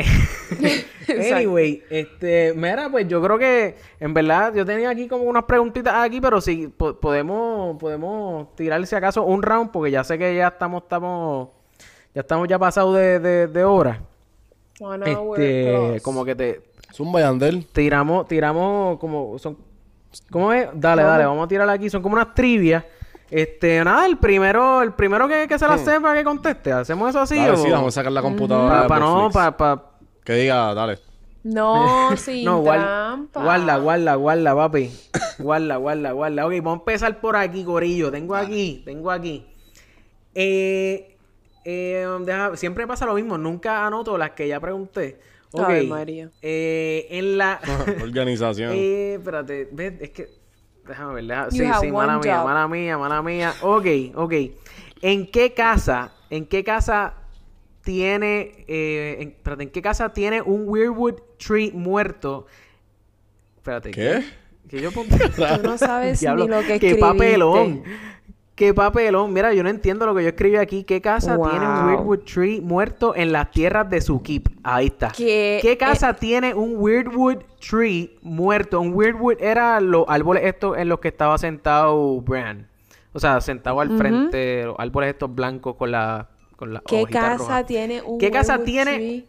anyway, este, mira, pues yo creo que en verdad yo tenía aquí como unas preguntitas aquí, pero sí po- podemos podemos tirar si acaso un round porque ya sé que ya estamos estamos ya estamos ya pasados de, de, de hora. One hour Este, plus. como que te Zumba Yandel. tiramos, tiramos como son ¿Cómo es? Dale, dale, vamos a tirar aquí, son como unas trivias. Este, nada, el primero, el primero que, que se la sepa que conteste, ¿hacemos eso así Dale, o sí, vamos a sacar la computadora. para no, Netflix. para pa, Que diga, dale. No, sin no, guarda, trampa. guarda, guarda, guarda, papi. Guarda, guarda, guarda. Ok, vamos a empezar por aquí, Corillo. Tengo aquí, tengo aquí. Eh, eh, deja- siempre pasa lo mismo, nunca anoto las que ya pregunté. Ok. María. Eh, en la. Organización. eh, espérate, ves, es que. Déjame ver, Sí, sí, mala mía, mala mía, mala mía. Ok, ok. ¿En qué casa, en qué casa tiene, eh, en, espérate, ¿en qué casa tiene un Weirwood Tree muerto? Espérate. ¿Qué? Que yo Tú no sabes Diablo, ni lo que qué papelón. Qué papelón. Mira, yo no entiendo lo que yo escribí aquí. ¿Qué casa tiene un. Weirdwood Tree muerto en las tierras de su keep? Ahí está. Que, ¿Qué eh, casa tiene un Weirdwood Tree muerto? Un Weirdwood era los árboles estos en los que estaba sentado Bran. O sea, sentado al frente, los árboles estos blancos con la con la ¿Qué casa tiene un ¿Qué casa Weirwood tiene tree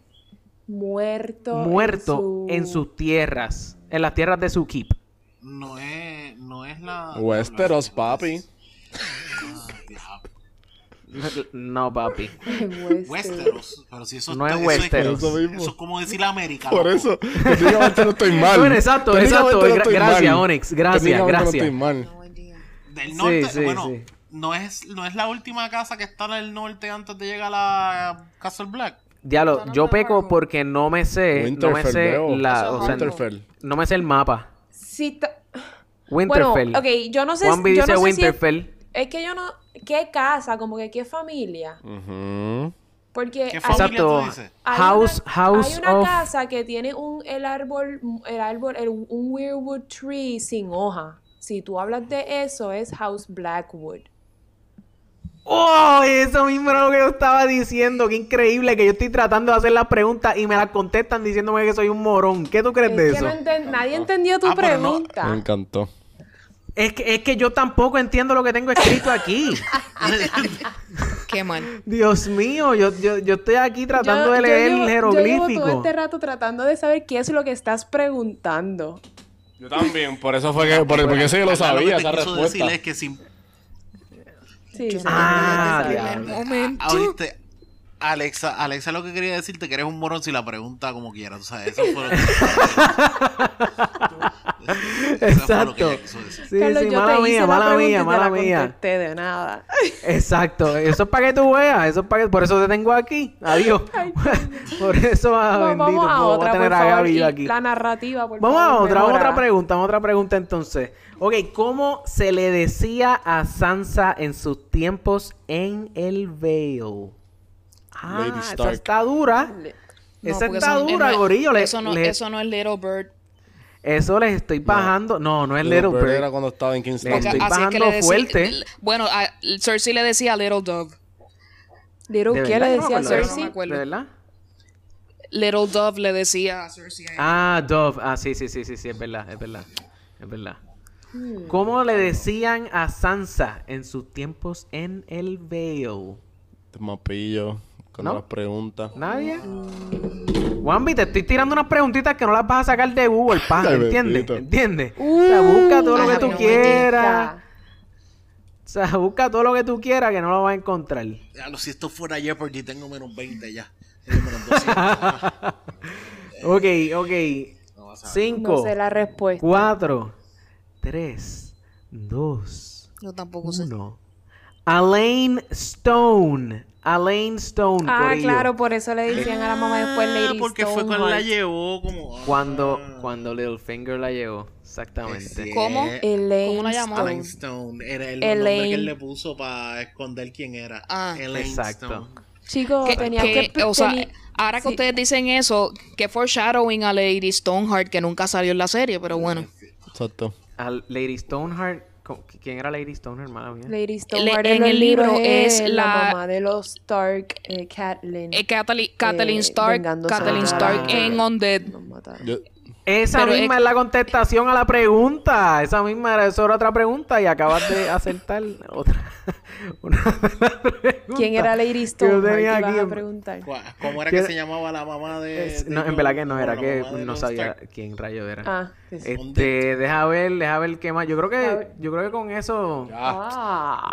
muerto, muerto en, su... sus tierras? En las tierras de su keep. No es, no es la. Westeros, papi. No, papi. Westeros. Westeros. Pero si eso No está- es eso Westeros. Eso, es como decir América. Por loco. eso, técnicamente no estoy mal. Bueno, exacto, exacto. no Gra- estoy gracias, mal. Onyx, gracias, gracias. No estoy mal. Del norte, sí, bueno, sí. No, es, no es la última casa que está en el norte antes de llegar a Castle Black. Diablo, yo peco porque no me sé, no me Winterfell, sé veo. la, o sea, Winterfell. no me sé el mapa. Ta- Winterfell. Bueno, ok, yo no sé, Juan yo no sé si es, Winterfell. es que yo no... ¿Qué casa? Como que qué familia. Porque ¿Qué hay- familia dices? hay House, una, house hay una of. casa que tiene un el árbol, el árbol, el- un weirwood tree sin hoja. Si tú hablas de eso, es House Blackwood. ¡Oh! Eso mismo era lo que yo estaba diciendo. Qué increíble que yo estoy tratando de hacer las preguntas y me las contestan diciéndome que soy un morón. ¿Qué tú crees Es de que eso? no enten- nadie entendió tu Ah, no. pregunta. Me encantó. Es que, es que yo tampoco entiendo lo que tengo escrito aquí. Qué mal. Dios mío, yo, yo, yo estoy aquí tratando Yo- de yo leer llevo- el Yo llevo jeroglífico. todo este rato tratando de saber qué es lo que estás preguntando. Yo también, por eso fue que, por, porque eso yo lo sabía, que te esa respuesta. decirle es que si Sí, sí, Ah. Momento. Ahorita, Alexa, Alexa lo que quería decirte que eres un morón si la pregunta como quieras. O sea, eso fue lo que... Exacto. Sí, Carlos, sí, yo mala te hice mía, la mala mía, te mala la mía. de nada. Exacto, eso es para que tú veas, eso es para que, por eso te tengo aquí, adiós. por eso, ah, Va- bendito, vamos a otra, a por tener a favor. Y aquí. La narrativa, por Vamos a favor, otra, a otra mejora. pregunta, otra pregunta entonces. Ok, ¿cómo se le decía a Sansa en sus tiempos en el Vale? Ah, Lady esa Stark. está dura. No, esa está dura, no es- gorillo. le- eso, no, le- eso no es Little Bird. Eso les estoy bajando. No, no es Little Bird Bird. era cuando estaba en King's Landing. estoy Así es que bajando le fuerte. Bueno, a Cersei le decía Little Dove. Little, ¿De ¿qué le Yo no me decía a. Cersei? ¿De verdad? Little Dove le decía a Cersei. Ah, Dove. Ah, sí, sí, sí, sí, sí, es verdad, es verdad. Es verdad. ¿Cómo le decían a Sansa en sus tiempos en el Vale? Te mapillo con ¿No? las preguntas. ¿Nadie? Wambi, te estoy tirando unas preguntitas que no las vas a sacar de Google, pa, Ay, ¿entiendes? ¿Entiendes? o sea, busca todo lo que tú no quieras. O sea, busca todo lo que tú quieras que no lo vas a encontrar. Ya, lo, si esto fuera Jeopardy, tengo menos 20 ya. Tengo menos 200. Ok, ok. No vas a ver. Cinco, No sé la respuesta. cuatro, tres, dos, Yo tampoco sé. uno. Elaine Stone. Elaine Stone, Ah, corillo. claro, por eso le decían a la mamá después Ah, Lady porque fue cuando la llevó como... ah. Cuando, cuando Littlefinger la llevó. Exactamente. Sí. ¿Cómo? Elaine ¿Cómo la llamó? Stone. Elaine Stone. Era el nombre que él le puso para esconder quién era. Ah. Elaine Exacto. Stone. Chicos, Que- tenía que- que... o sea, ahora que sí. ustedes dicen eso, que foreshadowing a Lady Stoneheart que nunca salió en la serie, pero bueno. Exacto. A Lady Stoneheart. ¿Cómo- ¿Quién era Lady Stoneheart, mala mía? Lady Stoneheart en en, el libro es es la, la- mamá de los Stark, eh, Catelyn. Eh, Eh, Stark, de Stark en Undead. Yo, Esa Pero misma es- es la contestación a la pregunta. Esa misma era, eso era otra pregunta y acabas de acertar otra. una ¿Quién era Lady que yo aquí a ¿Cómo era ¿Quién- que se llamaba la mamá de.? Es- de no, en verdad que no era, que no sabía Stark? quién rayo era. Ah. Este, deja ver, deja ver qué más. Yo creo que, yo creo que con eso, Ah.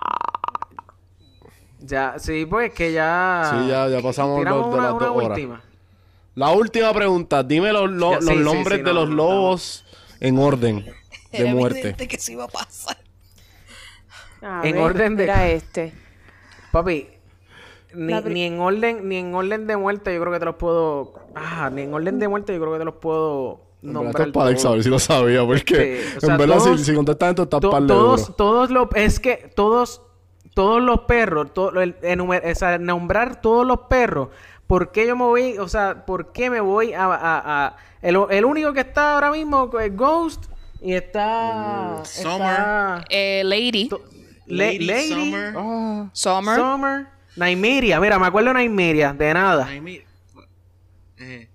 ya, sí, pues que ya. Sí, ya- ya pasamos los de una, las dos horas. última. La última pregunta. Dime los, los- Ya, sí, los sí, nombres sí, de no, los no, lobos en orden de Era muerte. que se iba a pasar. A En ver, orden de- Era este. Papi, ni, ni en orden, ni en orden de muerte yo creo que te los puedo. Ah, ni en orden de muerte yo creo que te los puedo verdad, esto nombrar. es para ver si lo sabía, porque Sí, o sea, en verdad todos- si, si contestas esto está To- par de todos, duro. todos los, es que todos, todos los perros, to- el- enumer- o sea, nombrar todos los perros. ¿Por qué yo me voy, o sea, por qué me voy a, a- a- el, el único que está ahora mismo es Ghost y está, Summer. está Eh, Lady, to- Lady, Lady, Summer. oh, Summer. Summer, Nymeria, mira, me acuerdo de Nymeria, de nada. Eh,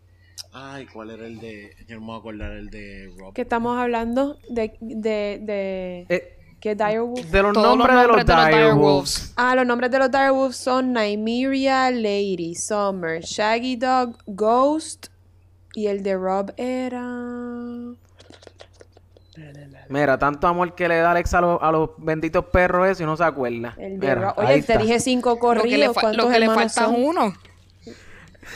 ay, ¿cuál era el de.? Yo no me voy a acordar el de Rob. ¿Qué estamos hablando? De... de, de... Eh, ¿Qué Direwolf? de los Todos los nombres de los nombres de los Direwolves. Direwolves. Ah, los nombres de los Direwolves son Nymeria, Lady, Summer, Shaggy Dog, Ghost y el de Rob era... Mira, tanto amor que le da Alex a, los- a los benditos perros eso y no se acuerda. El de Mira, Rob. Oye, te está. dije cinco Lo que le, corridos. fa- ¿Cuántos lo que le falta uno.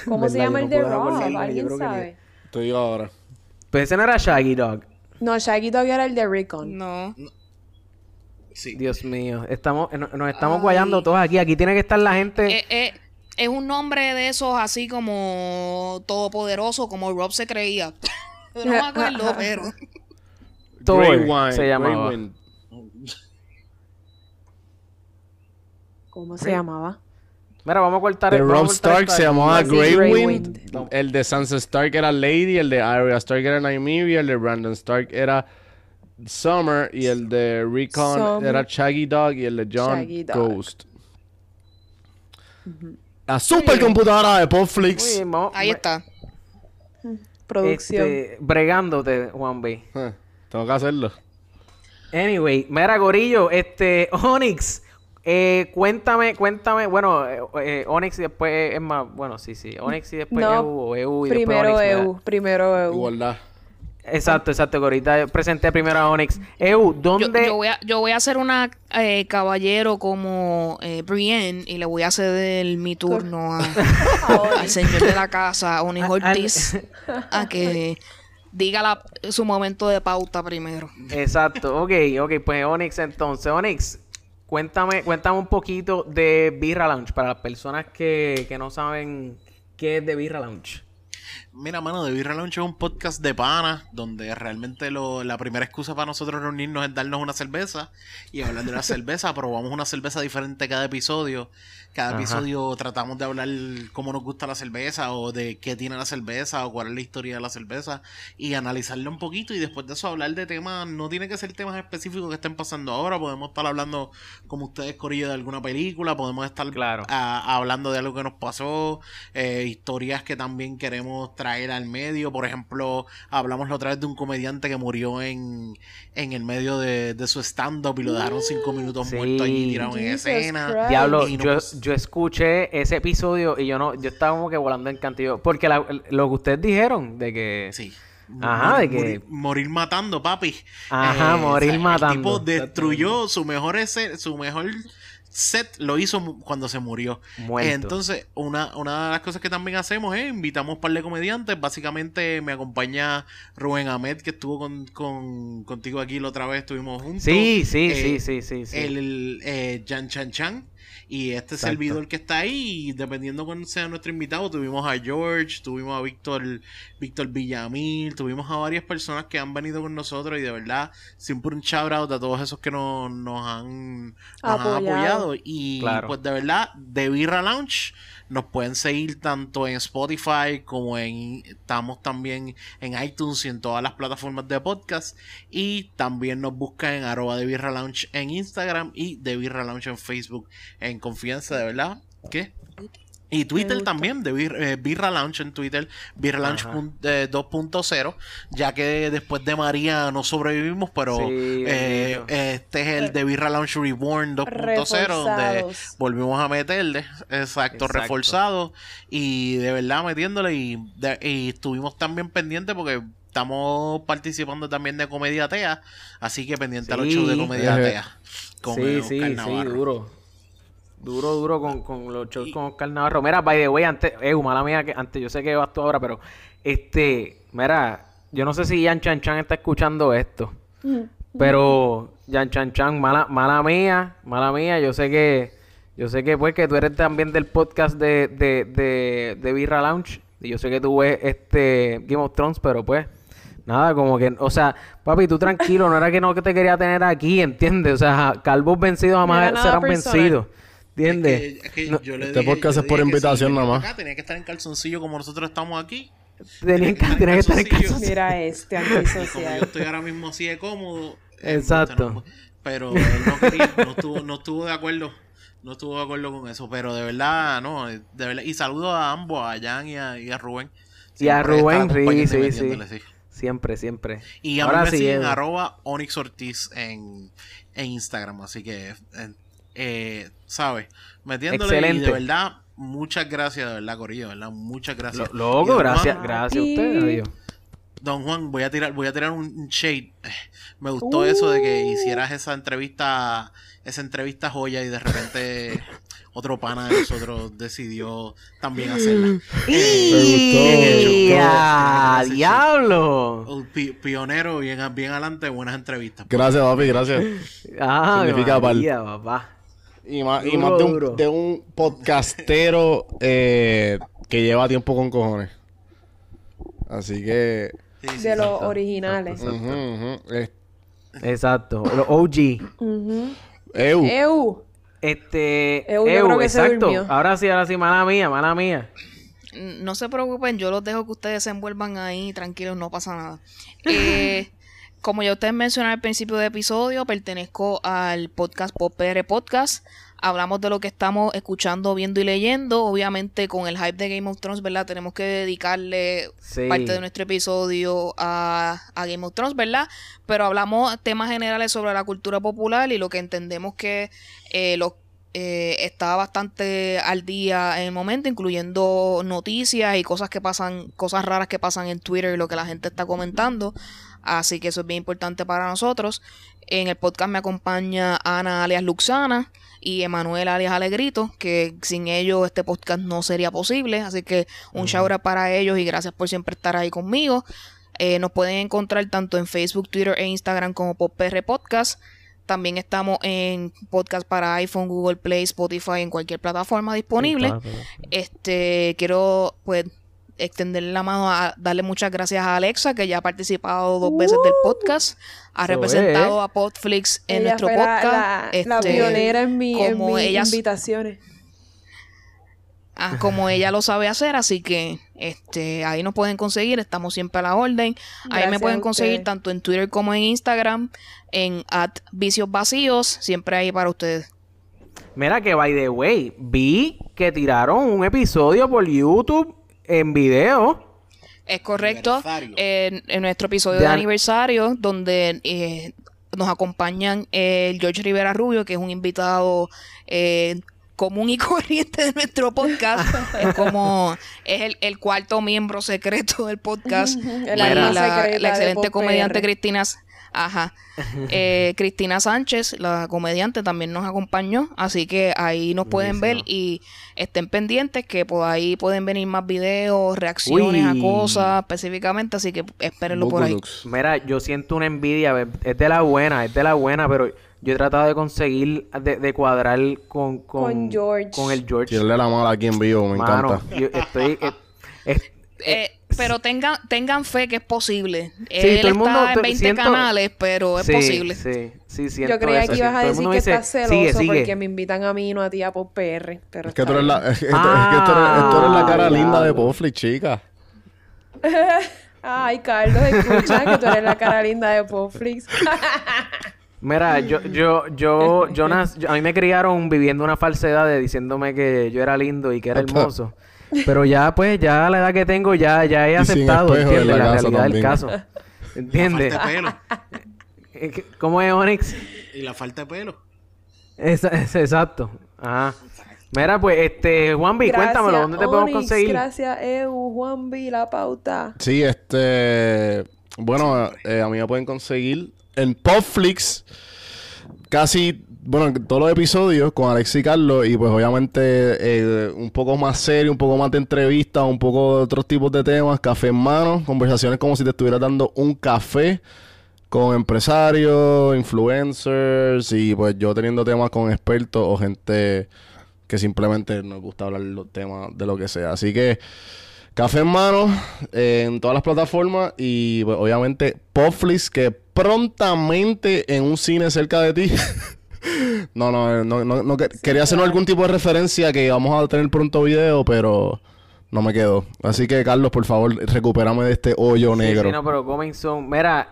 ¿Cómo se llama el no de Rob? ¿Alguien sabe? Te digo ahora. Pues ese no era Shaggy Dog. No, Shaggy Dog era el de Rickon. No. Sí. Dios mío, estamos, no- nos estamos guayando todos aquí. Aquí tiene que estar la gente. Eh, eh, es un nombre de esos así como todopoderoso, como Rob se creía. No me acuerdo, pero. Thor Grey Wine, se llamaba. Grey Wind. ¿Cómo se llamaba? Mira, vamos a cortar De vamos a Rob Stark se llamaba Grey, Grey Wind. Wind. El de Sansa Stark era Lady. El de Arya Stark era Nymeria. El de Brandon Stark era Summer. Y el de Recon Summer. era Shaggy Dog. Y el de John Shaggy Dog. Ghost. La supercomputadora de Popflix. Ahí está. Producción. Este, bregándote, Juan B. Eh, Tengo que hacerlo. Anyway, mira, Gorillo, este, Onyx, eh, cuéntame, cuéntame, bueno, eh, eh, Onyx y después es más, bueno, sí, sí, Onyx y después No, EU, o EU y después primero Onyx. mira. EU. Primero EU. Igualdad. Exacto, exacto, que ahorita presenté primero a Onyx. EU, ¿dónde? yo voy a, yo voy a hacer una eh, caballero como eh, Brienne y le voy a ceder mi turno a- al señor de la casa, Onyx Ortiz, a que diga la- su momento de pauta primero. Exacto, ok, ok, pues Onyx entonces, Onyx, cuéntame, cuéntame un poquito de Birra Lounge para las personas que, que no saben qué es de Birra Lounge. Mira, mano, The Birra Lounge es un podcast de pana donde realmente lo- la primera excusa para nosotros reunirnos es darnos una cerveza y hablar de la cerveza. Probamos una cerveza diferente cada episodio. Cada Ajá. episodio tratamos de hablar cómo nos gusta la cerveza o de qué tiene la cerveza o cuál es la historia de la cerveza y analizarla un poquito y después de eso hablar de temas, no tiene que ser temas específicos que estén pasando ahora, podemos estar hablando como ustedes Corillo de alguna película, podemos estar Claro. a- hablando de algo que nos pasó, eh, historias que también queremos traer al medio. Por ejemplo, hablamos la otra vez de un comediante que murió en, en el medio de, de su stand-up y lo dejaron cinco minutos Sí. muerto allí tirado en Jesus escena. Christ. Diablo, Y no yo, pus- yo escuché ese episodio y yo no, yo estaba como que volando en cantillo, porque la- lo que ustedes dijeron de que Sí. Ajá, de Morir- que- morir, morir matando, papi. Ajá, morir El matando. tipo destruyó su mejor ese- su mejor set lo hizo cuando se murió. Muerto. Entonces, una, una de las cosas que también hacemos es invitamos un par de comediantes. Básicamente me acompaña Rubén Ahmed, que estuvo con, con- contigo aquí la otra vez, estuvimos juntos. sí, sí, Eh, sí, sí, sí, sí. El, el, eh, Jan Chan Chan. Y este Exacto. servidor que está ahí, dependiendo cuál sea nuestro invitado, tuvimos a George, tuvimos a Víctor, Víctor Villamil, tuvimos a varias personas que han venido con nosotros y de verdad, siempre un shout out a todos esos que nos, nos han, nos han Apoyado. apoyado. Y Claro. pues de verdad, de Birra Lounge nos pueden seguir tanto en Spotify como en estamos también en iTunes y en todas las plataformas de podcast y también nos buscan en arroba de Birra Lounge en Instagram y de Birra Lounge en Facebook en confianza de verdad ¿qué? Y Twitter también, de Bir- eh, Birra Lounge en Twitter, Birra pun- eh, 2.0, ya que después de María no sobrevivimos, pero Sí, eh, este es el de Birra Lounge Reborn 2.0, donde volvimos a meterle, exacto, Exacto. reforzado, y de verdad metiéndole, y, de- y estuvimos también pendientes porque estamos participando también de Comedia Tea, así que pendiente a los Sí. shows de Comedia. Tea. Con sí, eh, sí, sí, duro. Duro, duro con, con los shows con Oscar Navarro. Mira, by the way, antes, eh, mala mía, que antes, yo sé que vas tú ahora, pero este, mira, yo no sé si Yan Chan Chan está escuchando esto, pero Yan Chan Chan, mala, mala mía, mala mía, yo sé que, yo sé que pues que tú eres también del podcast de, de, de, de Birra Lounge, y yo sé que tú ves este Game of Thrones, pero pues, Nada, como que, o sea, papi, tú tranquilo, no era que no que te quería tener aquí, ¿entiendes? O sea, calvos vencidos jamás serán personal. vencidos, ¿entiendes? Es que- es que No, yo le este dije- podcast yo es por invitación nada más. Tenía que estar en calzoncillo como nosotros estamos aquí. Tenían que, en que estar en calzoncillo. Mira este Y como yo antisocial. estoy ahora mismo así de cómodo. eh, Exacto. no, Pero él no quería, no estuvo, no estuvo de acuerdo. No estuvo de acuerdo con eso. Pero de verdad, no. De verdad. Y saludo a ambos, a Jan y a, y a Rubén. Y a Rubén, están sí, sí, sí. Siempre, siempre. Y a Ahora mí me sí, siguen Edu. arroba Onyx Ortiz en, en Instagram. Así que, eh, eh, ¿sabes? Metiéndole y de verdad, muchas gracias, de verdad, Corillo, de ¿verdad? Muchas gracias. Lo- loco, gracias, Juan, gracias a ustedes, adiós. Don Juan, voy a tirar, voy a tirar un shade. Eh, Me gustó eso de que hicieras esa entrevista, esa entrevista joya y de repente otro pana de nosotros decidió también hacerla. ¡Y gustó. a Ese diablo! Pionero, bien, bien adelante, buenas entrevistas. Gracias, papi, gracias. Ah, Significa papá. Y más, y Duro, más de, un, de un podcastero eh, que lleva tiempo con cojones. Así que. Sí, sí, De sí. los originales. Eh, Exacto, los OG. Ujú. eu, Eu. Este, Eu, yo Eu, creo que se exacto. Ahora sí, ahora sí, mala mía, mala mía. No se preocupen, yo los dejo que ustedes se envuelvan ahí, tranquilos, no pasa nada. Eh, como ya ustedes mencionaron al principio del episodio, pertenezco al podcast Popere Podcast. Hablamos de lo que estamos escuchando, viendo y leyendo. Obviamente, con el hype de Game of Thrones, ¿verdad? Tenemos que dedicarle Sí. parte de nuestro episodio a, a Game of Thrones, ¿verdad? Pero hablamos temas generales sobre la cultura popular y lo que entendemos que eh, lo- eh, está bastante al día en el momento, incluyendo noticias y cosas que pasan, cosas raras que pasan en Twitter y lo que la gente está comentando. Así que eso es bien importante para nosotros. En el podcast me acompaña Ana alias Luxana y Emanuel alias Alegrito, que sin ellos este podcast no sería posible. Así que un shout out para ellos y gracias por siempre estar ahí conmigo. Eh, nos pueden encontrar tanto en Facebook, Twitter e Instagram como PopR Podcast. También estamos en podcast para iPhone, Google Play, Spotify, en cualquier plataforma disponible. Este, quiero pues extenderle la mano a darle muchas gracias a Alexa, que ya ha participado dos veces del podcast, ha representado es. a Podflix en Ella nuestro fue podcast. La, la este, pionera en, mi, en como mis ella- invitaciones. ah, como ella lo sabe hacer, así que este ahí nos pueden conseguir, estamos siempre a la orden. Ahí Gracias me pueden conseguir tanto en Twitter como en Instagram, en at vicios vacíos, siempre ahí para ustedes. Mira que, by the way, vi que tiraron un episodio por YouTube en video. Es correcto. En, en nuestro episodio De de an- aniversario, donde eh, nos acompañan el George Rivera Rubio, que es un invitado eh, común y corriente de nuestro podcast. es como es el, el cuarto miembro secreto del podcast. La, la- excelente comediante. Cristina. Ajá. Eh, Cristina Sánchez, la comediante, también nos acompañó. Así que ahí nos pueden ver y estén pendientes que por ahí pueden venir más videos, reacciones Uy. a cosas específicamente. Así que espérenlo por ahí. Mira, yo siento una envidia, es de la buena, es de la buena, pero yo he tratado de conseguir, de, de cuadrar con, con, Con George. con el George. Tirarle la mala aquí en vivo, me Mano, encanta. yo estoy... eh, es- Eh, pero tengan, tengan fe que es posible. Sí, Él todo el mundo está en te- 20 siento- canales, pero es sí, posible. Sí, sí, siento Yo creía eso, que sí. ibas a decir que dice, estás celoso sigue, sigue. porque me invitan a mí y no a ti a Pop PR. Pero Es que tú eres la, es que, tú- es que tú eres, tú eres la cara Ah, linda de diablo. Pofli, chica. Ay, Carlos, escucha que tú eres la cara linda de Popflix. Mira, yo, yo, yo, Jonas, yo- a mí me criaron viviendo una falsedad de diciéndome que yo era lindo y que era hermoso. Pero ya, pues, ya a la edad que tengo, ya, ya he Y sin aceptado, ¿entiendes? la La, realidad del caso. La ¿Entiendes? falta de pelo. ¿Cómo es, Onyx? Y la falta de pelo. Es- exacto. Ajá. Mira, pues, este, Juanvi, cuéntamelo, ¿dónde te podemos Onyx, conseguir? Gracias, Eu, Juanvi, la pauta. Sí, este. Bueno, eh, a mí me pueden conseguir en Popflix casi, bueno, todos los episodios con Alex y Carlos. Y pues, obviamente, eh, un poco más serio, un poco más de entrevistas, un poco de otros tipos de temas. Café en mano, conversaciones como si te estuviera dando un café con empresarios, influencers y pues yo teniendo temas con expertos o gente que simplemente nos gusta hablar los temas de lo que sea. Así que café en mano eh, en todas las plataformas y pues, obviamente Popflix que prontamente en un cine cerca de ti. no, no, no, no, no que- quería hacer algún tipo de referencia que vamos a tener pronto video, pero no me quedó. Así que Carlos, por favor, recupérame de este hoyo Sí, negro. sí, no, pero coming soon. Mira,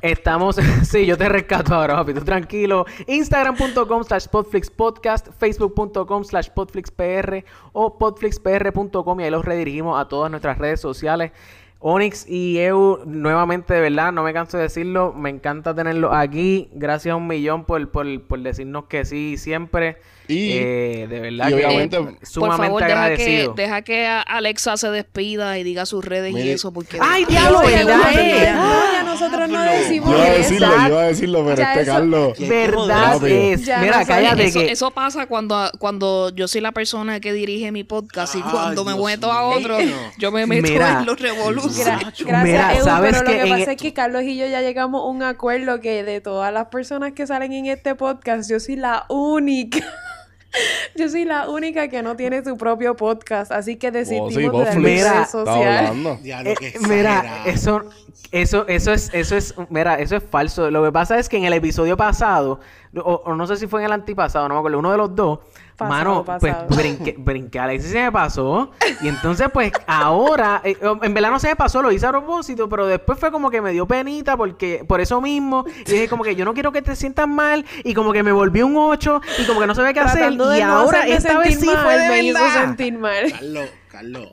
estamos... sí, yo te rescato ahora, papi. Tú tranquilo. Instagram.com slash podflixpodcast, Facebook.com slash podflixpr o podflixpr.com y ahí los redirigimos a todas nuestras redes sociales. Onyx y Eu, nuevamente, de verdad, no me canso de decirlo, me encanta tenerlos aquí. Gracias a un millón por, por, por decirnos que sí siempre. Y- Eh, de verdad y que obviamente- Por favor, deja que, deja que Alexa se despida y diga sus redes y eso. Porque ¡Ay, diablo, verdad! no, ya nosotros no decimos Yo iba a eso. decirlo, yo iba a decirlo, pero este Carlos. Verdad es. Ya Mira, cállate eso, que. eso pasa cuando, cuando yo soy la persona que dirige mi podcast y cuando me meto a mío. otro, yo me meto Mira. en los revoluciones. Gracias, Mira, Eu, ¿sabes pero lo que pasa e- es que Carlos y yo ya llegamos a un acuerdo que de todas las personas que salen en este podcast, yo soy la única. Yo soy la única que no tiene su propio podcast, así que decidimos Oh, sí, de vos, Mira, social. hablando. Ya lo Eh, que mira, exagerado. eso, eso, eso es, eso es, mira, eso es falso. Lo que pasa es que en el episodio pasado, o, o no sé si fue en el antipasado, no me acuerdo, uno de los dos, Pasado, mano, pasado. pues brinqué, brinqué a Alexis se me pasó. Y entonces, pues, ahora, eh, en verdad no se me pasó, lo hice a propósito, pero después fue como que me dio penita porque, por eso mismo, y dije como que yo no quiero que te sientas mal, y como que me volví un 8, y como que no sabía qué hacer, Tratando y no ahora esta vez sí mal, fue de me hizo verdad. sentir mal. Carlos, Carlos.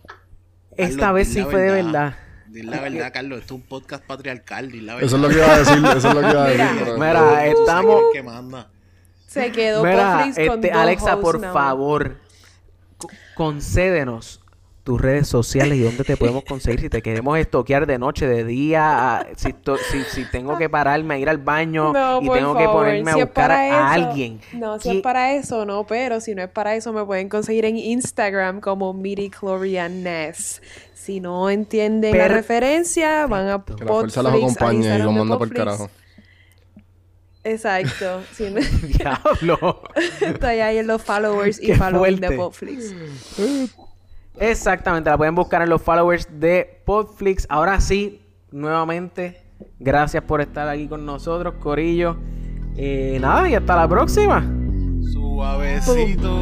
Esta Carlos, vez sí fue de verdad. Di la verdad, Carlos. Esto es un podcast patriarcal. La verdad. Eso es lo que iba a decir, eso es lo que iba a Mira, decir. Mira, sabes estamos- que manda. Se quedó Mira, con este, dos Alexa, por favor, co- concédenos tus redes sociales y dónde te podemos conseguir si te queremos estoquear de noche, de día, a- si, to- si, si tengo que pararme a ir al baño No, y tengo que ponerme si a es buscar para a eso- alguien. No, si ¿Qué- es para eso, no, pero si no es para eso, me pueden conseguir en Instagram como Ness. Si no entienden la referencia, van a Que la fuerza al acompañe y manda por carajo. Exacto. No- Diablo. estoy ahí en los followers y Qué following de. Podflix. Exactamente, la pueden buscar en los followers de Podflix. Ahora sí, nuevamente, gracias por estar aquí con nosotros, Corillo. Eh, nada, y hasta la próxima. Suavecito.